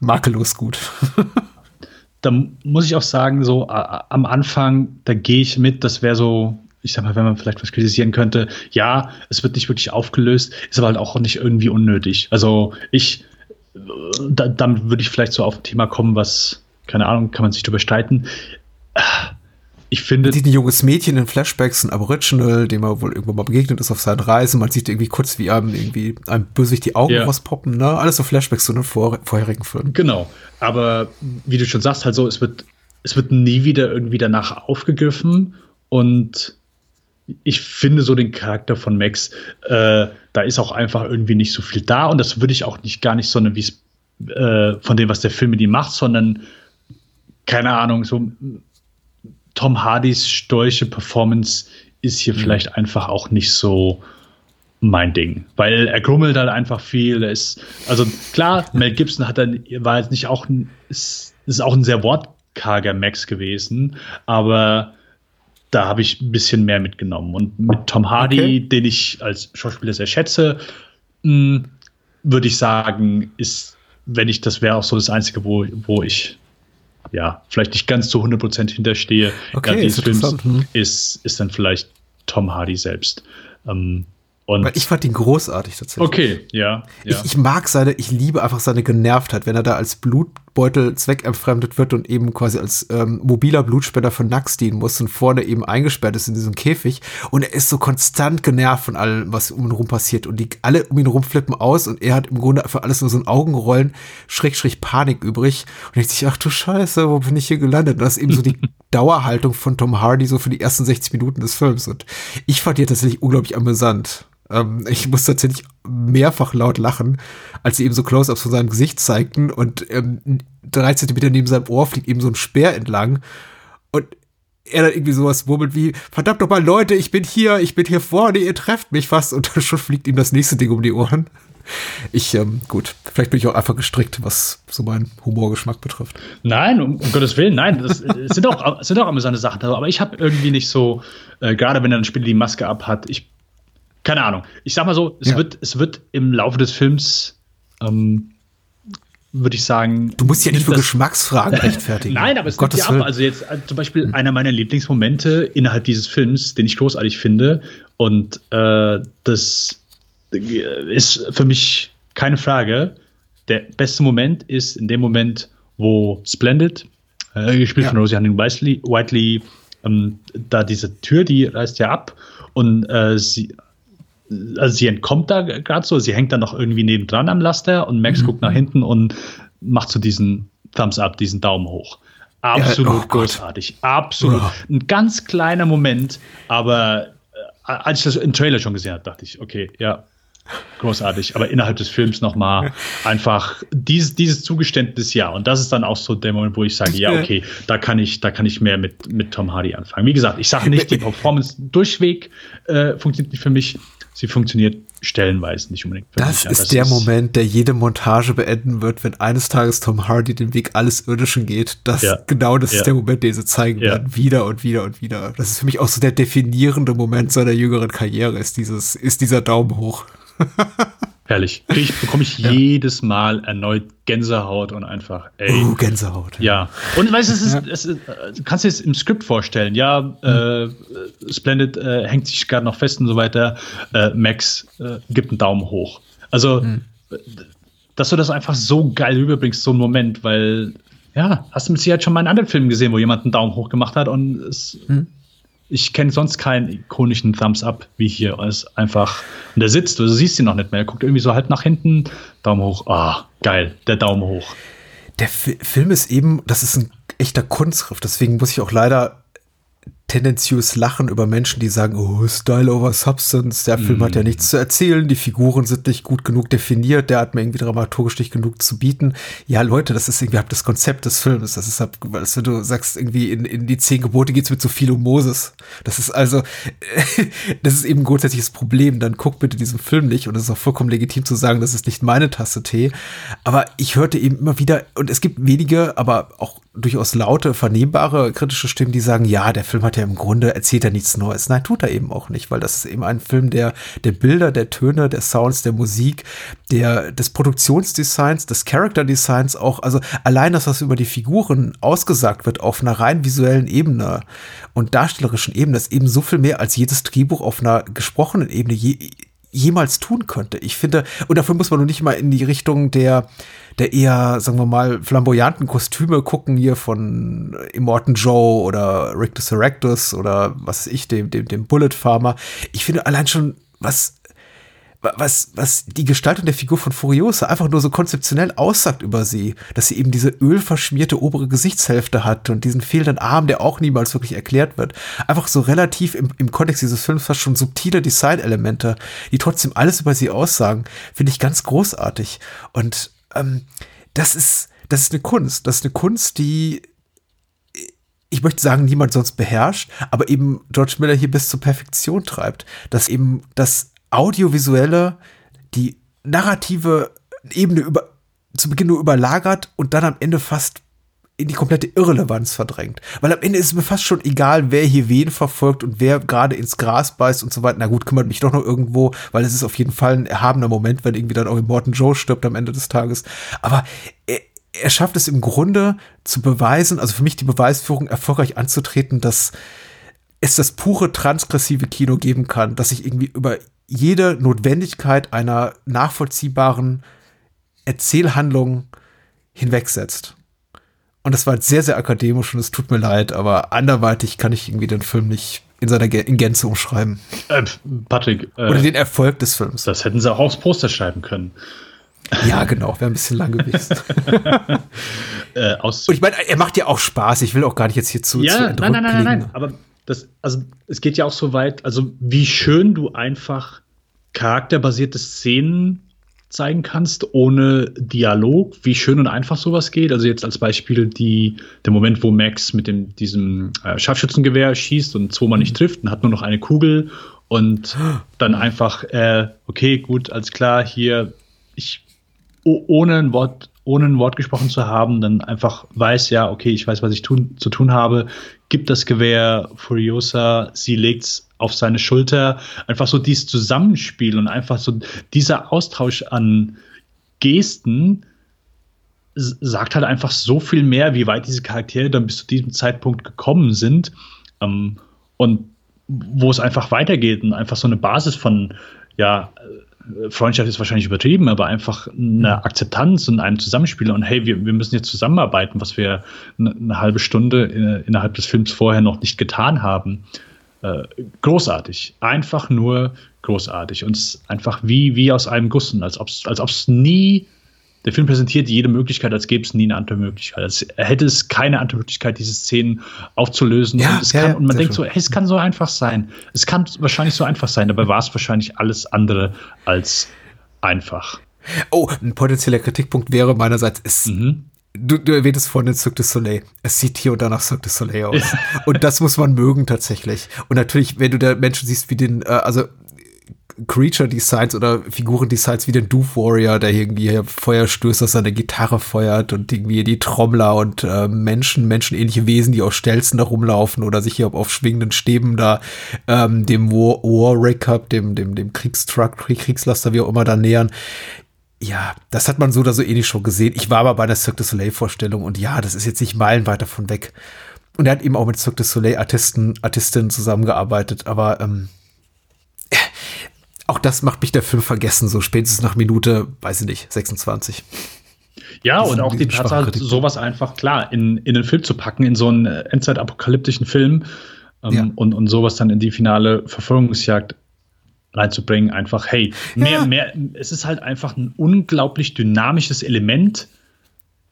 makellos gut. <laughs> da muss ich auch sagen, so am Anfang, da gehe ich mit, das wäre so, ich sag mal, wenn man vielleicht was kritisieren könnte, ja, es wird nicht wirklich aufgelöst, ist aber halt auch nicht irgendwie unnötig. Also ich, da, damit würde ich vielleicht so auf ein Thema kommen, was, keine Ahnung, kann man sich drüber streiten ich finde. Man sieht ein junges Mädchen in Flashbacks, ein Aboriginal, dem er wohl irgendwann mal begegnet ist auf seinen Reisen. Man sieht irgendwie kurz, wie einem irgendwie einem Bösewicht die Augen ja. rauspoppen, ne? Alles so Flashbacks zu einem vor, vorherigen Film. Genau. Aber wie du schon sagst, halt so, es wird, es wird nie wieder irgendwie danach aufgegriffen und ich finde so den Charakter von Max, äh, da ist auch einfach irgendwie nicht so viel da und das würde ich auch nicht gar nicht, sondern wie es äh, von dem, was der Film mit ihm macht, sondern keine Ahnung, so Tom Hardys stolche Performance ist hier mhm. vielleicht einfach auch nicht so mein Ding, weil er grummelt halt einfach viel. Er ist, also klar, <laughs> Mel Gibson hat dann, war jetzt nicht auch, ist, ist auch ein sehr wortkarger Max gewesen, aber da habe ich ein bisschen mehr mitgenommen. Und mit Tom Hardy, okay. den ich als Schauspieler sehr schätze, hm, würde ich sagen, ist, wenn ich das wäre, auch so das Einzige, wo, wo ich ja, vielleicht nicht ganz zu 100% hinterstehe, okay, dieses Films, hm. ist, ist dann vielleicht Tom Hardy selbst. Ähm, und Weil ich fand ihn großartig tatsächlich. Okay, ja. ja. Ich, ich, mag seine, ich liebe einfach seine Genervtheit, wenn er da als Blutbeutel zweckentfremdet wird und eben quasi als ähm, mobiler Blutspender von Nax dienen muss und vorne eben eingesperrt ist in diesem Käfig. Und er ist so konstant genervt von allem, was um ihn rum passiert. Und die alle um ihn rum flippen aus und er hat im Grunde für alles nur so ein Augenrollen, Schräg, Schräg Panik übrig. Und denkt sich, ach du Scheiße, wo bin ich hier gelandet? Und das ist eben so die <laughs> Dauerhaltung von Tom Hardy so für die ersten 60 Minuten des Films. Und ich fand die tatsächlich unglaublich amüsant. Ähm, ich muss tatsächlich mehrfach laut lachen, als sie eben so Close-ups von seinem Gesicht zeigten und ähm, drei Zentimeter neben seinem Ohr fliegt eben so ein Speer entlang und er dann irgendwie sowas murmelt wie, verdammt doch mal Leute, ich bin hier, ich bin hier vorne, ihr trefft mich fast und dann schon fliegt ihm das nächste Ding um die Ohren. Ich, ähm, gut, vielleicht bin ich auch einfach gestrickt, was so meinen Humorgeschmack betrifft. Nein, um, um Gottes Willen, nein, das sind auch, sind auch amüsante Sachen, aber ich habe irgendwie nicht so, äh, gerade wenn er dann später die Maske abhat, ich keine Ahnung. Ich sag mal so, es, ja. wird, es wird im Laufe des Films, ähm, würde ich sagen. Du musst ja nicht für Geschmacksfragen <laughs> rechtfertigen. Nein, aber es gibt ja ab. Also jetzt äh, zum Beispiel mhm. einer meiner Lieblingsmomente innerhalb dieses Films, den ich großartig finde. Und äh, das ist für mich keine Frage. Der beste Moment ist in dem Moment, wo Splendid, äh, gespielt ja. von Rosie Hunting Whiteley, Whiteley ähm, da diese Tür, die reißt ja ab und äh, sie also sie entkommt da gerade so, sie hängt dann noch irgendwie nebendran am Laster und Max mhm. guckt nach hinten und macht so diesen Thumbs up, diesen Daumen hoch. Absolut ja, oh großartig. Absolut. Oh. Ein ganz kleiner Moment, aber äh, als ich das im Trailer schon gesehen habe, dachte ich, okay, ja, großartig. Aber innerhalb des Films nochmal <laughs> einfach dieses, dieses Zugeständnis, ja. Und das ist dann auch so der Moment, wo ich sage, ja, okay, da kann ich, da kann ich mehr mit, mit Tom Hardy anfangen. Wie gesagt, ich sage <laughs> nicht, die Performance durchweg äh, funktioniert nicht für mich sie funktioniert stellenweise nicht unbedingt. Das mich, ist der ist Moment, der jede Montage beenden wird, wenn eines Tages Tom Hardy den Weg alles Irdischen geht. Das ja. genau das ja. ist der Moment, den sie zeigen ja. werden, wieder und wieder und wieder. Das ist für mich auch so der definierende Moment seiner jüngeren Karriere, ist dieses, ist dieser Daumen hoch. <laughs> Herrlich. Ich bekomme ich <laughs> ja. jedes Mal erneut Gänsehaut und einfach, ey. Uh, Gänsehaut. Ja. Und weißt du, es ist, es ist, du kannst dir das im Skript vorstellen, ja, mhm. äh, Splendid äh, hängt sich gerade noch fest und so weiter. Äh, Max äh, gibt einen Daumen hoch. Also, mhm. dass du das einfach so geil rüberbringst, so einen Moment, weil, ja, hast du mit Sicherheit schon mal in anderen Filmen gesehen, wo jemand einen Daumen hoch gemacht hat und es. Mhm ich kenne sonst keinen ikonischen Thumbs Up wie hier. Es einfach, und der sitzt, du siehst ihn noch nicht mehr. Er guckt irgendwie so halt nach hinten, Daumen hoch. Ah, geil, der Daumen hoch. Der F Film ist eben, das ist ein echter Kunstgriff. Deswegen muss ich auch leider tendenziös lachen über Menschen, die sagen, oh, Style over Substance, der Film mm. hat ja mhm. nichts zu erzählen, die Figuren sind nicht gut genug definiert, der hat mir irgendwie dramaturgisch nicht genug zu bieten. Ja, Leute, das ist irgendwie das Konzept des Films. Das ist halt, als wenn du sagst, irgendwie in, in die zehn Gebote geht's mit so viel um Moses. Das ist also, <laughs> das ist eben ein grundsätzliches Problem. Dann guck bitte diesen Film nicht und es ist auch vollkommen legitim zu sagen, das ist nicht meine Tasse Tee. Aber ich hörte eben immer wieder, und es gibt wenige, aber auch durchaus laute, vernehmbare kritische Stimmen, die sagen, ja, der Film hat ja im Grunde, erzählt er nichts Neues. Nein, tut er eben auch nicht, weil das ist eben ein Film der, der Bilder, der Töne, der Sounds, der Musik, der, des Produktionsdesigns, des Character Designs auch, also allein das, was über die Figuren ausgesagt wird auf einer rein visuellen Ebene und darstellerischen Ebene, ist eben so viel mehr als jedes Drehbuch auf einer gesprochenen Ebene je, jemals tun könnte. Ich finde, und dafür muss man noch nicht mal in die Richtung der, der eher, sagen wir mal, flamboyanten Kostüme gucken hier von Immortan Joe oder Rick the Seractus oder was weiß ich, dem, dem, dem Bullet Farmer. Ich finde allein schon, was was, was die Gestaltung der Figur von Furiosa einfach nur so konzeptionell aussagt über sie, dass sie eben diese ölverschmierte obere Gesichtshälfte hat und diesen fehlenden Arm, der auch niemals wirklich erklärt wird. Einfach so relativ im, im Kontext dieses Films fast schon subtile Designelemente, die trotzdem alles über sie aussagen, finde ich ganz großartig. Und ähm, das ist, das ist eine Kunst. Das ist eine Kunst, die ich möchte sagen, niemand sonst beherrscht, aber eben George Miller hier bis zur Perfektion treibt, dass eben das Audiovisuelle, die narrative Ebene über, zu Beginn nur überlagert und dann am Ende fast in die komplette Irrelevanz verdrängt. Weil am Ende ist mir fast schon egal, wer hier wen verfolgt und wer gerade ins Gras beißt und so weiter. Na gut, kümmert mich doch noch irgendwo, weil es ist auf jeden Fall ein erhabener Moment, wenn irgendwie dann auch Morton Joe stirbt am Ende des Tages. Aber er, er schafft es im Grunde zu beweisen, also für mich die Beweisführung erfolgreich anzutreten, dass es das pure transgressive Kino geben kann, dass sich irgendwie über jede Notwendigkeit einer nachvollziehbaren Erzählhandlung hinwegsetzt. Und das war sehr, sehr akademisch und es tut mir leid, aber anderweitig kann ich irgendwie den Film nicht in seiner in Gänze umschreiben. Äh, Patrick. Äh, Oder den Erfolg des Films. Das hätten sie auch aufs Poster schreiben können. Ja, genau, wäre ein bisschen lang gewesen. <laughs> äh, und ich meine, er macht ja auch Spaß. Ich will auch gar nicht jetzt hier zu. Ja, zu nein, nein, nein, nein, nein. Aber das, also es geht ja auch so weit, also wie schön du einfach charakterbasierte Szenen zeigen kannst, ohne Dialog, wie schön und einfach sowas geht. Also jetzt als Beispiel die, der Moment, wo Max mit dem, diesem äh, Scharfschützengewehr schießt und zweimal nicht trifft und hat nur noch eine Kugel und <gasps> dann einfach, äh, okay, gut, alles klar, hier, ich, ohne ein Wort, ohne ein Wort gesprochen zu haben, dann einfach weiß, ja, okay, ich weiß, was ich tun, zu tun habe, gibt das Gewehr Furiosa, sie legt's auf seine Schulter. Einfach so dieses Zusammenspiel und einfach so dieser Austausch an Gesten sagt halt einfach so viel mehr, wie weit diese Charaktere dann bis zu diesem Zeitpunkt gekommen sind ähm, und wo es einfach weitergeht und einfach so eine Basis von, ja, Freundschaft ist wahrscheinlich übertrieben, aber einfach eine Akzeptanz und einem Zusammenspiel und hey, wir, wir müssen jetzt zusammenarbeiten, was wir eine, eine halbe Stunde in, innerhalb des Films vorher noch nicht getan haben. Äh, großartig. Einfach nur großartig. Und es ist einfach wie, wie aus einem Guss, als ob es als nie. Der Film präsentiert jede Möglichkeit, als gäbe es nie eine andere Möglichkeit. Als hätte es keine andere Möglichkeit, diese Szenen aufzulösen. Ja, und, ja, kann, und man denkt schön. so, hey, es kann so einfach sein. Es kann wahrscheinlich so einfach sein, dabei war es wahrscheinlich alles andere als einfach. Oh, ein potenzieller Kritikpunkt wäre meinerseits, es mhm. Du, du erwähntest vorhin den Cirque du Soleil. Es sieht hier und da nach Cirque du Soleil aus. Ja. Und das muss man mögen tatsächlich. Und natürlich, wenn du da Menschen siehst wie den, äh, also Creature Designs oder Figuren Designs wie den Doof Warrior, der irgendwie Feuerstöße aus seiner Gitarre feuert und irgendwie die Trommler und äh, Menschen, menschenähnliche Wesen, die aus Stelzen da rumlaufen oder sich hier auf schwingenden Stäben da ähm, dem War, War Cup, dem, dem, dem Kriegstruck, Kriegslaster, wie auch immer, da nähern ja, das hat man so oder so ähnlich schon gesehen. Ich war aber bei einer Cirque du Soleil-Vorstellung und ja, das ist jetzt nicht meilenweit davon weg. Und er hat eben auch mit Cirque du Soleil-Artisten, Artistinnen zusammengearbeitet, aber ähm, auch das macht mich der Film vergessen, so spätestens nach Minute, weiß ich nicht, 26. Ja, und auch die Tatsache, sowas einfach klar in, in den Film zu packen, in so einen Endzeit-apokalyptischen Film ähm, ja. und, und sowas dann in die finale Verfolgungsjagd reinzubringen. Einfach, hey, mehr, ja. mehr, es ist halt einfach ein unglaublich dynamisches Element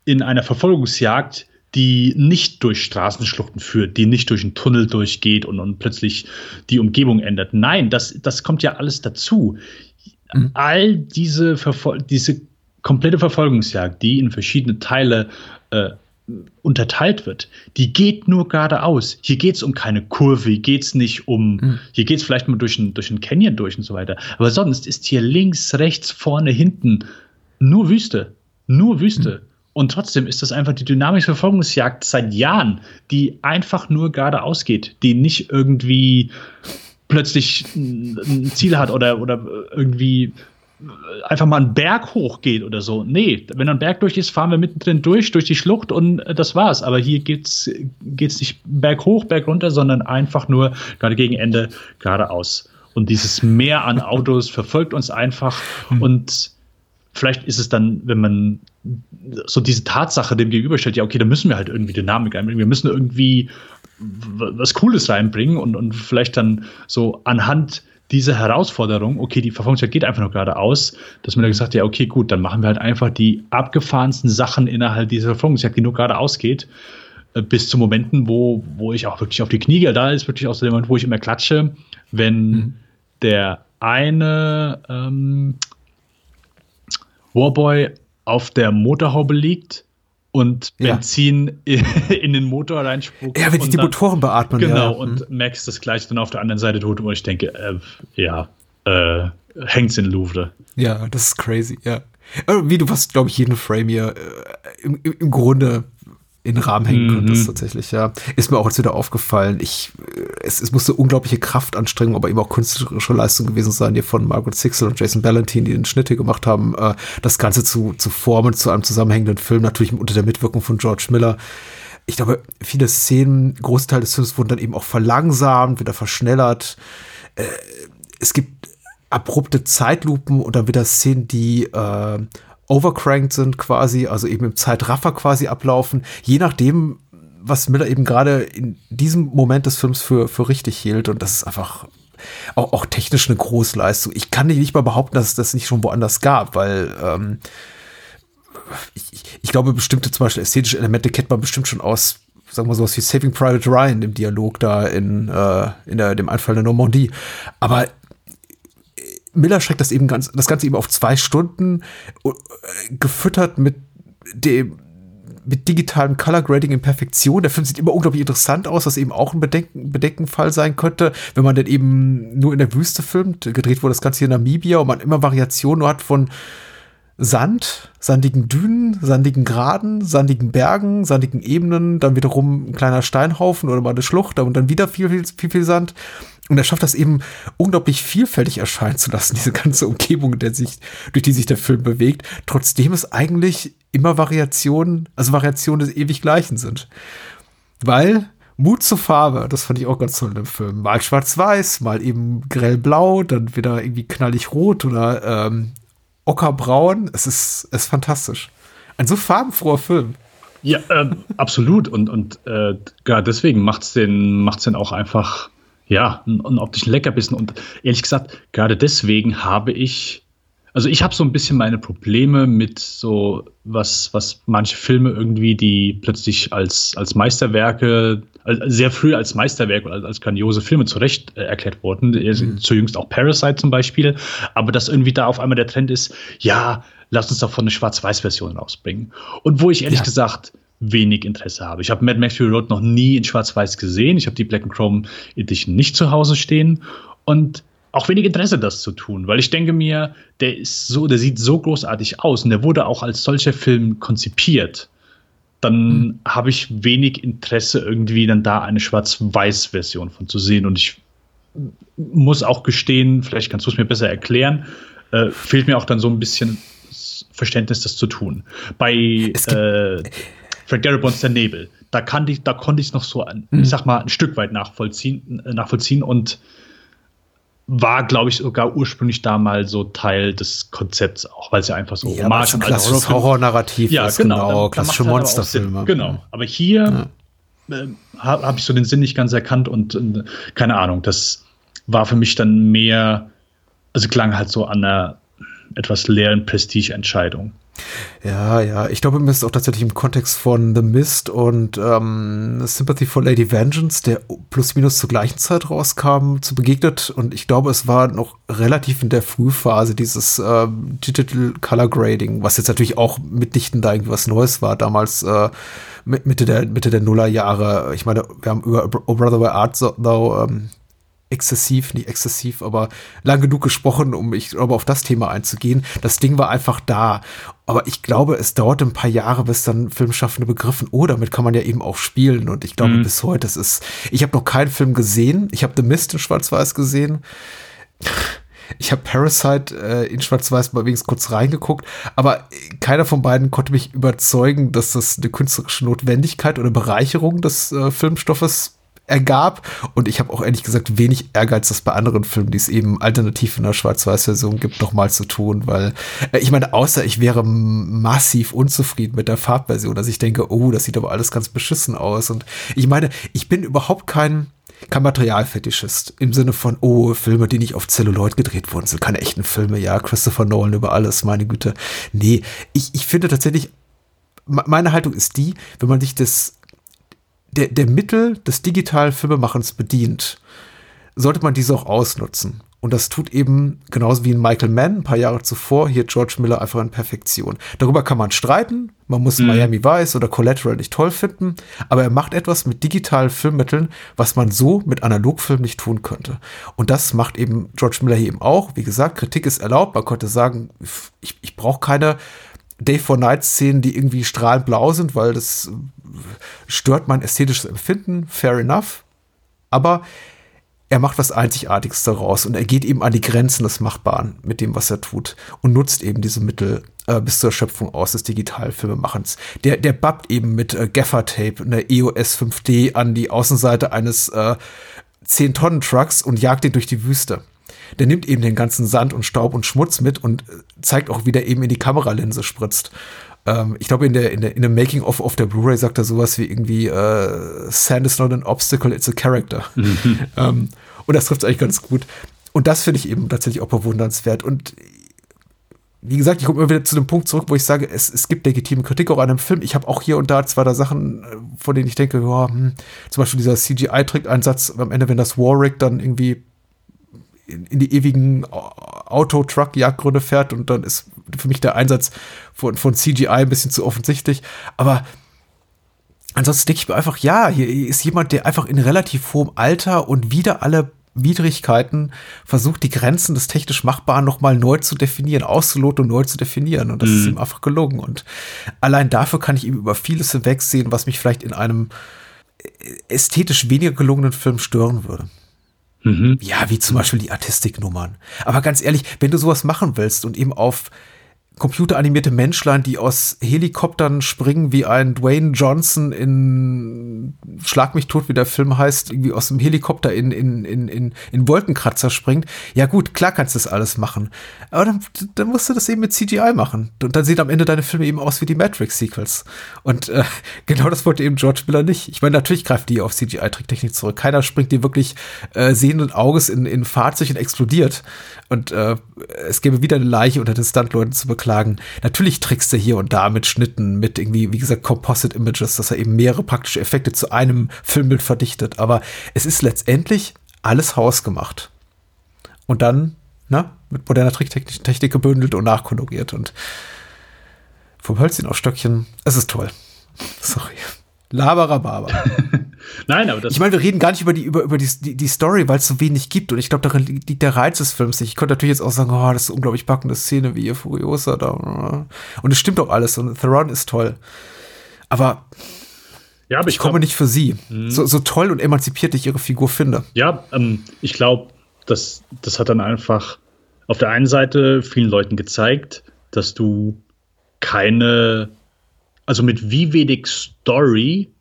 in einer Verfolgungsjagd, die nicht durch Straßenschluchten führt, die nicht durch einen Tunnel durchgeht und, und plötzlich die Umgebung ändert. Nein, das, das kommt ja alles dazu. Mhm. All diese, Verfol diese komplette Verfolgungsjagd, die in verschiedene Teile äh, unterteilt wird, die geht nur geradeaus. Hier geht es um keine Kurve, hier geht es nicht um, mhm. hier geht es vielleicht mal durch einen durch ein Canyon durch und so weiter. Aber sonst ist hier links, rechts, vorne, hinten nur Wüste. Nur Wüste. Mhm. Und trotzdem ist das einfach die dynamische Verfolgungsjagd seit Jahren, die einfach nur geradeaus geht, die nicht irgendwie plötzlich ein Ziel hat oder, oder irgendwie einfach mal einen Berg hochgeht oder so. Nee, wenn ein Berg durch ist, fahren wir mittendrin durch, durch die Schlucht und äh, das war's. Aber hier geht's, geht's nicht Berg hoch, Berg runter, sondern einfach nur gerade gegen Ende geradeaus. Und dieses Meer an Autos <laughs> verfolgt uns einfach und vielleicht ist es dann, wenn man so diese Tatsache dem gegenüberstellt, ja, okay, da müssen wir halt irgendwie Dynamik einbringen, wir müssen irgendwie was Cooles reinbringen und, und vielleicht dann so anhand diese Herausforderung, okay, die Verfolgungsjagd geht einfach nur geradeaus, dass man da gesagt hat, ja, okay, gut, dann machen wir halt einfach die abgefahrensten Sachen innerhalb dieser Verfolgungsjagd, die nur geradeaus geht, äh, bis zu Momenten, wo, wo ich auch wirklich auf die Knie gehe. Da ist wirklich auch so der Moment, wo ich immer klatsche, wenn mhm. der eine ähm, Warboy auf der Motorhaube liegt und Benzin ja. <laughs> in den Motor reinspuckt. Ja, wenn die, die Motoren beatmen. Genau, ja. und mhm. Max das gleiche dann auf der anderen Seite tut, wo ich denke, äh, ja, äh, hängt's in Louvre. Ja, das ist crazy, ja. Äh, wie du fast, glaube ich, jeden Frame hier äh, im, im Grunde in den Rahmen hängen mhm. könntest, tatsächlich, ja. Ist mir auch jetzt wieder aufgefallen. Ich, äh, es, es musste unglaubliche Kraftanstrengung, aber eben auch künstlerische Leistung gewesen sein, hier von Margaret Sixel und Jason Ballantine, die den Schnitt hier gemacht haben, äh, das Ganze zu, zu formen, zu einem zusammenhängenden Film, natürlich unter der Mitwirkung von George Miller. Ich glaube, viele Szenen, Großteil des Films wurden dann eben auch verlangsamt, wieder verschnellert. Äh, es gibt abrupte Zeitlupen und dann wieder Szenen, die äh, overcranked sind quasi, also eben im Zeitraffer quasi ablaufen, je nachdem, was Miller eben gerade in diesem Moment des Films für, für richtig hielt. Und das ist einfach auch, auch technisch eine Großleistung. Ich kann nicht mal behaupten, dass es das nicht schon woanders gab, weil ähm, ich, ich glaube, bestimmte zum Beispiel ästhetische Elemente kennt man bestimmt schon aus sagen wir so was wie Saving Private Ryan im Dialog da in, äh, in der, dem Einfall der Normandie. Aber Miller schreckt das eben ganz, das Ganze eben auf zwei Stunden, äh, gefüttert mit dem, mit digitalem Color Grading in Perfektion. Der Film sieht immer unglaublich interessant aus, was eben auch ein Bedenken, Bedenkenfall sein könnte, wenn man denn eben nur in der Wüste filmt. Gedreht wurde das Ganze hier in Namibia und man immer Variationen hat von Sand, sandigen Dünen, sandigen Graden, sandigen Bergen, sandigen Ebenen, dann wiederum ein kleiner Steinhaufen oder mal eine Schlucht und dann wieder viel, viel, viel, viel Sand. Und er schafft das eben unglaublich vielfältig erscheinen zu lassen, <laughs> diese ganze Umgebung, der sich, durch die sich der Film bewegt, trotzdem es eigentlich immer Variationen, also Variationen des ewig Gleichen sind. Weil Mut zur Farbe, das fand ich auch ganz toll dem Film. Mal schwarz-weiß, mal eben grellblau, dann wieder irgendwie knallig rot oder ähm, ockerbraun. Es ist, ist fantastisch. Ein so farbenfroher Film. Ja, äh, absolut. Und, und äh, ja, deswegen macht es den, macht's den auch einfach ja, einen optischen Leckerbissen. Und ehrlich gesagt, gerade deswegen habe ich, also ich habe so ein bisschen meine Probleme mit so was, was manche Filme irgendwie, die plötzlich als, als Meisterwerke, sehr früh als Meisterwerk oder als grandiose Filme zurecht äh, erklärt wurden. Mhm. Zu jüngst auch Parasite zum Beispiel. Aber dass irgendwie da auf einmal der Trend ist, ja, lass uns doch von eine Schwarz-Weiß-Version rausbringen. Und wo ich ehrlich ja. gesagt wenig Interesse habe. Ich habe Mad Max Fury Road noch nie in Schwarz-Weiß gesehen. Ich habe die Black and Chrome Edition nicht zu Hause stehen und auch wenig Interesse, das zu tun, weil ich denke mir, der ist so, der sieht so großartig aus und der wurde auch als solcher Film konzipiert. Dann mhm. habe ich wenig Interesse, irgendwie dann da eine Schwarz-Weiß-Version von zu sehen. Und ich muss auch gestehen, vielleicht kannst du es mir besser erklären, äh, fehlt mir auch dann so ein bisschen Verständnis, das zu tun. Bei äh, Frank Darabonts Der Nebel. Da, kann ich, da konnte ich es noch so, ein, mhm. ich sag mal, ein Stück weit nachvollziehen, äh, nachvollziehen und war, glaube ich, sogar ursprünglich da mal so Teil des Konzepts, auch weil es ja einfach so ja, Hommage an klassisches Horror-Narrativ ja, ist, genau, genau klassische Monsterfilme. Genau, aber hier ja. äh, habe hab ich so den Sinn nicht ganz erkannt und äh, keine Ahnung, das war für mich dann mehr, also klang halt so an einer etwas leeren Prestige-Entscheidung. Ja, ja, ich glaube, mir ist auch tatsächlich im Kontext von The Mist und ähm, Sympathy for Lady Vengeance, der plus minus zur gleichen Zeit rauskam, zu begegnet. Und ich glaube, es war noch relativ in der Frühphase dieses ähm, Digital Color Grading, was jetzt natürlich auch mitnichten da irgendwas Neues war, damals äh, Mitte der Mitte der Nullerjahre. Ich meine, wir haben über Oh Brother Where Art Thou ähm, exzessiv, nicht exzessiv, aber lang genug gesprochen, um ich glaube auf das Thema einzugehen. Das Ding war einfach da. Aber ich glaube, es dauerte ein paar Jahre, bis dann Filmschaffende begriffen, oh, damit kann man ja eben auch spielen. Und ich glaube, mhm. bis heute, das ist, ich habe noch keinen Film gesehen. Ich habe The Mist in Schwarz-Weiß gesehen. Ich habe Parasite äh, in Schwarz-Weiß mal wenigstens kurz reingeguckt, aber keiner von beiden konnte mich überzeugen, dass das eine künstlerische Notwendigkeit oder Bereicherung des äh, Filmstoffes ergab. Und ich habe auch ehrlich gesagt wenig Ehrgeiz, das bei anderen Filmen, die es eben alternativ in der Schwarz-Weiß-Version gibt, noch mal zu tun, weil äh, ich meine, außer ich wäre massiv unzufrieden mit der Farbversion, dass ich denke, oh, das sieht aber alles ganz beschissen aus. Und ich meine, ich bin überhaupt kein kein Materialfetischist im Sinne von, oh, Filme, die nicht auf Celluloid gedreht wurden, sind keine echten Filme, ja, Christopher Nolan über alles, meine Güte. Nee, ich, ich finde tatsächlich, meine Haltung ist die, wenn man sich das der, der Mittel des digitalen Filmemachens bedient, sollte man diese auch ausnutzen. Und das tut eben genauso wie in Michael Mann ein paar Jahre zuvor hier George Miller einfach in Perfektion. Darüber kann man streiten. Man muss mhm. Miami Vice oder Collateral nicht toll finden. Aber er macht etwas mit digitalen Filmmitteln, was man so mit Analogfilm nicht tun könnte. Und das macht eben George Miller hier eben auch. Wie gesagt, Kritik ist erlaubt. Man könnte sagen, ich, ich brauche keine Day for Night Szenen, die irgendwie strahlend blau sind, weil das stört mein ästhetisches Empfinden. Fair enough. Aber er macht was Einzigartiges daraus und er geht eben an die Grenzen des Machbaren mit dem, was er tut und nutzt eben diese Mittel äh, bis zur Erschöpfung aus des Digitalfilmemachens. Der, der babbt eben mit äh, Gaffer-Tape, einer EOS 5D an die Außenseite eines äh, 10-Tonnen-Trucks und jagt ihn durch die Wüste. Der nimmt eben den ganzen Sand und Staub und Schmutz mit und äh, zeigt auch, wie der eben in die Kameralinse spritzt. Ähm, ich glaube, in der, in der, in der Making-of of der Blu-ray sagt er sowas wie irgendwie, äh, Sand is not an obstacle, it's a character. <laughs> Ähm, und das trifft eigentlich ganz gut. Und das finde ich eben tatsächlich auch bewundernswert. Und wie gesagt, ich komme immer wieder zu dem Punkt zurück, wo ich sage, es, es gibt legitime Kritik auch an einem Film. Ich habe auch hier und da zwar da Sachen, äh, von denen ich denke, ja, hm, zum Beispiel dieser CGI-Trick-Einsatz am Ende, wenn das Warwick dann irgendwie in, in die ewigen Auto-Truck-Jagdgründe fährt und dann ist für mich der Einsatz von, von CGI ein bisschen zu offensichtlich. Aber ansonsten denke ich mir einfach, ja, hier ist jemand, der einfach in relativ hohem Alter und wieder alle Widrigkeiten versucht, die Grenzen des technisch Machbaren nochmal neu zu definieren, auszuloten und neu zu definieren. Und das mhm. ist ihm einfach gelungen. Und allein dafür kann ich ihm über vieles hinwegsehen, was mich vielleicht in einem ästhetisch weniger gelungenen Film stören würde. Mhm. Ja, wie zum Beispiel die Artistiknummern. Aber ganz ehrlich, wenn du sowas machen willst und eben auf computeranimierte Menschlein, die aus Helikoptern springen, wie ein Dwayne Johnson in Schlag mich tot, wie der Film heißt, irgendwie aus dem Helikopter in, in, in, in, in Wolkenkratzer springt. Ja gut, klar kannst du das alles machen. Aber dann, dann musst du das eben mit CGI machen. Und dann sehen am Ende deine Filme eben aus wie die Matrix-Sequels. Und äh, <laughs> genau das wollte eben George Miller nicht. Ich meine, natürlich greift die auf CGI-Tricktechnik zurück. Keiner springt dir wirklich äh, sehenden Auges in, in Fahrzeug und explodiert. Und äh, es gäbe wieder eine Leiche unter den Stuntleuten zu beklagen. Natürlich trickst du hier und da mit Schnitten, mit irgendwie, wie gesagt, Composite Images, dass er eben mehrere praktische Effekte zu einem Filmbild verdichtet. Aber es ist letztendlich alles hausgemacht. Und dann, na, mit moderner Tricktechnik Technik gebündelt und nachkonjugiert. Und vom Hölzchen auf Stöckchen, es ist toll. <laughs> Sorry. Laberababa. <laughs> Nein, aber das. Ich meine, wir reden gar nicht über die, über, über die, die, die Story, weil es so wenig gibt. Und ich glaube, darin liegt der Reiz des Films nicht. Ich könnte natürlich jetzt auch sagen, oh, das ist eine unglaublich packende Szene, wie ihr Furiosa da. Und es stimmt auch alles. Und Theron ist toll. Aber. Ja, aber ich, ich komme nicht für sie. Mhm. So, so toll und emanzipiert ich ihre Figur finde. Ja, ähm, ich glaube, das, das hat dann einfach auf der einen Seite vielen Leuten gezeigt, dass du keine also mit wie wenig Story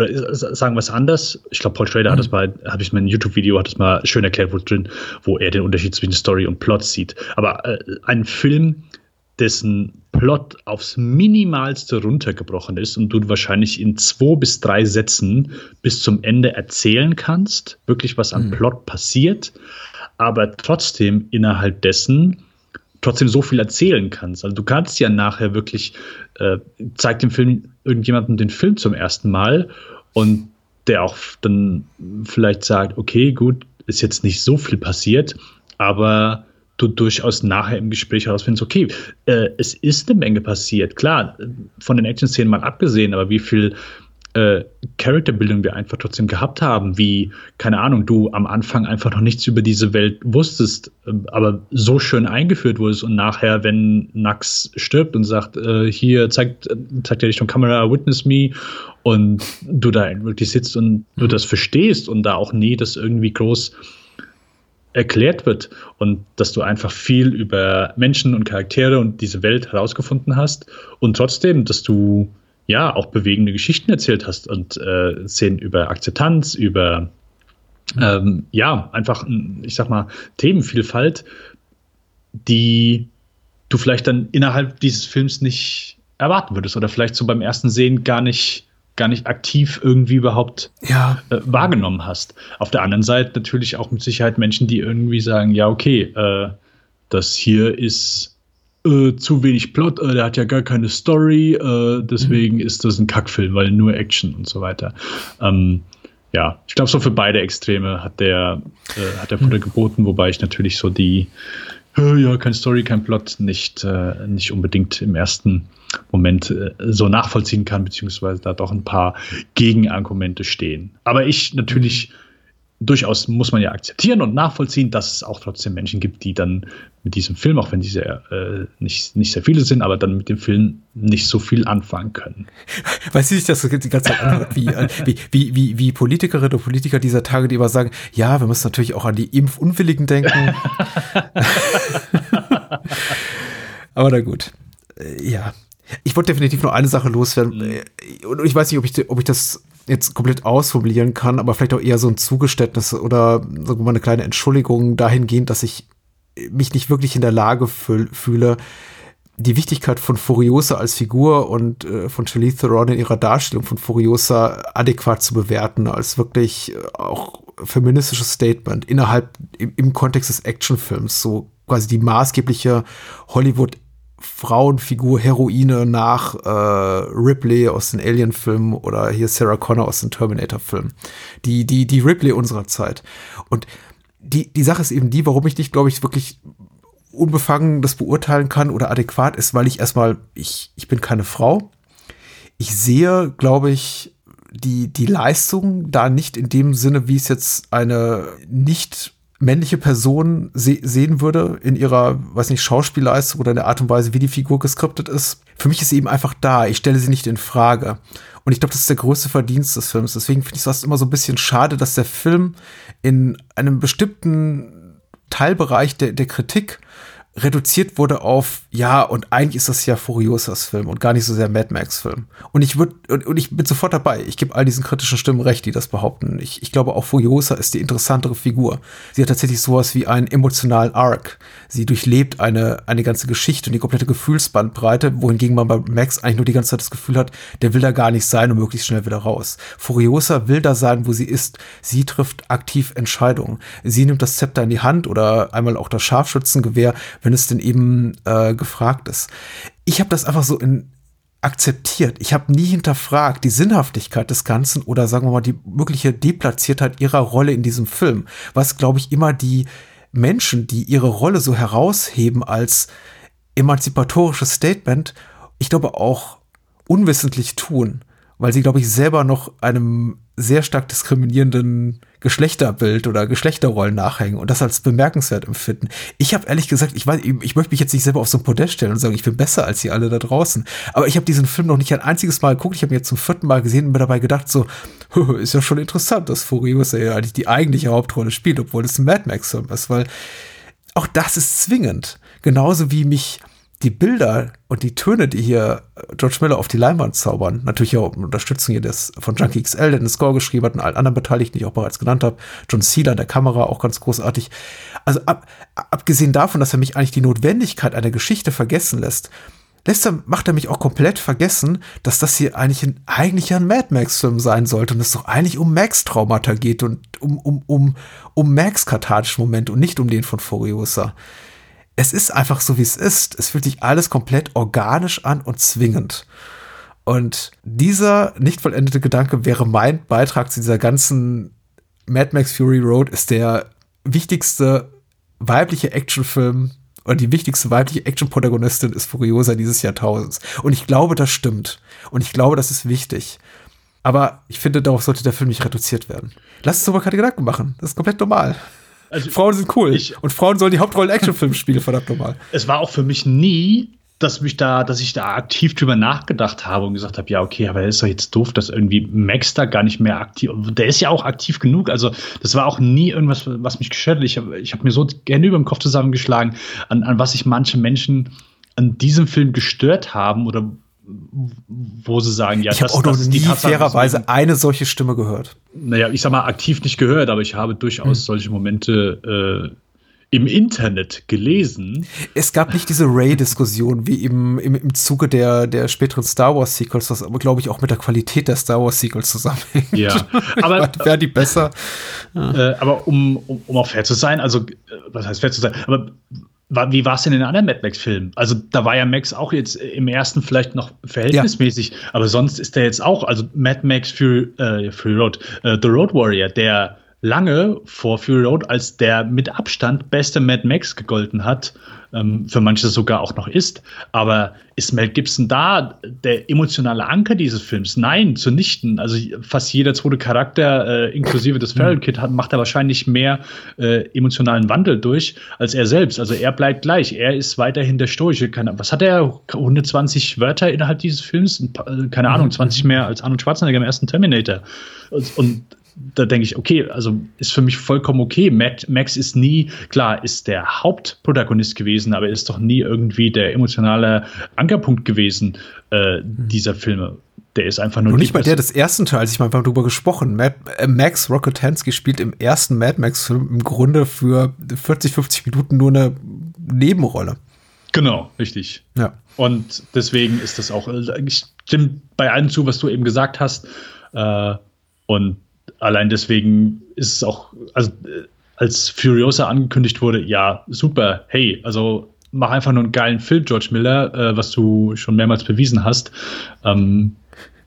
oder sagen wir es anders, ich glaube, Paul Schrader mhm. hat das mal, habe ich mein YouTube-Video, hat das mal schön erklärt, wo drin, wo er den Unterschied zwischen Story und Plot sieht. Aber äh, ein Film, dessen Plot aufs Minimalste runtergebrochen ist und du wahrscheinlich in zwei bis drei Sätzen bis zum Ende erzählen kannst, wirklich was am mhm. Plot passiert, aber trotzdem innerhalb dessen trotzdem so viel erzählen kannst. Also du kannst ja nachher wirklich, äh, zeigt dem Film irgendjemandem den Film zum ersten Mal und der auch dann vielleicht sagt, okay, gut, ist jetzt nicht so viel passiert, aber du durchaus nachher im Gespräch herausfindest, okay, äh, es ist eine Menge passiert. Klar, von den Action-Szenen mal abgesehen, aber wie viel äh, Charakterbildung wir einfach trotzdem gehabt haben, wie, keine Ahnung, du am Anfang einfach noch nichts über diese Welt wusstest, äh, aber so schön eingeführt wurdest und nachher, wenn Nax stirbt und sagt, äh, hier zeigt, zeigt er Richtung Kamera, witness me und du da wirklich sitzt und du mhm. das verstehst und da auch nie das irgendwie groß erklärt wird und dass du einfach viel über Menschen und Charaktere und diese Welt herausgefunden hast und trotzdem, dass du ja auch bewegende Geschichten erzählt hast und äh, Szenen über Akzeptanz, über ähm, ja, einfach, ich sag mal, Themenvielfalt, die du vielleicht dann innerhalb dieses Films nicht erwarten würdest oder vielleicht so beim ersten Sehen gar nicht gar nicht aktiv irgendwie überhaupt ja. äh, wahrgenommen hast. Auf der anderen Seite natürlich auch mit Sicherheit Menschen, die irgendwie sagen, ja, okay, äh, das hier ist äh, zu wenig Plot, äh, der hat ja gar keine Story, äh, deswegen mhm. ist das ein Kackfilm, weil nur Action und so weiter. Ähm, ja, ich glaube, so für beide Extreme hat der, äh, hat der Futter geboten, wobei ich natürlich so die, äh, ja, kein Story, kein Plot, nicht, nicht unbedingt im ersten Moment so nachvollziehen kann, beziehungsweise da doch ein paar Gegenargumente stehen. Aber ich natürlich durchaus muss man ja akzeptieren und nachvollziehen, dass es auch trotzdem Menschen gibt, die dann mit diesem Film, auch wenn die sehr, äh, nicht, nicht sehr viele sind, aber dann mit dem Film nicht so viel anfangen können. <laughs> Weißt du, wie sich das die ganze Zeit anhört, wie, äh, wie, wie, wie, wie Politikerinnen und Politiker dieser Tage, die immer sagen, ja, wir müssen natürlich auch an die Impfunwilligen denken. <laughs> aber na gut. Äh, ja. Ich wollte definitiv nur eine Sache loswerden. Mhm. Und ich weiß nicht, ob ich, ob ich das jetzt komplett ausformulieren kann, aber vielleicht auch eher so ein Zugeständnis oder wir mal eine kleine Entschuldigung dahingehend, dass ich mich nicht wirklich in der Lage fühle, die Wichtigkeit von Furiosa als Figur und äh, von Charlize Theron in ihrer Darstellung von Furiosa adäquat zu bewerten, als wirklich äh, auch feministisches Statement innerhalb, im, im Kontext des Actionfilms, so quasi die maßgebliche Hollywood Frauenfigur, Heroine nach äh, Ripley aus den Alien-Filmen oder hier Sarah Connor aus den Terminator-Filmen. Die, die, die Ripley unserer Zeit. Und die, die Sache ist eben die, warum ich nicht, glaube ich, wirklich unbefangen das beurteilen kann oder adäquat ist, weil ich erstmal, ich, ich bin keine Frau. Ich sehe, glaube ich, die, die Leistung da nicht in dem Sinne, wie es jetzt eine nicht männliche Person se sehen würde in ihrer, weiß nicht, Schauspielleistung oder in der Art und Weise, wie die Figur geskriptet ist. Für mich ist sie eben einfach da. Ich stelle sie nicht in Frage. Und ich glaube, das ist der größte Verdienst des Films. Deswegen finde ich es fast immer so ein bisschen schade, dass der Film in einem bestimmten Teilbereich der, der Kritik reduziert wurde auf, ja, und eigentlich ist das ja Furiosas Film und gar nicht so sehr Mad Max Film. Und ich würde, und, und, ich bin sofort dabei. Ich gebe all diesen kritischen Stimmen recht, die das behaupten. Ich, ich glaube auch Furiosa ist die interessantere Figur. Sie hat tatsächlich sowas wie einen emotionalen Arc. Sie durchlebt eine, eine ganze Geschichte und die komplette Gefühlsbandbreite, wohingegen man bei Max eigentlich nur die ganze Zeit das Gefühl hat, der will da gar nicht sein und möglichst schnell wieder raus. Furiosa will da sein, wo sie ist. Sie trifft aktiv Entscheidungen. Sie nimmt das Zepter in die Hand oder einmal auch das Scharfschützengewehr, wenn es denn eben äh, gefragt ist. Ich habe das einfach so in, akzeptiert. Ich habe nie hinterfragt die Sinnhaftigkeit des Ganzen oder sagen wir mal die mögliche Deplatziertheit ihrer Rolle in diesem Film, was glaube ich immer die Menschen, die ihre Rolle so herausheben als emanzipatorisches Statement, ich glaube auch unwissentlich tun, weil sie glaube ich selber noch einem sehr stark diskriminierenden Geschlechterbild oder Geschlechterrollen nachhängen und das als bemerkenswert empfinden. Ich habe ehrlich gesagt, ich weiß, ich möchte mich jetzt nicht selber auf so ein Podest stellen und sagen, ich bin besser als die alle da draußen. Aber ich habe diesen Film noch nicht ein einziges Mal geguckt. Ich habe ihn jetzt zum vierten Mal gesehen und mir dabei gedacht, so, <laughs> ist ja schon interessant, dass Furious ja eigentlich die eigentliche Hauptrolle spielt, obwohl es ein Mad Max-Film ist, weil auch das ist zwingend. Genauso wie mich die Bilder und die Töne, die hier äh, George Miller auf die Leinwand zaubern, natürlich auch Unterstützung hier des von Junkie XL, der den Score geschrieben hat und allen anderen Beteiligten, die ich auch bereits genannt habe, John Cena der Kamera, auch ganz großartig. Also ab, abgesehen davon, dass er mich eigentlich die Notwendigkeit einer Geschichte vergessen lässt, lässt er, macht er mich auch komplett vergessen, dass das hier eigentlich ein, eigentlich ein Mad Max-Film sein sollte und es doch eigentlich um Max-Traumata geht und um, um, um, um Max kathartischen Moment und nicht um den von Furiosa es ist einfach so, wie es ist. Es fühlt sich alles komplett organisch an und zwingend. Und dieser nicht vollendete Gedanke wäre mein Beitrag zu dieser ganzen Mad Max Fury Road ist der wichtigste weibliche Actionfilm und die wichtigste weibliche Action-Protagonistin ist Furiosa dieses Jahrtausends. Und ich glaube, das stimmt. Und ich glaube, das ist wichtig. Aber ich finde, darauf sollte der Film nicht reduziert werden. Lass uns aber keine Gedanken machen. Das ist komplett normal. Also Frauen sind cool. Ich, und Frauen sollen die Hauptrollen Actionfilm spielen, verdammt nochmal. Es war auch für mich nie, dass mich da, dass ich da aktiv drüber nachgedacht habe und gesagt habe, ja, okay, aber er ist doch jetzt doof, dass irgendwie Max da gar nicht mehr aktiv, der ist ja auch aktiv genug. Also, das war auch nie irgendwas, was mich hat. Ich habe ich hab mir so gerne über den Kopf zusammengeschlagen, an, an was sich manche Menschen an diesem Film gestört haben oder wo sie sagen, ja, ich habe auch noch nie fairerweise eine solche Stimme gehört. Naja, ich sag mal, aktiv nicht gehört, aber ich habe durchaus hm. solche Momente äh, im Internet gelesen. Es gab nicht diese Ray-Diskussion wie im, im, im Zuge der, der späteren Star Wars-Sequels, was aber, glaube ich, auch mit der Qualität der Star Wars-Sequels zusammenhängt. Ja, <laughs> aber. Wäre die besser? Äh, aber um, um, um auch fair zu sein, also, äh, was heißt fair zu sein, aber wie war es denn in den anderen Mad Max-Filmen? Also da war ja Max auch jetzt im ersten vielleicht noch verhältnismäßig, ja. aber sonst ist der jetzt auch, also Mad Max Fury, äh, Fury Road, äh, The Road Warrior, der lange vor Fury Road als der mit Abstand beste Mad Max gegolten hat, ähm, für manche sogar auch noch ist. Aber ist Mel Gibson da der emotionale Anker dieses Films? Nein, zunichten. Also fast jeder zweite Charakter, äh, inklusive des Feral Kid, hat, macht da wahrscheinlich mehr äh, emotionalen Wandel durch als er selbst. Also er bleibt gleich. Er ist weiterhin der Stoische. Keine, was hat er? 120 Wörter innerhalb dieses Films? Äh, keine Ahnung, 20 mehr als Arnold Schwarzenegger im ersten Terminator. Und, und da denke ich, okay, also ist für mich vollkommen okay. Max ist nie, klar, ist der Hauptprotagonist gewesen, aber ist doch nie irgendwie der emotionale Ankerpunkt gewesen äh, dieser Filme. Der ist einfach nur. Und nicht mal der des ersten Teils, ich meine, wir haben darüber gesprochen. Mad, äh, Max Rocketansky spielt im ersten Mad Max-Film im Grunde für 40, 50 Minuten nur eine Nebenrolle. Genau, richtig. Ja. Und deswegen ist das auch, ich stimme bei allem zu, was du eben gesagt hast. Äh, und allein deswegen ist es auch, also als Furiosa angekündigt wurde, ja, super, hey, also mach einfach nur einen geilen Film, George Miller, äh, was du schon mehrmals bewiesen hast. Ähm,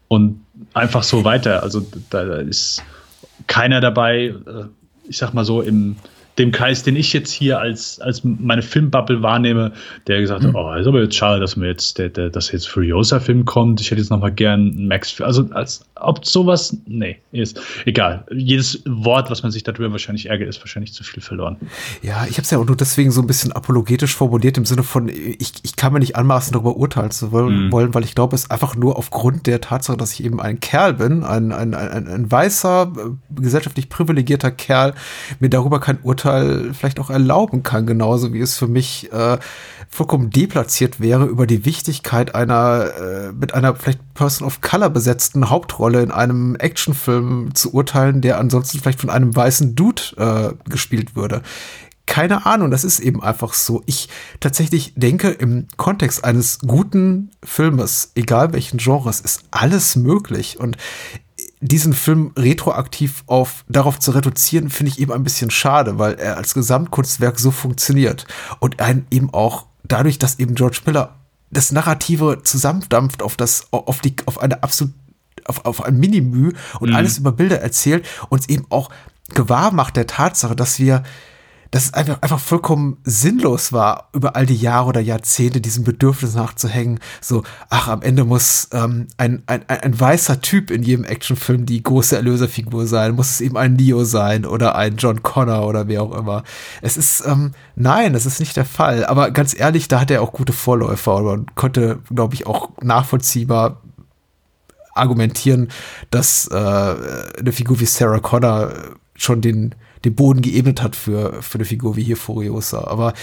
und einfach so weiter. Also da, da ist keiner dabei, äh, ich sag mal so, im dem Kreis, den ich jetzt hier als, als meine Filmbubble wahrnehme, der gesagt hat, mhm. oh, ist aber jetzt schade, dass mir jetzt, der, der, dass jetzt Furiosa-Film kommt. Ich hätte jetzt noch mal gern Max, also als ob sowas, nee, ist egal. Jedes Wort, was man sich darüber wahrscheinlich ärgert, ist wahrscheinlich zu viel verloren. Ja, ich habe es ja auch nur deswegen so ein bisschen apologetisch formuliert im Sinne von, ich, ich kann mir nicht anmaßen, darüber urteilen zu wollen, mhm. weil ich glaube, es einfach nur aufgrund der Tatsache, dass ich eben ein Kerl bin, ein, ein, ein, ein weißer, äh, gesellschaftlich privilegierter Kerl, mir darüber kein Urteil Urteil vielleicht auch erlauben kann, genauso wie es für mich äh, vollkommen deplatziert wäre, über die Wichtigkeit einer äh, mit einer vielleicht Person of Color besetzten Hauptrolle in einem Actionfilm zu urteilen, der ansonsten vielleicht von einem weißen Dude äh, gespielt würde keine Ahnung, das ist eben einfach so. Ich tatsächlich denke, im Kontext eines guten Filmes, egal welchen Genres, ist alles möglich. Und diesen Film retroaktiv auf darauf zu reduzieren, finde ich eben ein bisschen schade, weil er als Gesamtkunstwerk so funktioniert und einen eben auch dadurch, dass eben George Miller das Narrative zusammendampft auf das auf die auf eine absolut auf, auf ein Minimü und mhm. alles über Bilder erzählt, uns eben auch gewahr macht der Tatsache, dass wir dass es einfach, einfach vollkommen sinnlos war, über all die Jahre oder Jahrzehnte diesem Bedürfnis nachzuhängen. So, ach, am Ende muss ähm, ein, ein, ein, weißer Typ in jedem Actionfilm die große Erlöserfigur sein, muss es eben ein Neo sein oder ein John Connor oder wer auch immer. Es ist, ähm, nein, das ist nicht der Fall. Aber ganz ehrlich, da hat er auch gute Vorläufer und konnte, glaube ich, auch nachvollziehbar argumentieren, dass äh, eine Figur wie Sarah Connor schon den den Boden geebnet hat für, für eine Figur wie hier Furiosa. Aber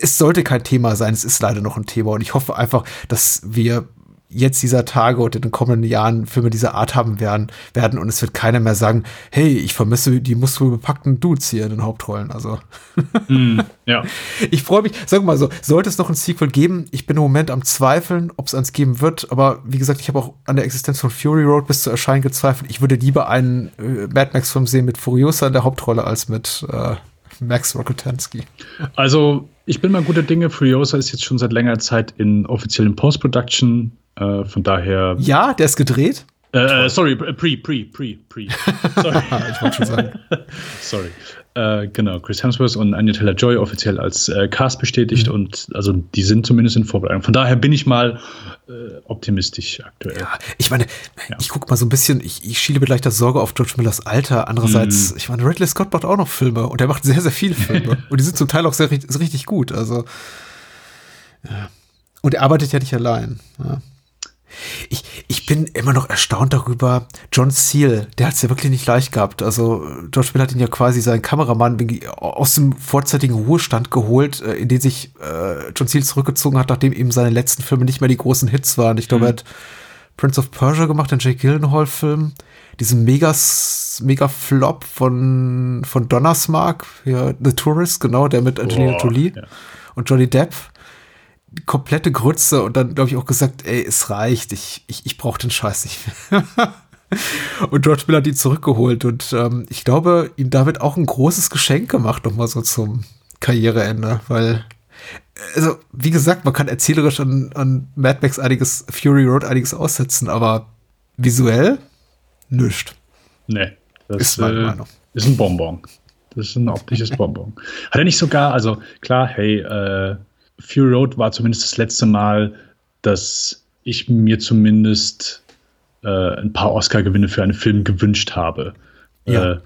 es sollte kein Thema sein, es ist leider noch ein Thema und ich hoffe einfach, dass wir jetzt dieser Tage und in den kommenden Jahren Filme dieser Art haben werden, werden und es wird keiner mehr sagen, hey, ich vermisse die muskelbepackten Dudes hier in den Hauptrollen. Also <laughs> mm, ja. <laughs> Ich freue mich, sag mal so, sollte es noch ein Sequel geben? Ich bin im Moment am Zweifeln, ob es eins geben wird, aber wie gesagt, ich habe auch an der Existenz von Fury Road bis zu Erscheinen gezweifelt. Ich würde lieber einen äh, Mad Max-Film sehen mit Furiosa in der Hauptrolle als mit äh, Max Rokotansky. Also, ich bin mal guter Dinge. Furiosa ist jetzt schon seit längerer Zeit in offiziellen Post-Production äh, von daher. Ja, der ist gedreht. Äh, äh sorry, pre, pre, pre, pre. Sorry. <laughs> ich wollte schon sagen. <laughs> sorry. Äh, genau, Chris Hemsworth und Anya Taylor Joy offiziell als äh, Cast bestätigt mhm. und also die sind zumindest in Vorbereitung. Von daher bin ich mal äh, optimistisch aktuell. Ja, ich meine, ja. ich gucke mal so ein bisschen, ich, ich schiele mit leichter Sorge auf George Millers Alter. Andererseits, mhm. ich meine, Ridley Scott macht auch noch Filme und er macht sehr, sehr viele Filme <laughs> und die sind zum Teil auch sehr richtig gut. Also, ja. Und er arbeitet ja nicht allein. Ja. Ich, ich bin immer noch erstaunt darüber. John Seal, der hat es ja wirklich nicht leicht gehabt. Also George Mill hat ihn ja quasi seinen Kameramann aus dem vorzeitigen Ruhestand geholt, äh, in den sich äh, John Seal zurückgezogen hat, nachdem eben seine letzten Filme nicht mehr die großen Hits waren. Ich glaube, mhm. er hat Prince of Persia gemacht, den Jake Gyllenhaal-Film. Diesen Megas, Mega-Flop von, von Donnersmark, ja, The Tourist, genau, der mit Angelina Jolie ja. und Johnny Depp komplette Grütze und dann, glaube ich, auch gesagt, ey, es reicht, ich, ich, ich brauche den Scheiß nicht mehr. <laughs> und George Miller hat ihn zurückgeholt und ähm, ich glaube, ihm damit auch ein großes Geschenk gemacht, nochmal so zum, Karriereende, weil, also, wie gesagt, man kann erzählerisch an, an Mad Max einiges, Fury Road einiges aussetzen, aber visuell nischt. Nee, das Ist meine äh, Meinung. ist ein Bonbon. Das ist ein optisches Bonbon. Hat er nicht sogar, also klar, hey, äh, Fury Road war zumindest das letzte Mal, dass ich mir zumindest äh, ein paar Oscar-Gewinne für einen Film gewünscht habe. Ja. Äh,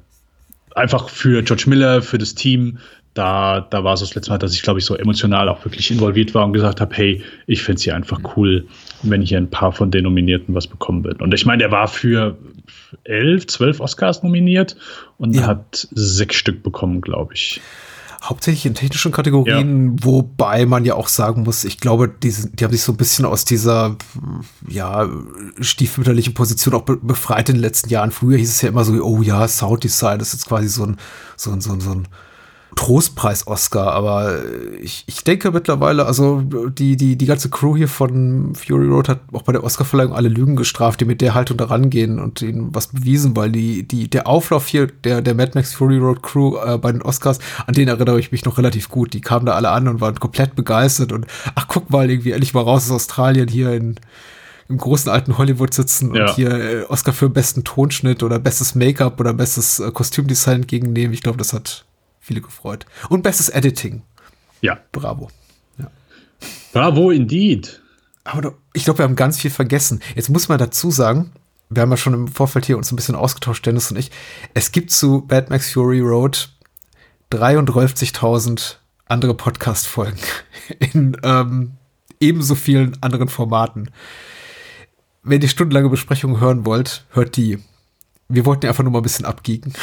einfach für George Miller, für das Team. Da, da war es das letzte Mal, dass ich, glaube ich, so emotional auch wirklich involviert war und gesagt habe, hey, ich fände es hier einfach cool, wenn hier ein paar von den Nominierten was bekommen wird. Und ich meine, der war für elf, zwölf Oscars nominiert und Ja. hat sechs Stück bekommen, glaube ich. Hauptsächlich in technischen Kategorien, wobei man ja auch sagen muss, ich glaube, die, die haben sich so ein bisschen aus dieser ja, stiefmütterlichen Position auch be befreit in den letzten Jahren. Früher hieß es ja immer so, oh ja, Sounddesign ist jetzt quasi so ein, so ein, so ein, so ein Trostpreis-Oscar, aber ich, ich denke mittlerweile, also die, die, die ganze Crew hier von Fury Road hat auch bei der Oscarverleihung alle Lügen gestraft, die mit der Haltung da rangehen und ihnen was bewiesen, weil die, die, der Auflauf hier der, der Mad Max Fury Road Crew äh, bei den Oscars, an den erinnere ich mich noch relativ gut. Die kamen da alle an und waren komplett begeistert und ach, guck mal, irgendwie endlich mal raus aus Australien hier in, im großen alten Hollywood sitzen Ja. und hier äh, Oscar für besten Tonschnitt oder bestes Make-up oder bestes äh, Kostümdesign entgegennehmen. Ich glaube, das hat viele gefreut. Und bestes Editing. Ja. Bravo. Bravo, indeed. Aber ich glaube, wir haben ganz viel vergessen. Jetzt muss man dazu sagen, wir haben ja schon im Vorfeld hier uns ein bisschen ausgetauscht, Dennis und ich. Es gibt zu Bad Max Fury Road 53.000 andere Podcast-Folgen <laughs> in ähm, ebenso vielen anderen Formaten. Wenn ihr stundenlange Besprechungen hören wollt, hört die. Wir wollten ja einfach nur mal ein bisschen abgeeken.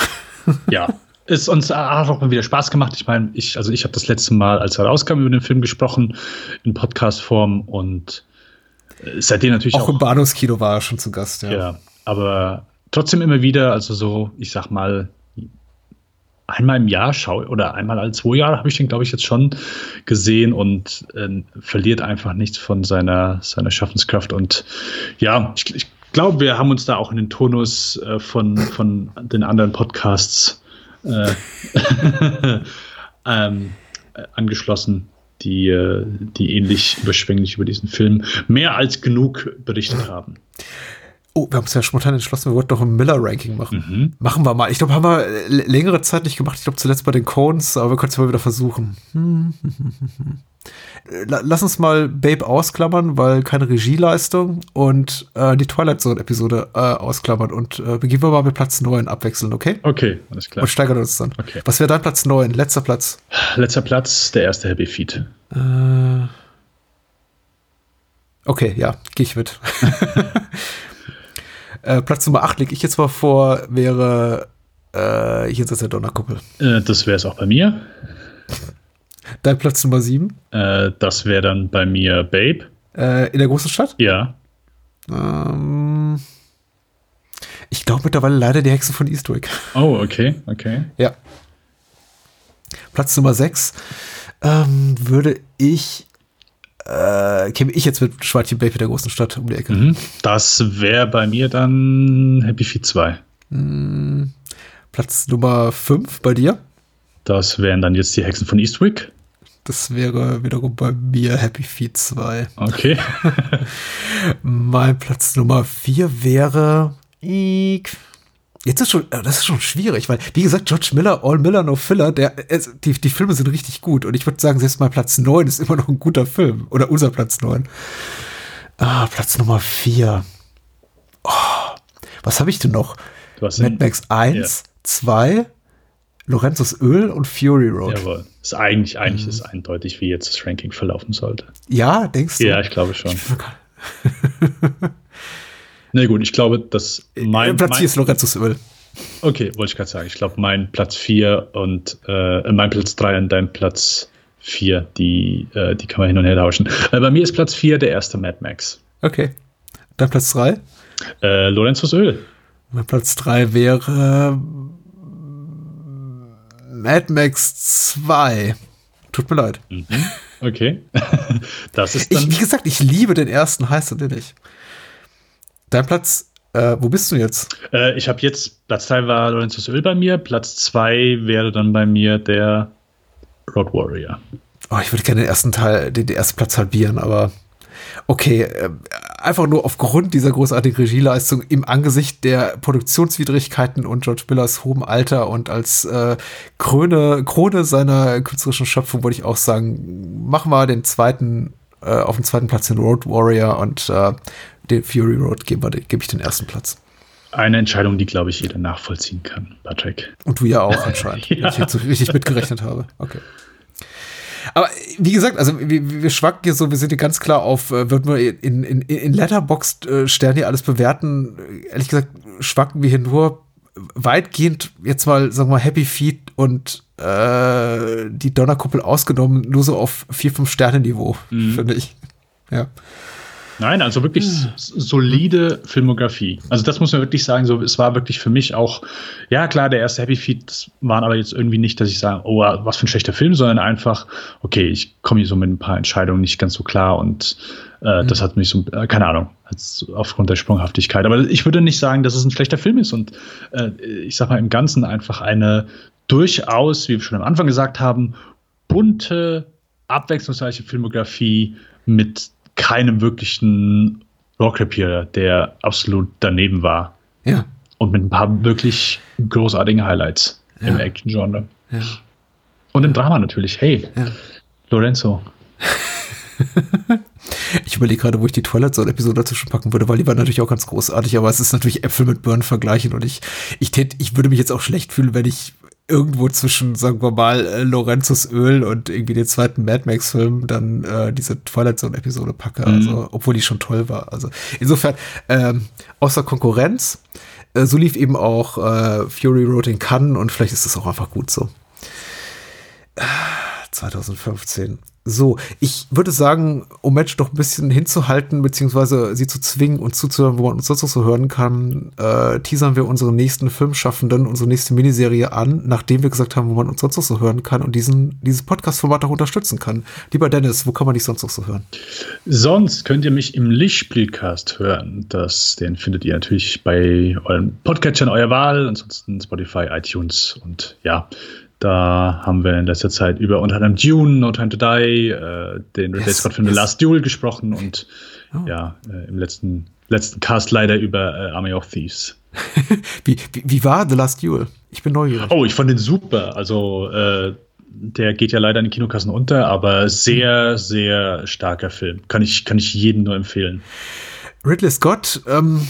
Ja. <laughs> Ist uns hat auch mal wieder Spaß gemacht. Ich meine, ich, also ich habe das letzte Mal, als er rauskam, über den Film gesprochen, in Podcast-Form und äh, seitdem natürlich Auch auch. im Bahnhofskino war er schon zu Gast, ja. ja, aber trotzdem immer wieder, also so, ich sag mal, einmal im Jahr schau oder einmal alle zwei Jahre habe ich den, glaube ich, jetzt schon gesehen und äh, verliert einfach nichts von seiner, seiner Schaffenskraft. Und ja, ich, ich glaube, wir haben uns da auch in den Tonus äh, von, von den anderen Podcasts äh, <laughs> ähm, äh, angeschlossen, die, äh, die ähnlich überschwänglich über diesen Film mehr als genug berichtet haben. Oh, wir haben uns ja spontan entschlossen, wir wollten doch ein Miller-Ranking machen. Mhm. Machen wir mal. Ich glaube, haben wir längere Zeit nicht gemacht. Ich glaube, zuletzt bei den Cones, aber wir können es mal wieder versuchen. La- Lass uns mal Babe ausklammern, weil keine Regieleistung und äh, die Twilight Zone-Episode äh, ausklammern. Und äh, beginnen wir mal mit Platz 9 abwechseln, okay? Okay, alles klar. Und steigern uns dann. Okay. Was wäre dein Platz 9? Letzter Platz. Letzter Platz, der erste Happy Feet. Äh, okay, ja, gehe ich mit. <laughs> äh, Platz Nummer 8 lege ich jetzt mal vor, wäre äh, Jenseits der Donnerkuppel. Äh, das wäre es auch bei mir. Dein Platz Nummer 7 Äh, das wäre dann bei mir Babe. äh, in der großen Stadt. Ja. Ähm, ich glaube mittlerweile leider die Hexe von Eastwick. Oh, okay, okay. Ja. Platz Nummer 6 ähm, würde ich äh, käme ich jetzt mit Schweitchen Baby der großen Stadt um die Ecke. Mhm. Das wäre bei mir dann Happy Feet 2. Platz Nummer 5 bei dir. Das wären dann jetzt die Hexen von Eastwick. Das wäre wiederum bei mir Happy Feet 2. Okay. <laughs> Mein Platz Nummer 4 wäre. Ik. Jetzt ist schon, äh, das ist schon schwierig, weil, wie gesagt, George Miller, All Miller, No Filler, der, die, die Filme sind richtig gut. Und ich würde sagen, selbst mein Platz 9 ist immer noch ein guter Film. Oder unser Platz 9. Ah, Platz Nummer 4. Oh, was habe ich denn noch? Mad Max 1, 2, Lorenzos Öl und Fury Road. Jawohl. Ist eigentlich, eigentlich Mhm. ist eindeutig, wie jetzt das Ranking verlaufen sollte. Ja, denkst du? Ja, ich glaube schon. Na gut, ich glaube, dass mein, Platz mein 4 ist Lorenzos Öl. Okay, wollte ich gerade sagen. Ich glaube, mein Platz 4 und äh, mein Platz 3 und dein Platz 4, die, äh, die kann man hin und her tauschen. Äh, bei mir ist Platz 4 der erste Mad Max. Okay. Dann Platz 3. Äh, Lorenzos Öl. Mein Platz 3 wäre Mad Max 2. Tut mir leid. Okay. <laughs> das ist Ich, dann. wie gesagt, ich liebe den ersten, heißt du nicht. Dein Platz, äh, wo bist du jetzt? Äh, ich habe jetzt, Platz 3 war Lorenzos Öl bei mir, Platz 2 wäre dann bei mir der Road Warrior. Oh, ich würde gerne den ersten Teil, den, den ersten Platz halbieren, aber okay, äh, einfach nur aufgrund dieser großartigen Regieleistung im Angesicht der Produktionswidrigkeiten und George Millers hohem Alter und als äh, Krone, Krone seiner künstlerischen Schöpfung würde ich auch sagen, machen wir den zweiten, äh, auf dem zweiten Platz den Road Warrior und äh, den Fury Road gebe geb ich den ersten Platz. Eine Entscheidung, die, glaube ich, jeder nachvollziehen kann, Patrick. Und du ja auch anscheinend, <laughs> ja. wenn ich jetzt so richtig mitgerechnet habe. Okay. Aber wie gesagt, also wir, wir schwanken hier so, wir sind hier ganz klar auf, äh, würden wir in, in, in Letterboxd äh, hier alles bewerten. Ehrlich gesagt, schwanken wir hier nur weitgehend jetzt mal, sagen wir mal, Happy Feet und äh, die Donnerkuppel ausgenommen, nur so auf vier, fünf Sterne Niveau, mhm. finde ich. Ja. Nein, also wirklich hm. solide Filmografie. Also das muss man wirklich sagen. So, es war wirklich für mich auch, ja klar, der erste Happy Feet waren aber jetzt irgendwie nicht, dass ich sage, oh, was für ein schlechter Film, sondern einfach, okay, ich komme hier so mit ein paar Entscheidungen nicht ganz so klar und äh, mhm. das hat mich so, äh, keine Ahnung, aufgrund der Sprunghaftigkeit. Aber ich würde nicht sagen, dass es ein schlechter Film ist und äh, ich sag mal im Ganzen einfach eine durchaus, wie wir schon am Anfang gesagt haben, bunte, abwechslungsreiche Filmografie mit keinem wirklichen Rockrepeater, der absolut daneben war. Ja. Und mit ein paar wirklich großartigen Highlights ja. im Action-Genre. Ja. Und im Drama natürlich. Hey, ja. Lorenzo. <laughs> ich überlege gerade, wo ich die Twilight Zone-Episode dazwischen packen würde, weil die war natürlich auch ganz großartig, aber es ist natürlich Äpfel mit Birnen vergleichen und ich, ich, tät, ich würde mich jetzt auch schlecht fühlen, wenn ich irgendwo zwischen, sagen wir mal, äh, Lorenzos Öl und irgendwie den zweiten Mad Max-Film dann äh, diese Twilight Zone-Episode packe. Mhm. Also, obwohl die schon toll war. Also insofern, ähm, außer Konkurrenz, äh, so lief eben auch äh, Fury Road in Cannes und vielleicht ist das auch einfach gut so. 2015. So, ich würde sagen, um Match doch ein bisschen hinzuhalten, beziehungsweise sie zu zwingen und zuzuhören, wo man uns sonst noch so hören kann, äh, teasern wir unsere nächsten Filmschaffenden, unsere nächste Miniserie an, nachdem wir gesagt haben, wo man uns sonst noch so hören kann und diesen, dieses Podcast-Format auch unterstützen kann. Lieber Dennis, wo kann man dich sonst noch so hören? Sonst könnt ihr mich im Lichtspielcast hören. Das, den findet ihr natürlich bei euren Podcatchern eurer Wahl, ansonsten Spotify, iTunes und ja, da haben wir in letzter Zeit über unter anderem Dune, No Time to Die, äh, den Ridley yes, Scott Film yes. The Last Duel gesprochen und oh. ja, äh, im letzten, letzten Cast leider über äh, Army of Thieves. <laughs> wie, wie, wie, war The Last Duel? Ich bin neugierig. Oh, ich fand den super. Also, äh, der geht ja leider in den Kinokassen unter, aber sehr, sehr starker Film. Kann ich, kann ich jedem nur empfehlen. Ridley Scott, ähm,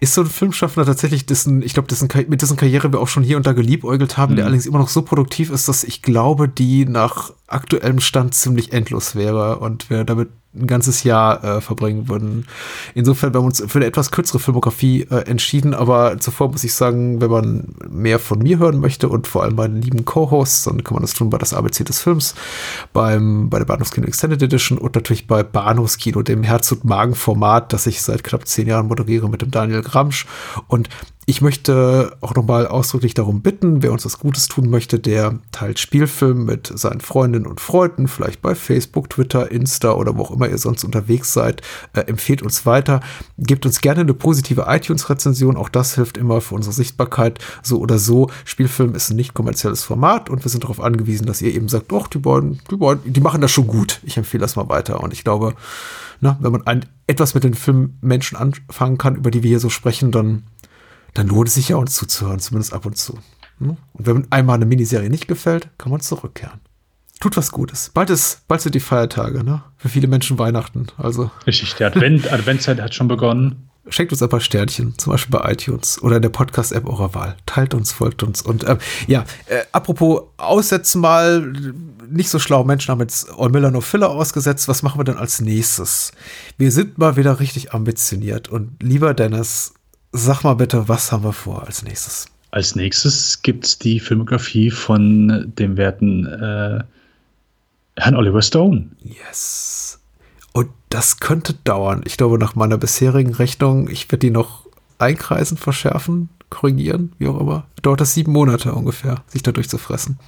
ist so ein Filmschaffender tatsächlich, dessen, ich glaube, dessen, mit dessen Karriere wir auch schon hier und da geliebäugelt haben, mhm. der allerdings immer noch so produktiv ist, dass ich glaube, die nach aktuellem Stand ziemlich endlos wäre und wir damit ein ganzes Jahr äh, verbringen würden. Insofern, wir haben uns für eine etwas kürzere Filmografie äh, entschieden, aber zuvor muss ich sagen, wenn man mehr von mir hören möchte und vor allem meinen lieben Co-Hosts, dann kann man das tun bei das ABC des Films, beim, bei der Bahnhofskino Extended Edition und natürlich bei Bahnhofskino, dem Herz- und Magen-Format, das ich seit knapp zehn Jahren moderiere mit dem Daniel Gramsch. Und ich möchte auch nochmal ausdrücklich darum bitten, wer uns was Gutes tun möchte, der teilt Spielfilm mit seinen Freundinnen und Freunden, vielleicht bei Facebook, Twitter, Insta oder wo auch immer ihr sonst unterwegs seid. Äh, empfehlt uns weiter. Gebt uns gerne eine positive iTunes-Rezension. Auch das hilft immer für unsere Sichtbarkeit. So oder so. Spielfilm ist ein nicht kommerzielles Format und wir sind darauf angewiesen, dass ihr eben sagt, doch, die beiden, die beiden, die machen das schon gut. Ich empfehle das mal weiter. Und ich glaube, na, wenn man ein, etwas mit den Filmmenschen anfangen kann, über die wir hier so sprechen, dann dann lohnt es sich ja uns zuzuhören, zumindest ab und zu. Hm? Und wenn einmal eine Miniserie nicht gefällt, kann man zurückkehren. Tut was Gutes. Bald ist, bald sind die Feiertage, ne? Für viele Menschen Weihnachten. Also. Richtig, die Advent, <laughs> Adventszeit hat schon begonnen. Schenkt uns ein paar Sternchen, zum Beispiel bei iTunes oder in der Podcast-App eurer Wahl. Teilt uns, folgt uns. Und ähm, ja, äh, apropos aussetzen mal, nicht so schlaue Menschen haben jetzt All Miller No Filler ausgesetzt. Was machen wir denn als nächstes? Wir sind mal wieder richtig ambitioniert. Und lieber Dennis, Sag mal bitte, was haben wir vor als nächstes? Als nächstes gibt es die Filmografie von dem werten äh, Herrn Oliver Stone. Yes. Und das könnte dauern. Ich glaube, nach meiner bisherigen Rechnung, ich werde die noch einkreisen, verschärfen, korrigieren, wie auch immer. Dauert das sieben Monate ungefähr, sich da durchzufressen.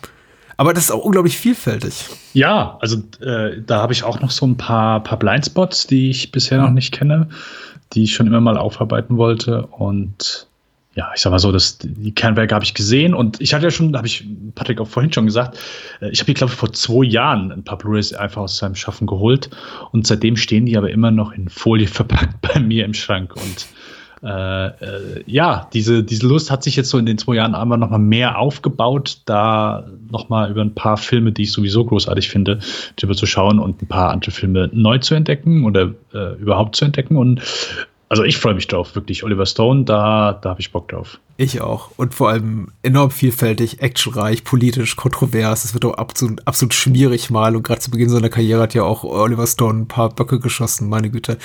Aber das ist auch unglaublich vielfältig. Ja, also äh, da habe ich auch noch so ein paar, paar Blindspots, die ich bisher noch nicht kenne die ich schon immer mal aufarbeiten wollte. Und ja, ich sag mal so, das, die Kernwerke habe ich gesehen. Und ich hatte ja schon, habe ich Patrick auch vorhin schon gesagt, äh, ich habe die, glaube ich, vor zwei Jahren ein paar Blu-rays einfach aus seinem Schaffen geholt. Und seitdem stehen die aber immer noch in Folie verpackt <laughs> bei mir im Schrank. Und äh, äh, ja, diese, diese Lust hat sich jetzt so in den zwei Jahren einmal noch mal mehr aufgebaut, da noch mal über ein paar Filme, die ich sowieso großartig finde, drüber zu schauen und ein paar andere Filme neu zu entdecken oder äh, überhaupt zu entdecken. Und also ich freue mich drauf, wirklich. Oliver Stone, da, da habe ich Bock drauf. Ich auch. Und vor allem enorm vielfältig, actionreich, politisch, kontrovers. Es wird auch absolut, absolut schmierig mal. Und gerade zu Beginn seiner Karriere hat ja auch Oliver Stone ein paar Böcke geschossen, meine Güte.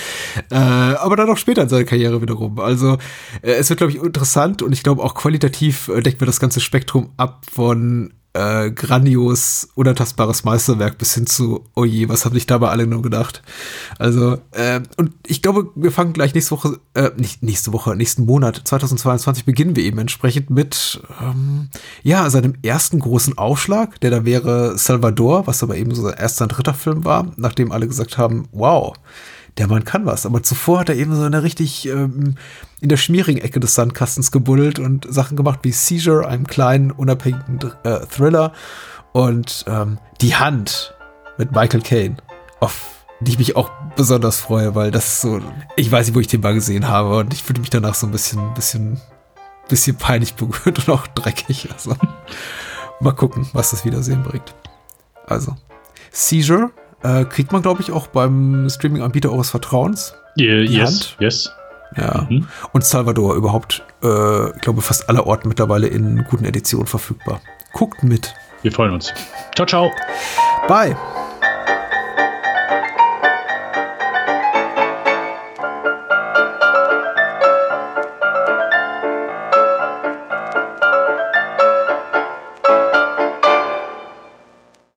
Äh, aber dann auch später in seiner Karriere wiederum. Also äh, es wird, glaube ich, interessant und ich glaube auch qualitativ äh, deckt wir das ganze Spektrum ab von äh, grandios, unantastbares Meisterwerk bis hin zu, oh je, was haben sich dabei alle nur gedacht? Also, äh, und ich glaube, wir fangen gleich nächste Woche, äh, nicht nächste Woche, nächsten Monat, 2022, beginnen wir eben entsprechend mit, ähm, ja, seinem ersten großen Aufschlag, der da wäre Salvador, was aber eben so sein erster und dritter Film war, nachdem alle gesagt haben, wow, der Mann kann was. Aber zuvor hat er eben so eine richtig ähm, in der schmierigen Ecke des Sandkastens gebuddelt und Sachen gemacht wie Seizure, einem kleinen, unabhängigen äh, Thriller und ähm, Die Hand mit Michael Caine, auf die ich mich auch besonders freue, weil das so, ich weiß nicht, wo ich den mal gesehen habe und ich fühle mich danach so ein bisschen, bisschen, bisschen peinlich berührt <laughs> und auch dreckig. Also mal gucken, was das Wiedersehen bringt. Also, Seizure äh, kriegt man, glaube ich, auch beim Streaming-Anbieter eures Vertrauens. Yeah, yes, Hand. yes. Ja. Mhm. Und Salvador überhaupt, äh, ich glaube, fast aller Orten mittlerweile in guten Editionen verfügbar. Guckt mit. Wir freuen uns. Ciao, ciao. Bye.